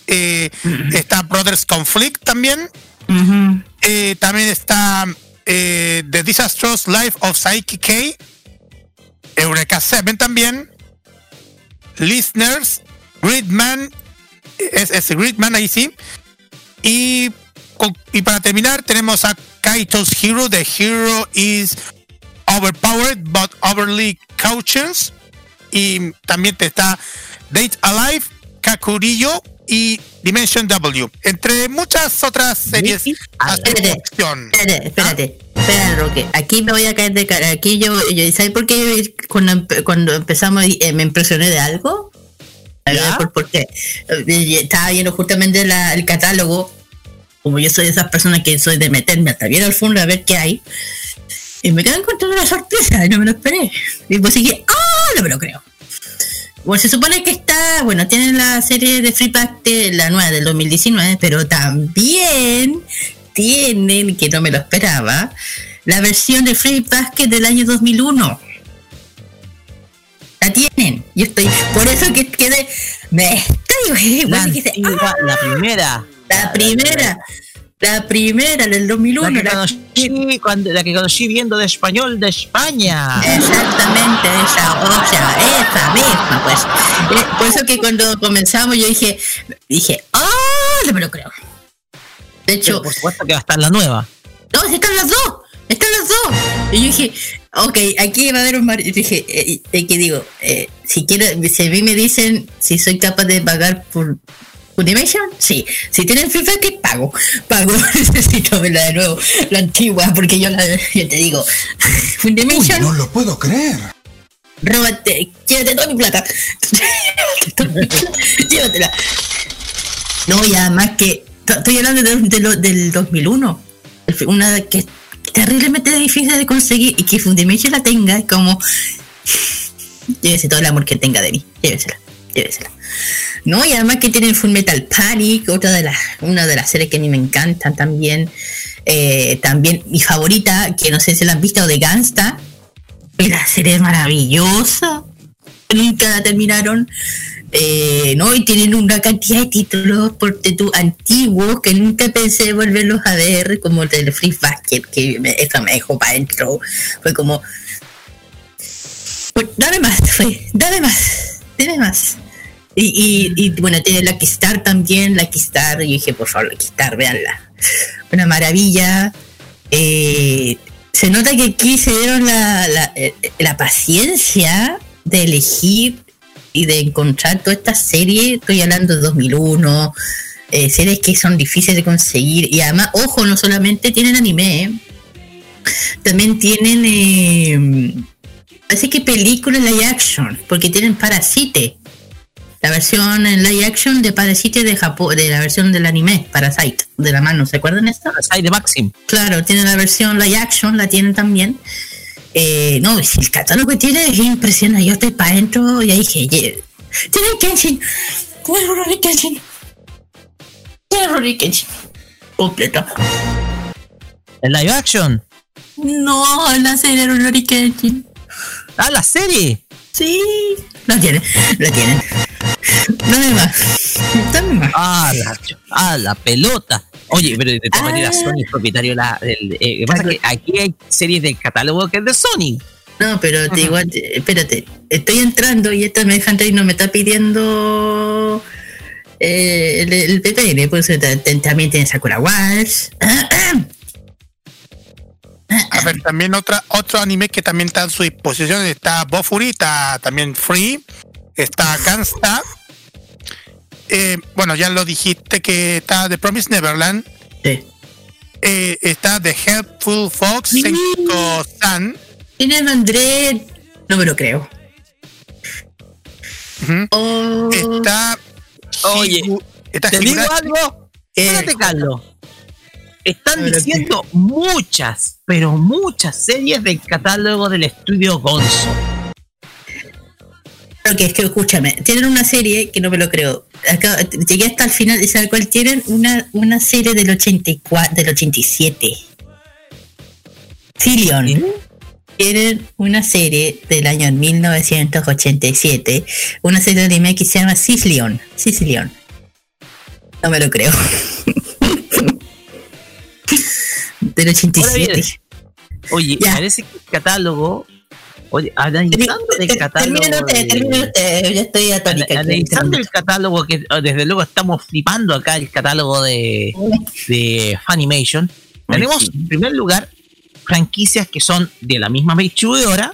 Eh, está Brothers Conflict también. Eh, también está eh, The Disastrous Life of Saiki K. Eureka 7 también. Listeners. Gridman. Es, es Gridman ahí sí. Y, y para terminar tenemos a Kaito's Hero. The Hero is overpowered but overly cautious. Y también te está Date Alive, Kakurillo y Dimension W. Entre muchas otras series Espérate, espérate, espérate, espérate, Roque. Aquí me voy a caer de cara. Aquí yo, yo ¿sabes por qué cuando, empe- cuando empezamos eh, me impresioné de algo? ¿Sabes por, por qué? Eh, Estaba viendo justamente la- el catálogo. Como yo soy de esas personas que soy de meterme hasta bien al fondo a ver qué hay. Y me quedé encontrando una sorpresa y no me lo esperé. Y pues dije, ¡ah! No me lo creo. Bueno, se supone que está, bueno, tienen la serie de Free Pack de la nueva del 2019, pero también tienen, que no me lo esperaba, la versión de Free Basket del año 2001. Tienen. Yo estoy. Por eso que quedé. Me estoy. La, que ¡ah! la primera. La primera. La primera del 2001. La que, conocí cuando, la que conocí viendo de español de España. Exactamente, esa, o sea, esa misma, pues. Eh, por eso que cuando comenzamos yo dije, dije, ¡ah! no me lo creo. De hecho, Pero por supuesto que va a estar la nueva. no, están las dos, están las dos. Y yo dije, ok, aquí va a haber un mar... dije, eh, eh, que digo, eh, si quiero, si a mí me dicen si soy capaz de pagar por Funimation, sí. Si tienen Free Fire, pago. Pago. Necesito verla de nuevo, la antigua, porque yo la yo te digo, Funimation. no lo puedo creer. Róbate, llévate toda mi plata. Llévatela. No, y además que to- estoy hablando de, de lo- del 2001. El fi- Una que terriblemente difícil de conseguir y que Funimation la tenga, es como. Llévese todo el amor que tenga de mí. Llévesela, llévesela. No, y además que tienen Full Metal Panic, otra de las, una de las series que a mí me encantan también. Eh, también mi favorita, que no sé si la han visto, de Gangsta. La serie es maravillosa. Nunca la terminaron. Eh, no, y tienen una cantidad de títulos por tú antiguos que nunca pensé volverlos a ver, como el del Free Basket, que me, eso me dejó para adentro. Fue como. Pues, dame más, fue, dame más, dame más. Y, y, y, bueno, tiene la Star también, la Star, y dije, por favor, la Star, veanla. Una maravilla. Eh, se nota que aquí se dieron la, la, eh, la paciencia de elegir y de encontrar toda esta serie. Estoy hablando de 2001, eh, series que son difíciles de conseguir. Y además, ojo, no solamente tienen anime, ¿eh? también tienen, eh, parece que películas live action, porque tienen Parasite. La versión en live action de Parasite de Japón, de la versión del anime, Parasite, de la mano, ¿se acuerdan esto? Parasite de Maxim. Claro, tiene la versión live action, la tienen también. Eh, no, y el catálogo que tiene es impresionante. Yo estoy para adentro y ahí dije, "Ye- tiene Kenshin, tiene Rurouni Kenshin, tiene Rurouni Kenshin, completa. ¿En live action? No, la serie Rurouni Kenshin. Ah, la serie. Sí, lo tienen, lo tienen. Dame más, dame más. Ah, la, ah, la pelota. Oye, pero de todas maneras, Sony es propietario de la. del- eh, lo que pasa es que aquí hay series del catálogo que es de Sony. No, pero te igual, te- espérate, estoy entrando y esta y no me está pidiendo eh, el, el PPN, pues ta- ta- también tiene Sakura Wars. A ver, también otra, otro anime que también está a su disposición está Bofuri, está también Free, está Gangsta. Eh, bueno, ya lo dijiste que está The Promise Neverland. Sí. Eh, está The Helpful Fox, Sí. Senko San. Tiene André, no me lo creo. Oh, Está. Oye, está ¿Te digo algo? Espérate, Carlos. Están diciendo muchas, pero muchas series del catálogo del estudio Gonzo. Que es que escúchame, tienen una serie que no me lo creo. Acá, llegué hasta el final y sabes cuál tienen una, una serie del 84, del 87. Filion. ¿Eh? Tienen una serie del año 1987, una serie de anime que se llama Sicilion. Sicilion. No me lo creo. del 87. bien. Oye, Ya. parece que el catálogo. Oye, analizando el catálogo. De- termine usted, ya estoy atónica. Analizando el catálogo, que oh, desde luego estamos flipando acá, el catálogo de, de Funimation. Tenemos, en primer lugar, franquicias que son de la misma distribuidora,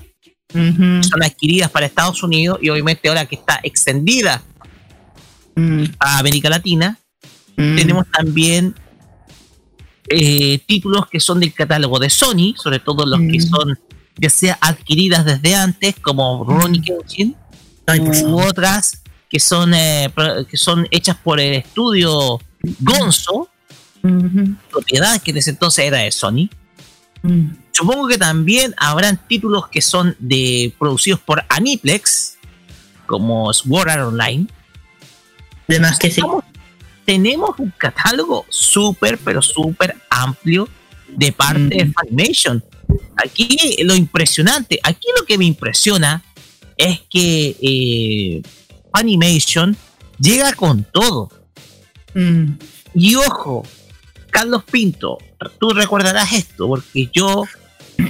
Ujú, son adquiridas para Estados Unidos y obviamente ahora que está extendida mm, a América Latina, mm. tenemos también eh, títulos que son del catálogo de Sony, sobre todo los que Mm. son ya sea adquiridas desde antes, como Ronnie Kenshin, Ay, por u otras que son eh, que son hechas por el estudio Gonzo, propiedad que en ese entonces era de Sony. mm. Supongo que también habrán títulos que son de producidos por Aniplex, como Sword Art Online. Además que sí. Tenemos un catálogo súper, pero súper amplio de parte de Mm. Funimation. Aquí lo impresionante, aquí lo que me impresiona es que eh, Animation llega con todo. Mm. Y ojo, Carlos Pinto, tú recordarás esto, porque yo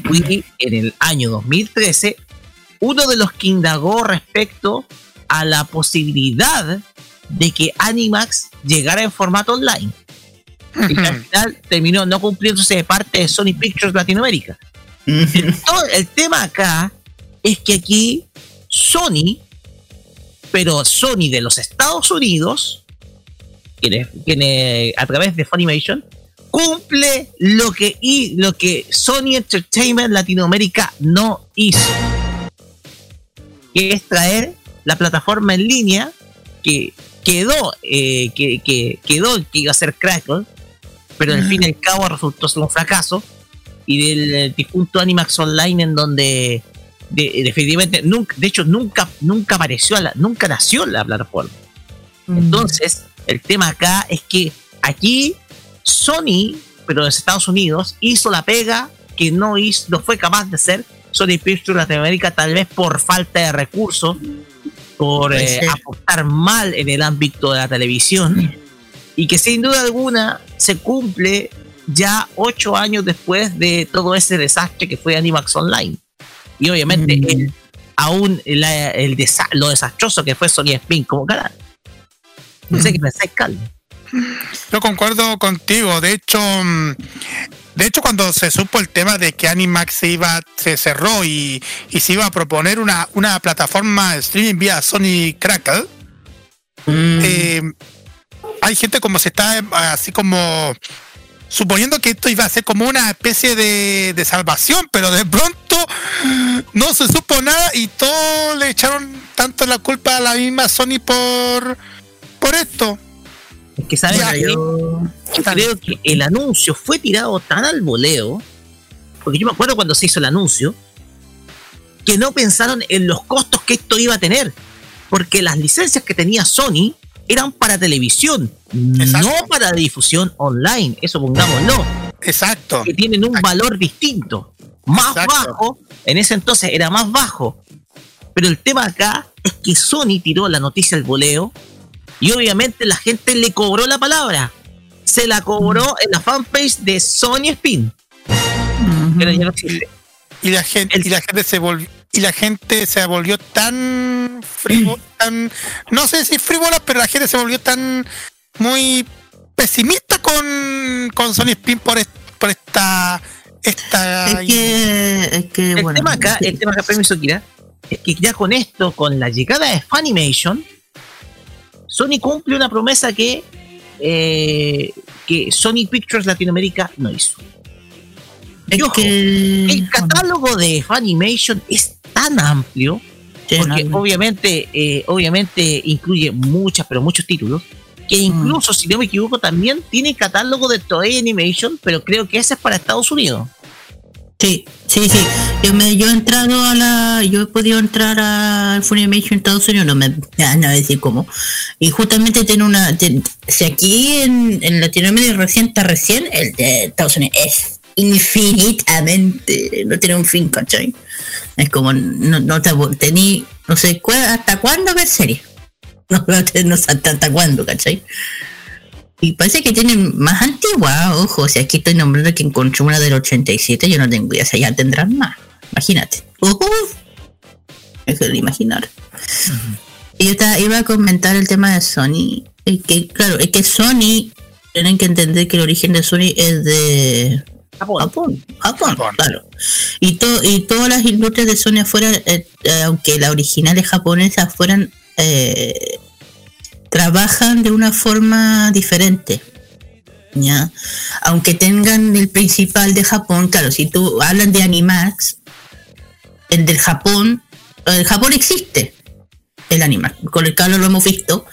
fui en el año 2013 uno de los que indagó respecto a la posibilidad de que Animax llegara en formato online. Y que al final terminó no cumpliéndose de parte de Sony Pictures Latinoamérica. El tema acá es que aquí Sony, pero Sony de los Estados Unidos, quienes, quienes, a través de Funimation, cumple lo que, y, lo que Sony Entertainment Latinoamérica no hizo. Que es traer la plataforma en línea que quedó, eh, que quedó que iba a ser Crackle, pero al fin y al cabo resultó ser un fracaso. Y del eh, difunto Animax Online, en donde de- definitivamente, nunca, de hecho, nunca, nunca apareció, a la- nunca nació la plataforma. Entonces, el tema acá es que aquí Sony, pero de Estados Unidos, hizo la pega que no, hizo, no fue capaz de hacer Sony Pictures Latinoamérica, tal vez por falta de recursos, por eh, apostar mal en el ámbito de la televisión, y que sin duda alguna se cumple ya ocho años después de todo ese desastre que fue Animax Online. Y obviamente el- aún la- el desa- lo desastroso que fue Sony Spin como canal. No sé qué pensáis, Carlos. Yo concuerdo contigo. De hecho, mm, de hecho cuando se supo el tema de que Animax se iba, se cerró y, y se iba a proponer una, una plataforma de streaming vía Sony Crackle, eh, hay gente como se está así como suponiendo que esto iba a ser como una especie de, de salvación, pero de pronto no se supo nada y todos le echaron tanto la culpa a la misma Sony por, por esto. Es que sabes Ya, qué? yo- Yo creo que el anuncio fue tirado tan al voleo, porque yo me acuerdo cuando se hizo el anuncio, que no pensaron en los costos que esto iba a tener, porque las licencias que tenía Sony eran para televisión, no para difusión online, eso pongámoslo, Exacto. que tienen un valor distinto, más bajo, en ese entonces era más bajo, pero el tema acá es que Sony tiró la noticia al voleo y obviamente la gente le cobró la palabra. Se la cobró en la fanpage de Sony Spin. Pero ya no existe. y la gente y la gente se volvió y la gente se volvió tan frívola, tan no sé si frívola pero la gente se volvió tan muy pesimista con con Sony Spin por, est- por esta esta Es que, es que El bueno, tema acá, el tema acá, permiso, Kira, es que ya con esto, con la llegada de Funimation, Sony cumple una promesa que, eh, que Sony Pictures Latinoamérica no hizo. Y ojo, el catálogo de Funimation es tan amplio, porque obviamente, eh, obviamente incluye muchas, pero muchos títulos, que incluso, si no me equivoco, también tiene catálogo de Toei Animation, pero creo que ese es para Estados Unidos. Sí, sí, sí. Yo, me, yo he entrado a la. Yo he podido entrar a Funimation Estados Unidos, no me voy a decir cómo. Y justamente tiene una. ten- si aquí en, en Latinoamérica recién está recién, el de Estados Unidos es infinitamente. No tiene un fin, ¿cachai? Es como. No, no te tení. No sé hasta cuándo ver series. No, no, sé- no sé hasta, cuándo, ¿cachai? Y parece que tienen más antigua, ojo, si aquí estoy nombrando que encontré una del 87, yo no tengo idea, o sea, ya tendrán más, imagínate. Uf, es de imaginar. Y yo estaba- iba a comentar el tema de Sony, es que claro, es que Sony, tienen que entender que el origen de Sony es de Japón, Japón, claro. Y, to- y todas las industrias de Sony afuera, eh, eh, aunque las originales japonesas fueran... eh, trabajan de una forma diferente. ¿ya? Aunque tengan el principal de Japón, claro, si tú hablan de Animax, el del Japón, el Japón existe, el Animax, con el Carlos lo hemos visto,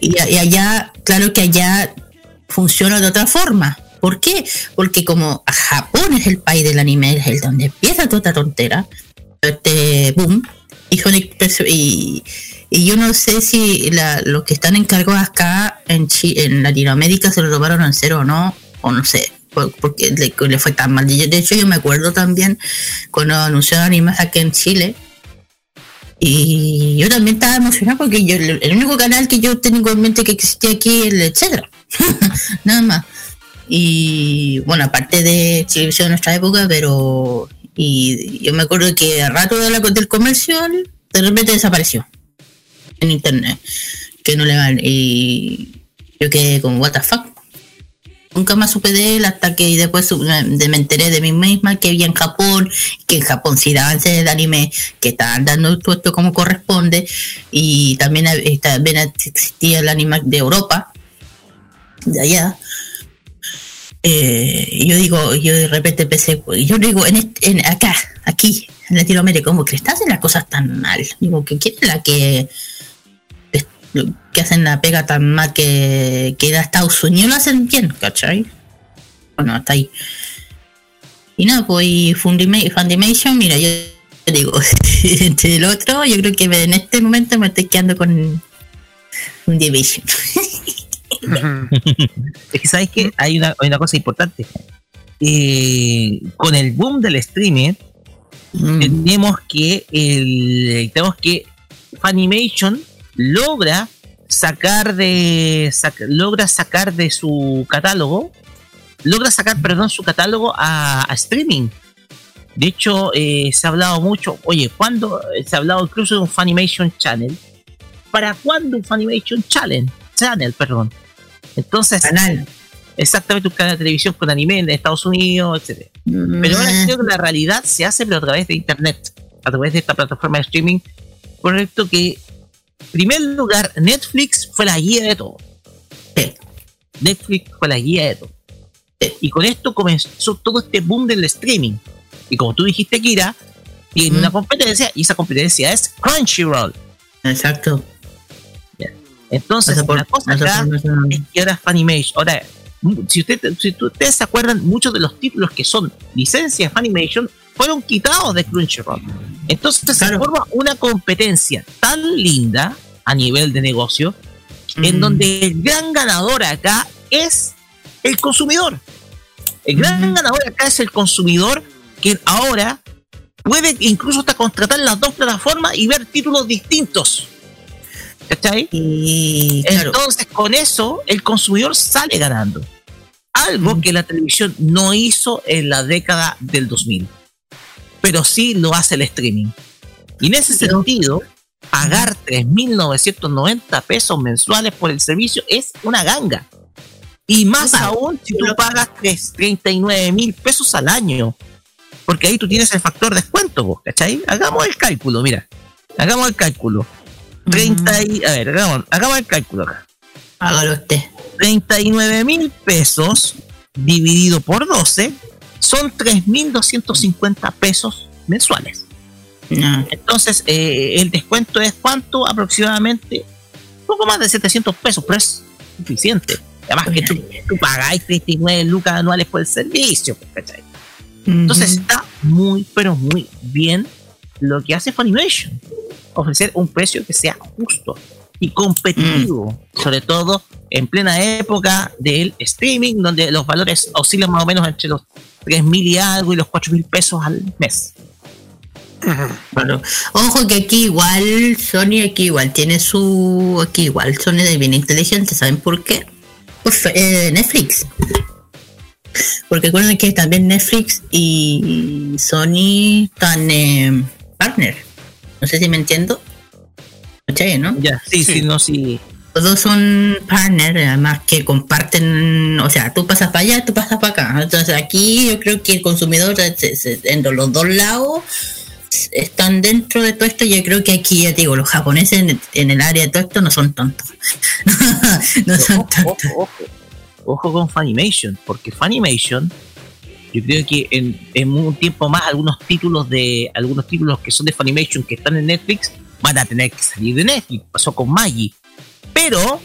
y, a- y allá, claro que allá funciona de otra forma. ¿Por qué? Porque como Japón es el país del anime, es el donde empieza toda esta tontera, este boom, y, son expreso- y, y yo no sé si los que están encargados acá en, Chi- en Latinoamérica se lo tomaron en cero o no, o no sé. por- porque le, fue tan mal. De hecho, yo me acuerdo también cuando anunciaron animes aquí en Chile. Y yo también estaba emocionada porque yo, el único canal que yo tengo en mente que existía aquí es el etcétera. Nada más. Y bueno, aparte de televisión de nuestra época, pero. Y yo me acuerdo que a rato de la, del comercial, de repente desapareció en internet. Que no le van. Y yo quedé como, ¿What? Nunca más supe de él hasta que después me, enteré de mí misma que había en Japón, que en Japón sí daban series de anime, que estaban dando todo esto como corresponde, y también, eh, también existía el anime de Europa, de allá. Eh, yo digo, yo de repente empecé, yo digo, en, este- en acá, aquí, en Latinoamérica, ¿cómo que están haciendo las cosas tan mal? Digo, que quién es la que que hacen la pega tan mal que, que a Estados Unidos lo hacen bien, ¿cachai? Bueno, hasta ahí. Y nada, pues y Fundima- Fundimation, mira, yo digo, entre el otro, yo creo que en este momento me estoy quedando con Fundimation. Es que sabes que hay una, hay una cosa importante. Eh, con el boom del streaming, tenemos que el, tenemos que Funimation logra sacar de sac- logra sacar de su catálogo logra sacar perdón su catálogo a, a streaming. De hecho eh, se ha hablado mucho oye cuándo se ha hablado incluso de un Funimation Channel para cuándo un Funimation Channel Channel perdón entonces exactamente un canal de televisión con anime en Estados Unidos etcétera pero ahora creo que la realidad se hace pero a través de internet, a través de esta plataforma de streaming. Correcto que, en primer lugar, Netflix fue la guía de todo. Netflix fue la guía de todo. Y con esto comenzó todo este boom del streaming. Y como tú dijiste, Kira, tiene una competencia y esa competencia es Crunchyroll. Exacto. Entonces, por- la cosa acá por es que ahora Funimation, ahora, si, usted, si ustedes se acuerdan, muchos de los títulos que son licencias Funimation fueron quitados de Crunchyroll. Entonces se forma una competencia tan linda a nivel de negocio, en donde el gran ganador acá es el consumidor. El gran ganador acá es el consumidor que ahora puede incluso hasta contratar las dos plataformas y ver títulos distintos. ¿Cachai? Entonces, con eso, el consumidor sale ganando. Algo que la televisión no hizo en la década del 2000. Pero sí lo hace el streaming. Y en ese sentido, pagar 3.990 pesos mensuales por el servicio es una ganga. Y más aún si tú pagas 39 mil pesos al año. Porque ahí tú tienes el factor descuento, ¿cachai? Hagamos el cálculo, mira. Hagamos el cálculo. 30 y, a ver, hagamos, hagamos el cálculo acá. Hágalo usted. 39 mil pesos dividido por 12 son 3.250 pesos mensuales. Entonces, eh, el descuento es cuánto? Aproximadamente poco más de 700 pesos, pero es suficiente. Además que tú, tú pagáis 39 lucas anuales por el servicio, pues, ¿cachai? Entonces está muy, pero muy bien lo que hace Funimation. Ofrecer un precio que sea justo y competitivo, sobre todo en plena época del streaming, donde los valores oscilan más o menos entre los 3.000 y algo y los 4.000 pesos al mes. Claro. Ojo que aquí igual Sony aquí igual tiene su aquí igual Sony es bien inteligente, ¿saben por qué? Por eh, Netflix. Porque recuerden que también Netflix y Sony están eh, partner. No sé si me entiendo. ¿Cachai, no? Ya, sí, sí, no, sí. Los dos son partner, además que comparten, o sea, tú pasas para allá, tú pasas para acá. Entonces aquí yo creo que el consumidor en los dos lados están dentro de todo esto. Yo creo que aquí, ya te digo, los japoneses en, en el área de todo esto no son tontos. no son ojo, ojo, ojo, ojo con Funimation, porque Funimation, yo creo que en, en un tiempo más algunos títulos de algunos títulos que son de Funimation que están en Netflix van a tener que salir de Netflix. Pasó con Maggie. Pero,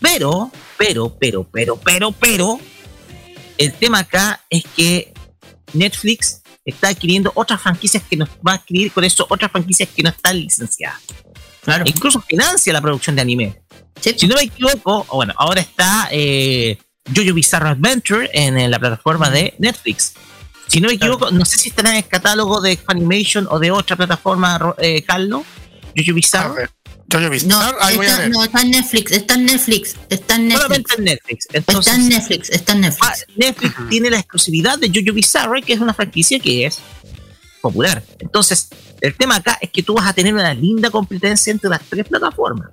pero, pero, pero, pero, pero, pero, el tema acá es que Netflix está adquiriendo otras franquicias que nos va a adquirir con eso otras franquicias que no están licenciadas. Claro. E incluso financia la producción de anime. Si no me equivoco, bueno, ahora está eh, Jojo Bizarre Adventure en, en la plataforma de Netflix. Si no me equivoco, no sé si estará en el catálogo de Funimation o de otra plataforma, eh, Carlos. Jojo ver, Jojo No, está, ver. no, está en Netflix, está en Netflix, está en Netflix. Solamente en Netflix. Entonces, Está en Netflix, está en ah, Netflix. Netflix tiene la exclusividad de Jojo Bizarre, que es una franquicia que es popular. Entonces, el tema acá es que tú vas a tener una linda competencia entre las tres plataformas.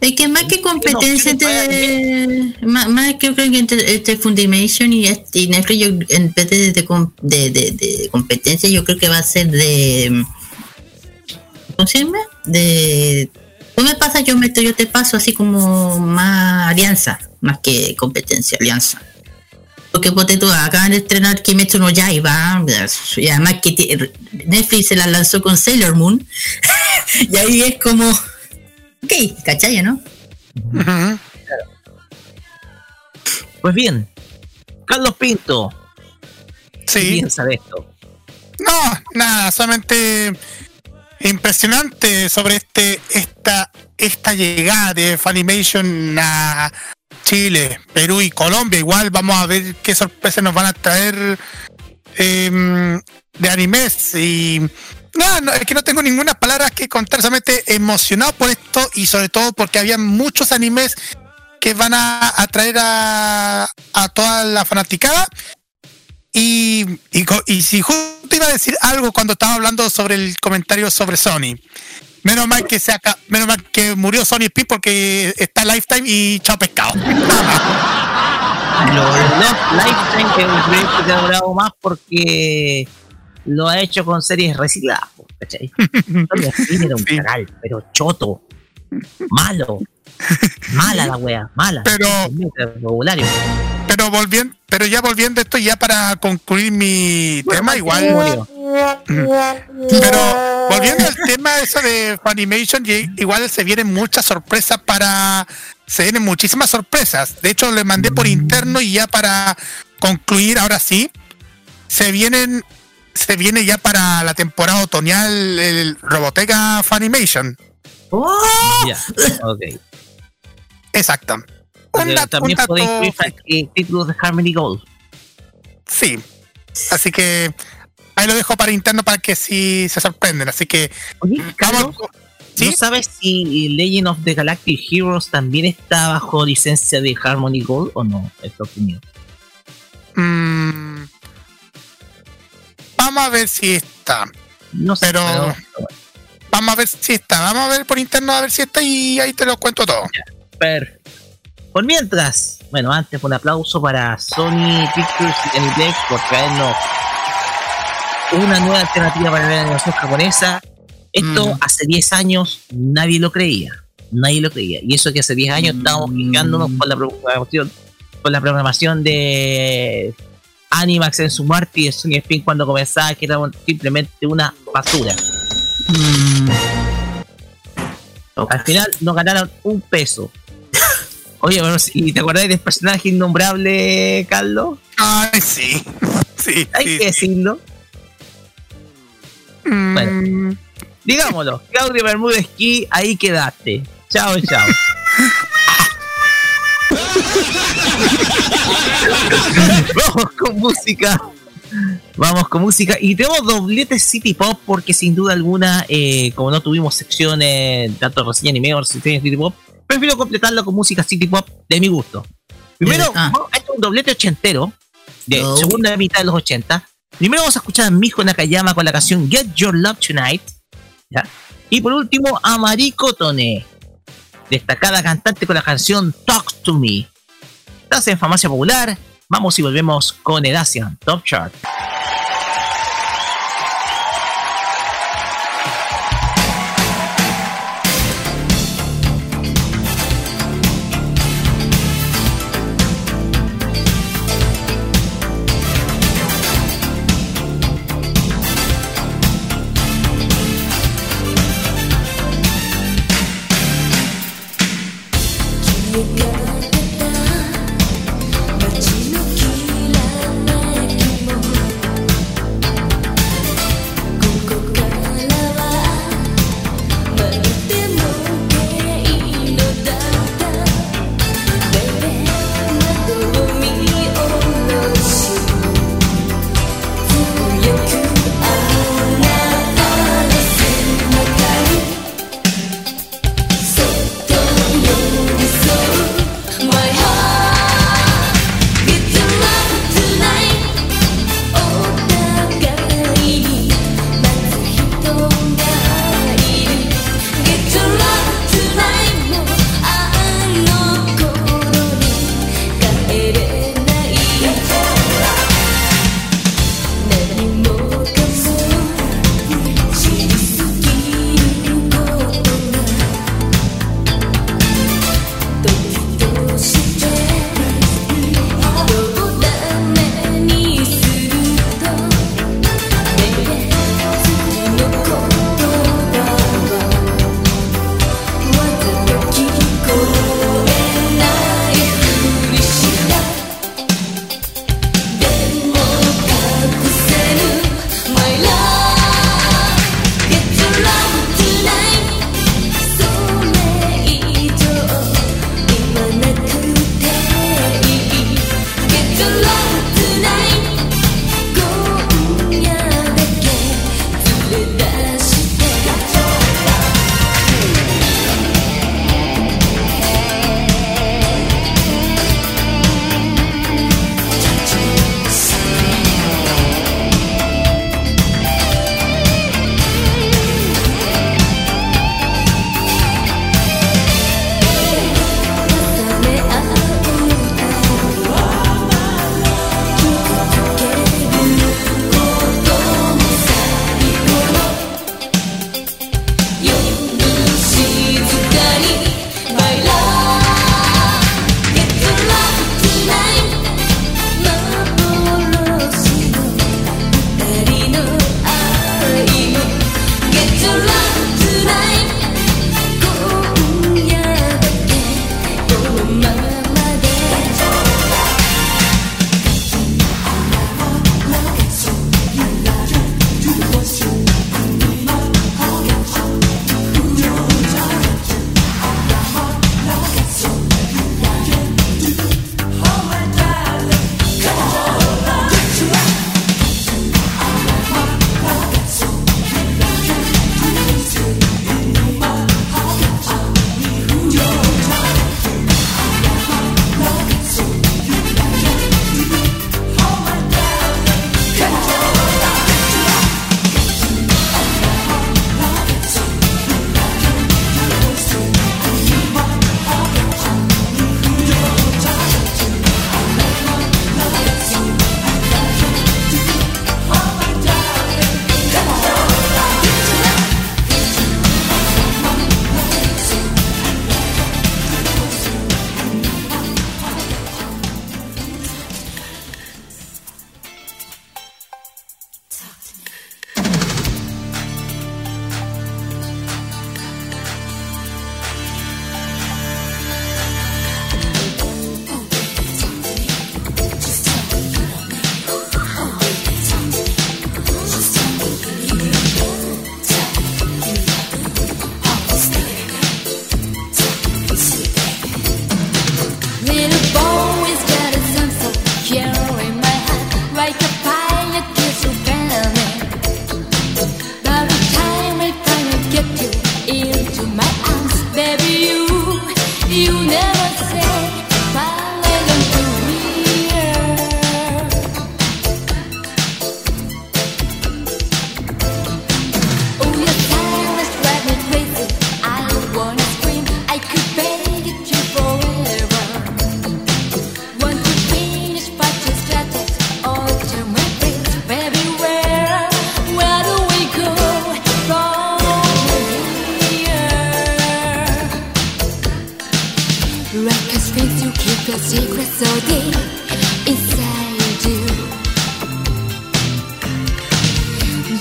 Es que más que competencia entre. Más, más que yo creo que entre, entre Fundimation y, este- y Netflix, yo, en vez de, de, com- de, de- de competencia, yo creo que va a ser de. ¿Cómo se llama? De. Tú me pasas, yo meto, yo te paso, así como más alianza, más que competencia, alianza. Porque ponte tú, acaban de estrenar Kimetsu no Yaiba, y además que Netflix se la lanzó con Sailor Moon, y ahí es como. Ok, ¿cachai, no? Pues bien, Carlos Pinto, ¿qué Sí. piensa de esto? No, nada, solamente impresionante sobre este esta esta llegada de Funimation a Chile, Perú y Colombia. Igual vamos a ver qué sorpresas nos van a traer em, de animes y no, no, es que no tengo ninguna palabra que contar, solamente emocionado por esto y sobre todo porque había muchos animes que van a atraer a, a toda la fanaticada y, y, si justo iba a decir algo cuando estaba hablando sobre el comentario sobre Sony. Menos mal que se aca- menos mal que murió Sony P porque está Lifetime y chao pescado. Lo de Lifetime es que ha durado más porque lo ha hecho con series recicladas, ¿cachai? Era un Sí. cagal, pero choto, malo, mala la wea, mala. Pero-. Pero volviendo, pero ya volviendo a esto ya para concluir mi tema igual. Murió. Pero volviendo al tema eso de Funimation, igual se vienen muchas sorpresas para. Se vienen muchísimas sorpresas. De hecho, le mandé por interno y ya para concluir, ahora sí, se vienen. Se viene ya para la temporada otoñal el Robotega Funimation. Ya, ok. Exacto. Un también un puede dato incluir títulos de Harmony Gold. Sí. Así que ahí lo dejo para interno para que sí se sorprenden. Así que Oye, Carlos, vamos. ¿Sí? ¿no sabes si Legend of the Galactic Heroes también está bajo licencia de Harmony Gold o no? Es tu opinión. Mm, vamos a ver si está. No sé, Pero- pero- Vamos a ver si está. Vamos a ver por interno a ver si está y ahí te lo cuento todo. Per. Por mientras, bueno, antes un aplauso para Sony Pictures y Aniplex por traernos una nueva alternativa para ver la animación japonesa. Esto Mm. hace 10 años nadie lo creía. Nadie lo creía. Y eso que hace 10 años estábamos Mm. quejándonos con la programación, con la programación de Animax en su muerte y de Sony Spin cuando comenzaba, que era simplemente una basura. Mm. Al final no ganaron un peso. Oye, bueno, ¿y te acordás del personaje innombrable, Carlos? Ay, sí. Sí, Hay sí. que decirlo. Mm, Bueno. Digámoslo, Claudio Bermúdez Key, ahí quedaste. Chao, chao. Vamos con música. Vamos con música. Y tenemos doblete City Pop porque sin duda alguna, eh, como no tuvimos secciones, tanto reseña anime o secciones City Pop, prefiero completarlo con música City Pop de mi gusto. Primero, Ah. vamos a hacer un doblete ochentero, de Oh. segunda mitad de los 80. Primero vamos a escuchar a Mijo Nakayama con la canción Get Your Love Tonight. ¿ya? Y por último, a Mariko Tone, destacada cantante con la canción Talk to Me. Estás en Farmacia Popular. Vamos y volvemos con Edasian Top Chart.「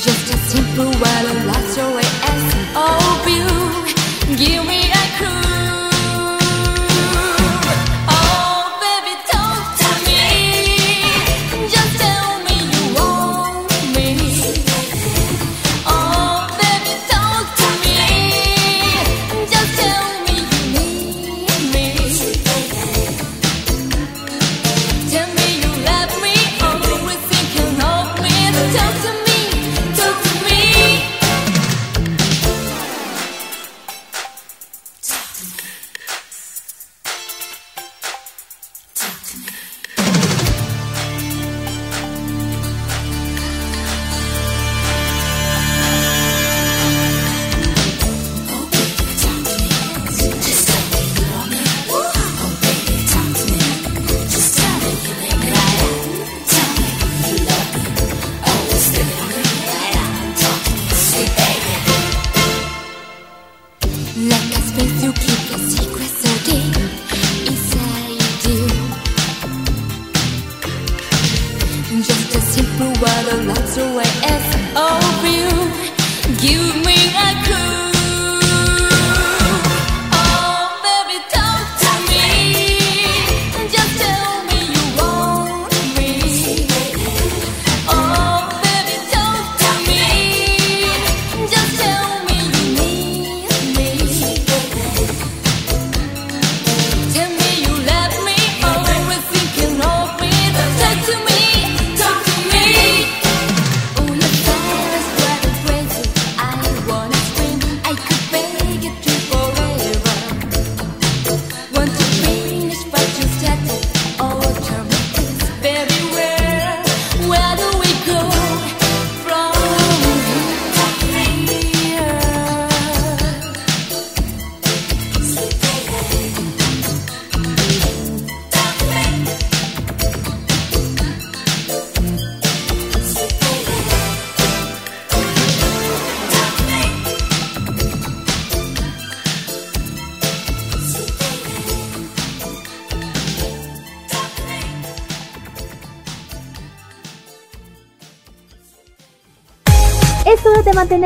Just a simple word of love,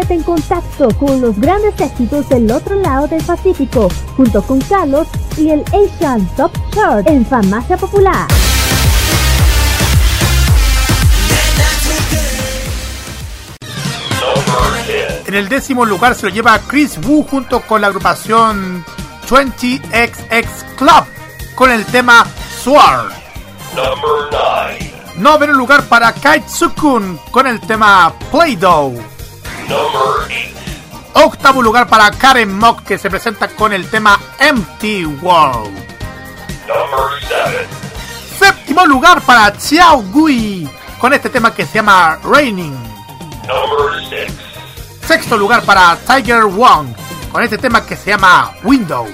en contacto con los grandes éxitos del otro lado del Pacífico, junto con Carlos y el Asian Top Chart en Farmacia Popular. En el décimo lugar se lo lleva Chris Wu junto con la agrupación 20XX Club con el tema Sword. Noveno lugar para Kaitsukun con el tema Play-Doh. Octavo lugar para Karen Mock que se presenta con el tema Empty World. Séptimo lugar para Xiao Gui con este tema que se llama Raining. Sexto lugar para Tiger Wong con este tema que se llama Window.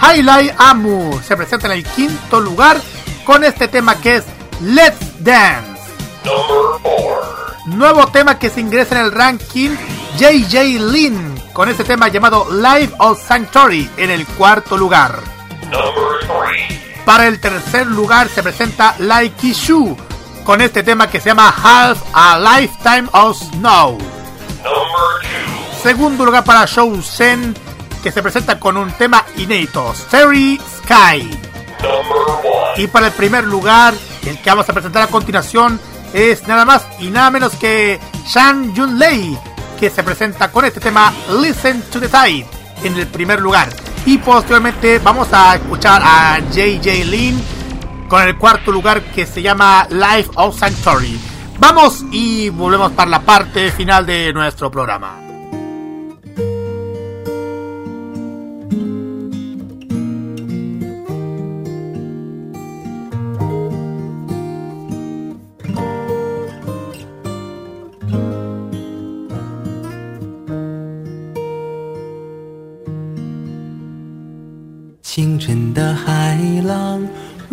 Highlight Amu se presenta en el quinto lugar con este tema que es Let's Dance. Nuevo tema que se ingresa en el ranking JJ Lin con este tema llamado Life of Sanctuary en el cuarto lugar. Para el tercer lugar se presenta Like Shu con este tema que se llama Half a Lifetime of Snow. Segundo lugar para Shou Sen que se presenta con un tema inédito, Starry Sky. Y para el primer lugar, el que vamos a presentar a continuación es nada más y nada menos que Shang Yun Lei, que se presenta con este tema Listen to the Tide en el primer lugar. Y posteriormente vamos a escuchar a JJ Lin con el cuarto lugar que se llama Life of Sanctuary. Vamos y volvemos para la parte final de nuestro programa.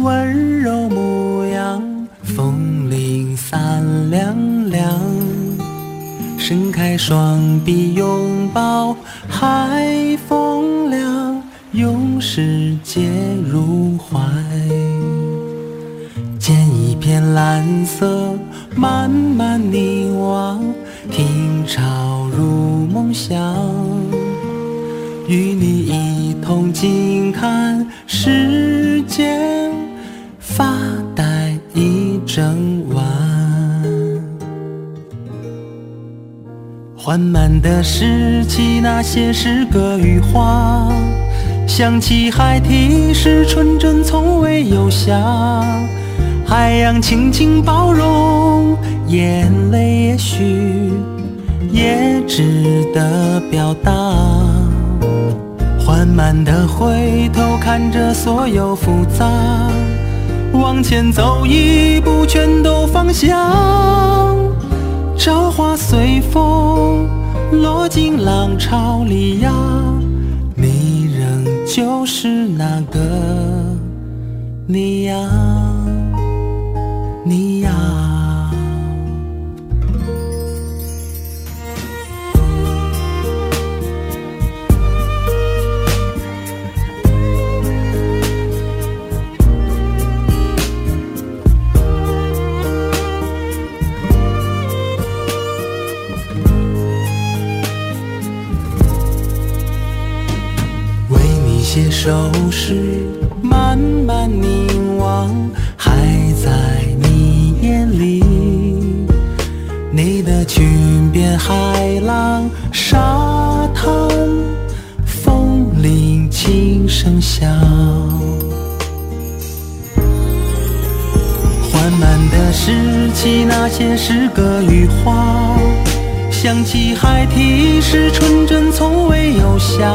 温柔模样，风铃散亮亮，伸开双臂拥抱海风凉，用世界入怀。捡一片蓝色，慢慢凝望，听潮入梦乡。与你一同静看世间，整晚。缓慢地拾起那些诗歌与画，想起孩提时纯真从未有瑕。海洋轻轻包容，眼泪也许也值得表达。缓慢地回头看着所有复杂，往前走一步，全都放下。朝花随风，落进浪潮里呀，你仍旧是那个你呀，你呀。收拾，慢慢凝望，还在你眼里。你的裙边海浪，沙滩，风铃轻声响。缓慢地拾起那些诗歌与画，想起孩提时纯真从未有瑕。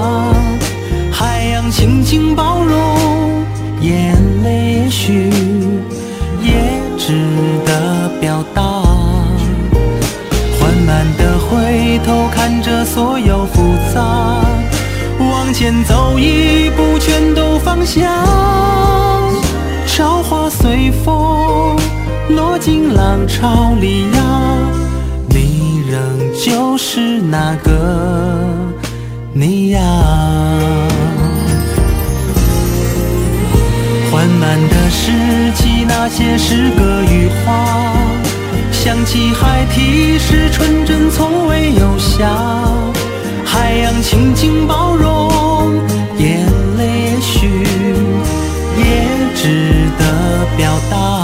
轻轻包容，眼泪也许也值得表达。缓慢地回头看着所有复杂，往前走一步，全都放下。朝花随风，落进浪潮里呀，你仍旧是那个你呀。拾起那些诗歌与画，想起孩提时纯真从未有瑕。海洋轻轻包容，眼泪也许也值得表达。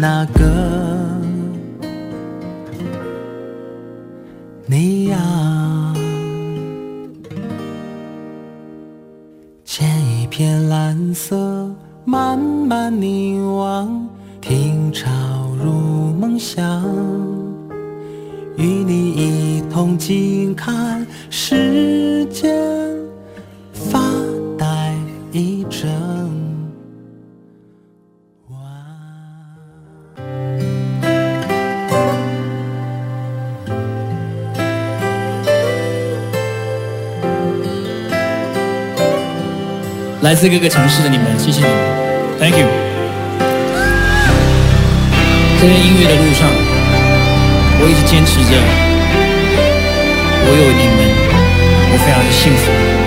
那个你呀。捡一片蓝色，慢慢凝望，听潮入梦乡。与你一同静看世来自各个城市的你们，谢谢你们，Thank you。在这音乐的路上，我一直坚持着，我有你们，我非常的幸福。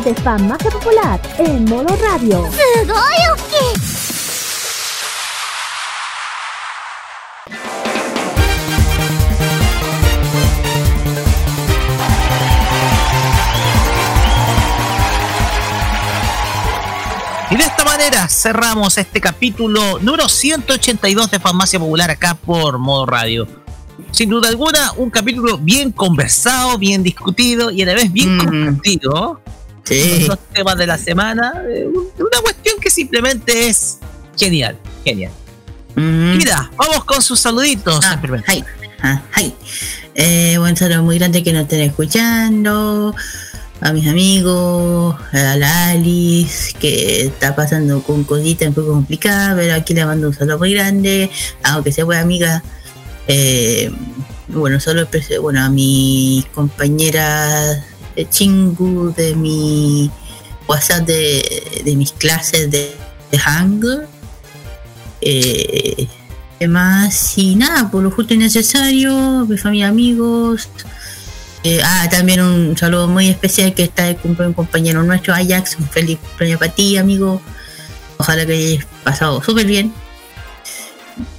de Famacia Popular en modo radio. Y de esta manera cerramos este capítulo número 182 de Farmacia Popular acá por Modo Radio. Sin duda alguna, un capítulo bien conversado, bien discutido y a la vez bien mm. compartido. Sí. Los temas de la semana. un- Una cuestión que simplemente es genial, genial. Mira, vamos con sus saluditos. Ah, hi. Ah, hi. Eh, buen saludo muy grande que nos estén escuchando. A mis amigos, a la Alice, que está pasando con cositas un poco complicadas, pero aquí le mando un saludo muy grande, aunque sea buena amiga. Eh, bueno, solo bueno, a mis compañeras Chingu, de mi WhatsApp de, de mis clases de, de Hang. Eh, ¿Qué más? Y nada, por lo justo y necesario, mi familia, amigos. Eh, ah, también un saludo muy especial que está de cumple un compañero nuestro, Ajax. Un feliz cumpleaños para ti, amigo. Ojalá que hayas pasado súper bien.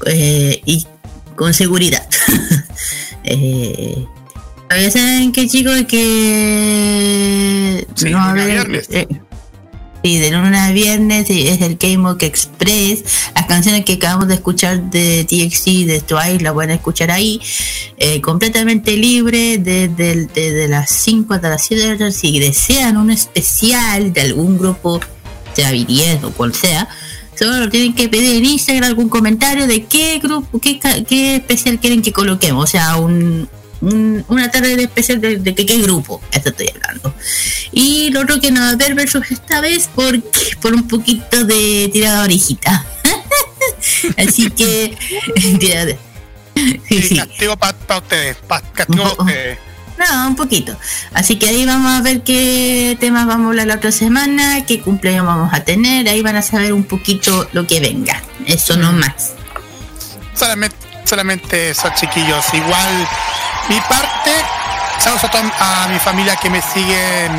Eh, y con seguridad. eh, saben que chicos que Sí, no, viernes. eh, Sí, de lunes a viernes es el Walk Express. Las canciones que acabamos de escuchar de TXT, de Twice, las pueden escuchar ahí. eh, completamente libre desde, desde las 5 hasta las 7 de la tarde. Si desean un especial de algún grupo, sea BTS o cual sea, solo lo tienen que pedir en Instagram algún comentario de qué grupo, qué, qué especial quieren que coloquemos. O sea, un, un- una tarde de especial de, de qué grupo, esto estoy hablando. Y lo otro que no va a haber versus esta vez porque por un poquito de tirada orejita. Así que tirada- Sí, sí. Castigo para ustedes. pa- castigo para ustedes. No, un poquito. Así que ahí vamos a ver qué temas vamos a hablar la otra semana, qué cumpleaños vamos a tener, ahí van a saber un poquito lo que venga. Eso no más. Solamente, solamente esos chiquillos. Igual, mi parte, saludos a, toda- a mi familia que me siguen,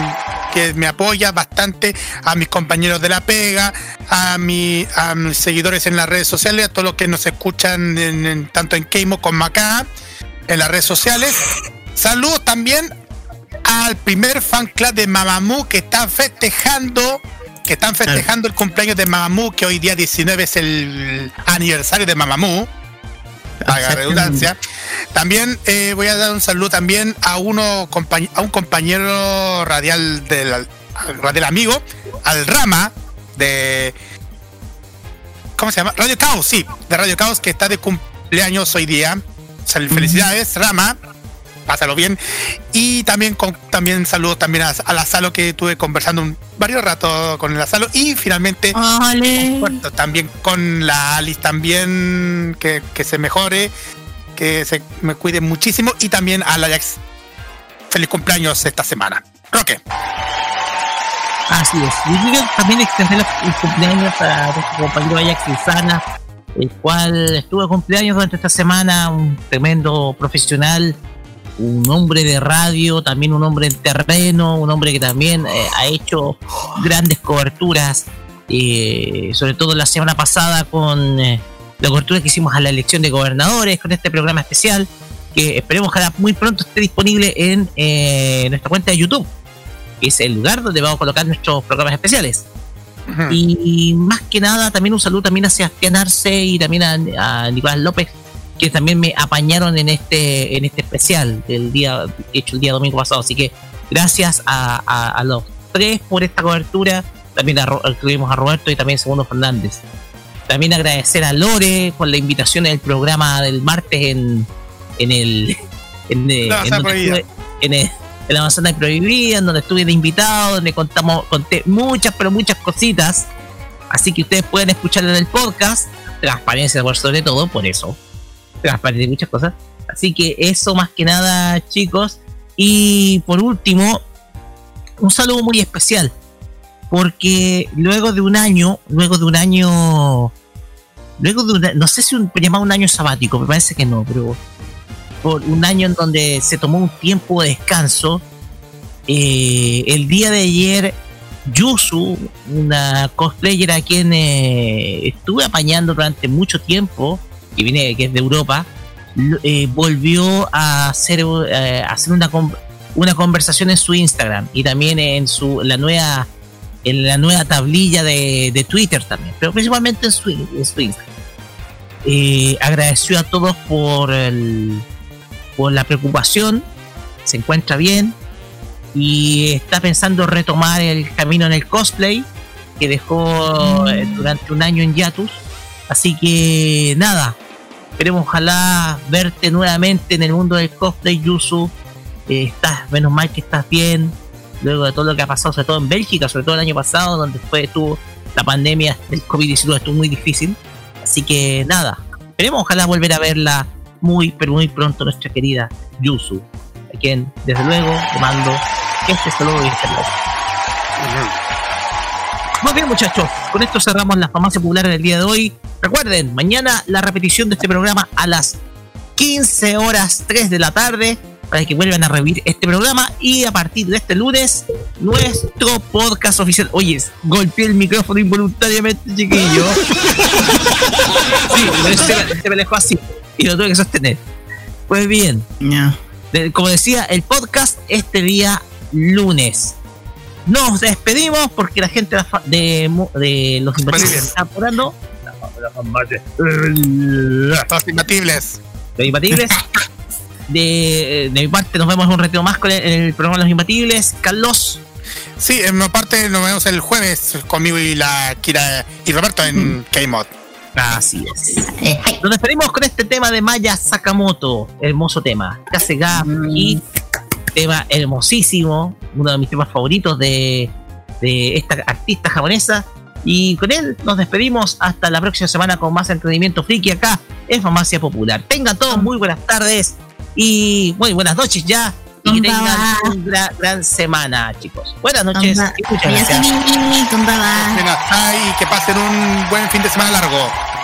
que me apoya bastante, a mis compañeros de la pega, a, mi, a mis seguidores en las redes sociales, a todos los que nos escuchan tanto en Keimo como acá, en las redes sociales. Saludos también al primer fan club de Mamamoo que está festejando que están festejando el cumpleaños de Mamamoo, que hoy día 19 es el aniversario de Mamamoo. Haga redundancia. También eh, voy a dar un saludo también a uno a un compañero radial del radial amigo, al Rama de ¿cómo se llama? Radio Caos, sí, de Radio Caos que está de cumpleaños hoy día. Felicidades, Rama. Pásalo bien. Y también con también saludos también a, a la Salo que estuve conversando un varios rato con la Salo. Y finalmente también con la Alice también que, que se mejore, que se me cuide muchísimo. Y también a la Ajax. Feliz cumpleaños esta semana. Roque. Así es. Y quiero también extender los cumpleaños a nuestro compañero Ajax Lizana, el cual estuvo de cumpleaños durante esta semana, un tremendo profesional, un hombre de radio, también un hombre en terreno, un hombre que también eh, ha hecho grandes coberturas, eh, sobre todo la semana pasada con eh, la cobertura que hicimos a la elección de gobernadores, con este programa especial, que esperemos que muy pronto esté disponible en eh, nuestra cuenta de YouTube que es el lugar donde vamos a colocar nuestros programas especiales. Y más que nada, también un saludo también a Sebastián Arce y también a, a Nicolás López, que también me apañaron en este en este especial del día hecho el día domingo pasado. Así que gracias a, a- a los tres por esta cobertura. También a, tuvimos a Roberto y también a Segundo Fernández. También agradecer a Lore por la invitación al programa del martes en, en el en, eh, La en Manzana donde Prohibida. estuve- en el- en la manzana prohibida, en donde estuve de invitado, donde contamos, conté muchas, pero muchas cositas. Así que ustedes pueden escucharlo en el podcast. Transparencia por sobre todo, por eso. Transparencia y muchas cosas. Así que eso más que nada, chicos. Y por último, un saludo muy especial. Porque luego de un año, luego de un año, luego de no sé si un, llamado un año sabático, me parece que no, pero por un año en donde se tomó un tiempo de descanso. Eh, el día de ayer, Yusu, una cosplayer a quien eh, estuve apañando durante mucho tiempo, que viene que es de Europa, eh, volvió a hacer, eh, a hacer una, una conversación en su Instagram y también en su la nueva en la nueva tablilla de, de Twitter también, pero principalmente en su, en su Instagram. Eh, agradeció a todos por el, por la preocupación, se encuentra bien y está pensando retomar el camino en el cosplay que dejó eh, durante un año en Yatus. Así que nada, esperemos ojalá verte nuevamente en el mundo del cosplay, Yusu. Eh, estás, menos mal que estás bien, luego de todo lo que ha pasado, sobre todo en Bélgica, sobre todo el año pasado, donde fue estuvo la pandemia del COVID-19 estuvo muy difícil. Así que nada, esperemos ojalá volver a verla muy, pero muy pronto, nuestra querida Yusu, a quien desde luego le mando este saludo y este aplauso. Muy bien, muchachos, con esto cerramos la farmacia popular del día de hoy. Recuerden, mañana la repetición de este programa a las 15 horas 3 de la tarde para que vuelvan a revivir este programa y a partir de este lunes nuestro podcast oficial. Oye, golpeé el micrófono involuntariamente, chiquillo. sí, se, se me dejó así y lo tuve que sostener. Pues bien, como decía, el podcast este día lunes. Nos despedimos porque la gente de, de los imbatibles está apurando. Los imbatibles. Los imbatibles. De, de, mi parte, nos vemos un ratito más con el, el programa Los Imbatibles. Carlos. Sí, en mi parte nos vemos el jueves conmigo y la Kira y Roberto en. K-Mod. Así es. Nos despedimos con este tema de Maya Sakamoto, hermoso tema. Kasega y mm tema hermosísimo, uno de mis temas favoritos de, esta artista japonesa. Y con él nos despedimos hasta la próxima semana con más entretenimiento friki acá en Farmacia Popular. Tengan todos muy buenas tardes y muy buenas noches ya. Y que tengan una gran, semana, chicos. Buenas noches y. Que pasen un buen fin de semana largo.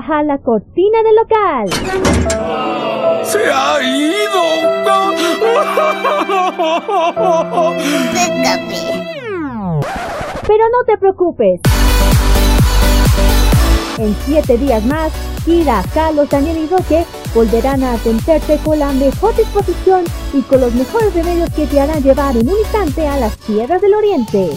Bajar la cortina del local. ¡Se ha ido! Pero no te preocupes. En siete días más, Kira, Carlos, Daniel y Roque volverán a atenderte con la mejor disposición y con los mejores remedios que te harán llevar en un instante a las tierras del oriente.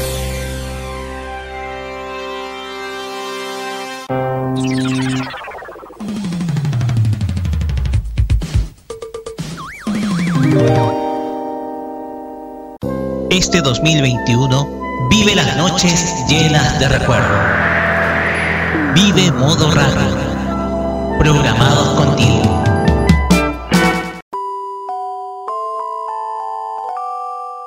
Este 2021 vive las noches llenas de recuerdo. Vive modo radio. Programados contigo.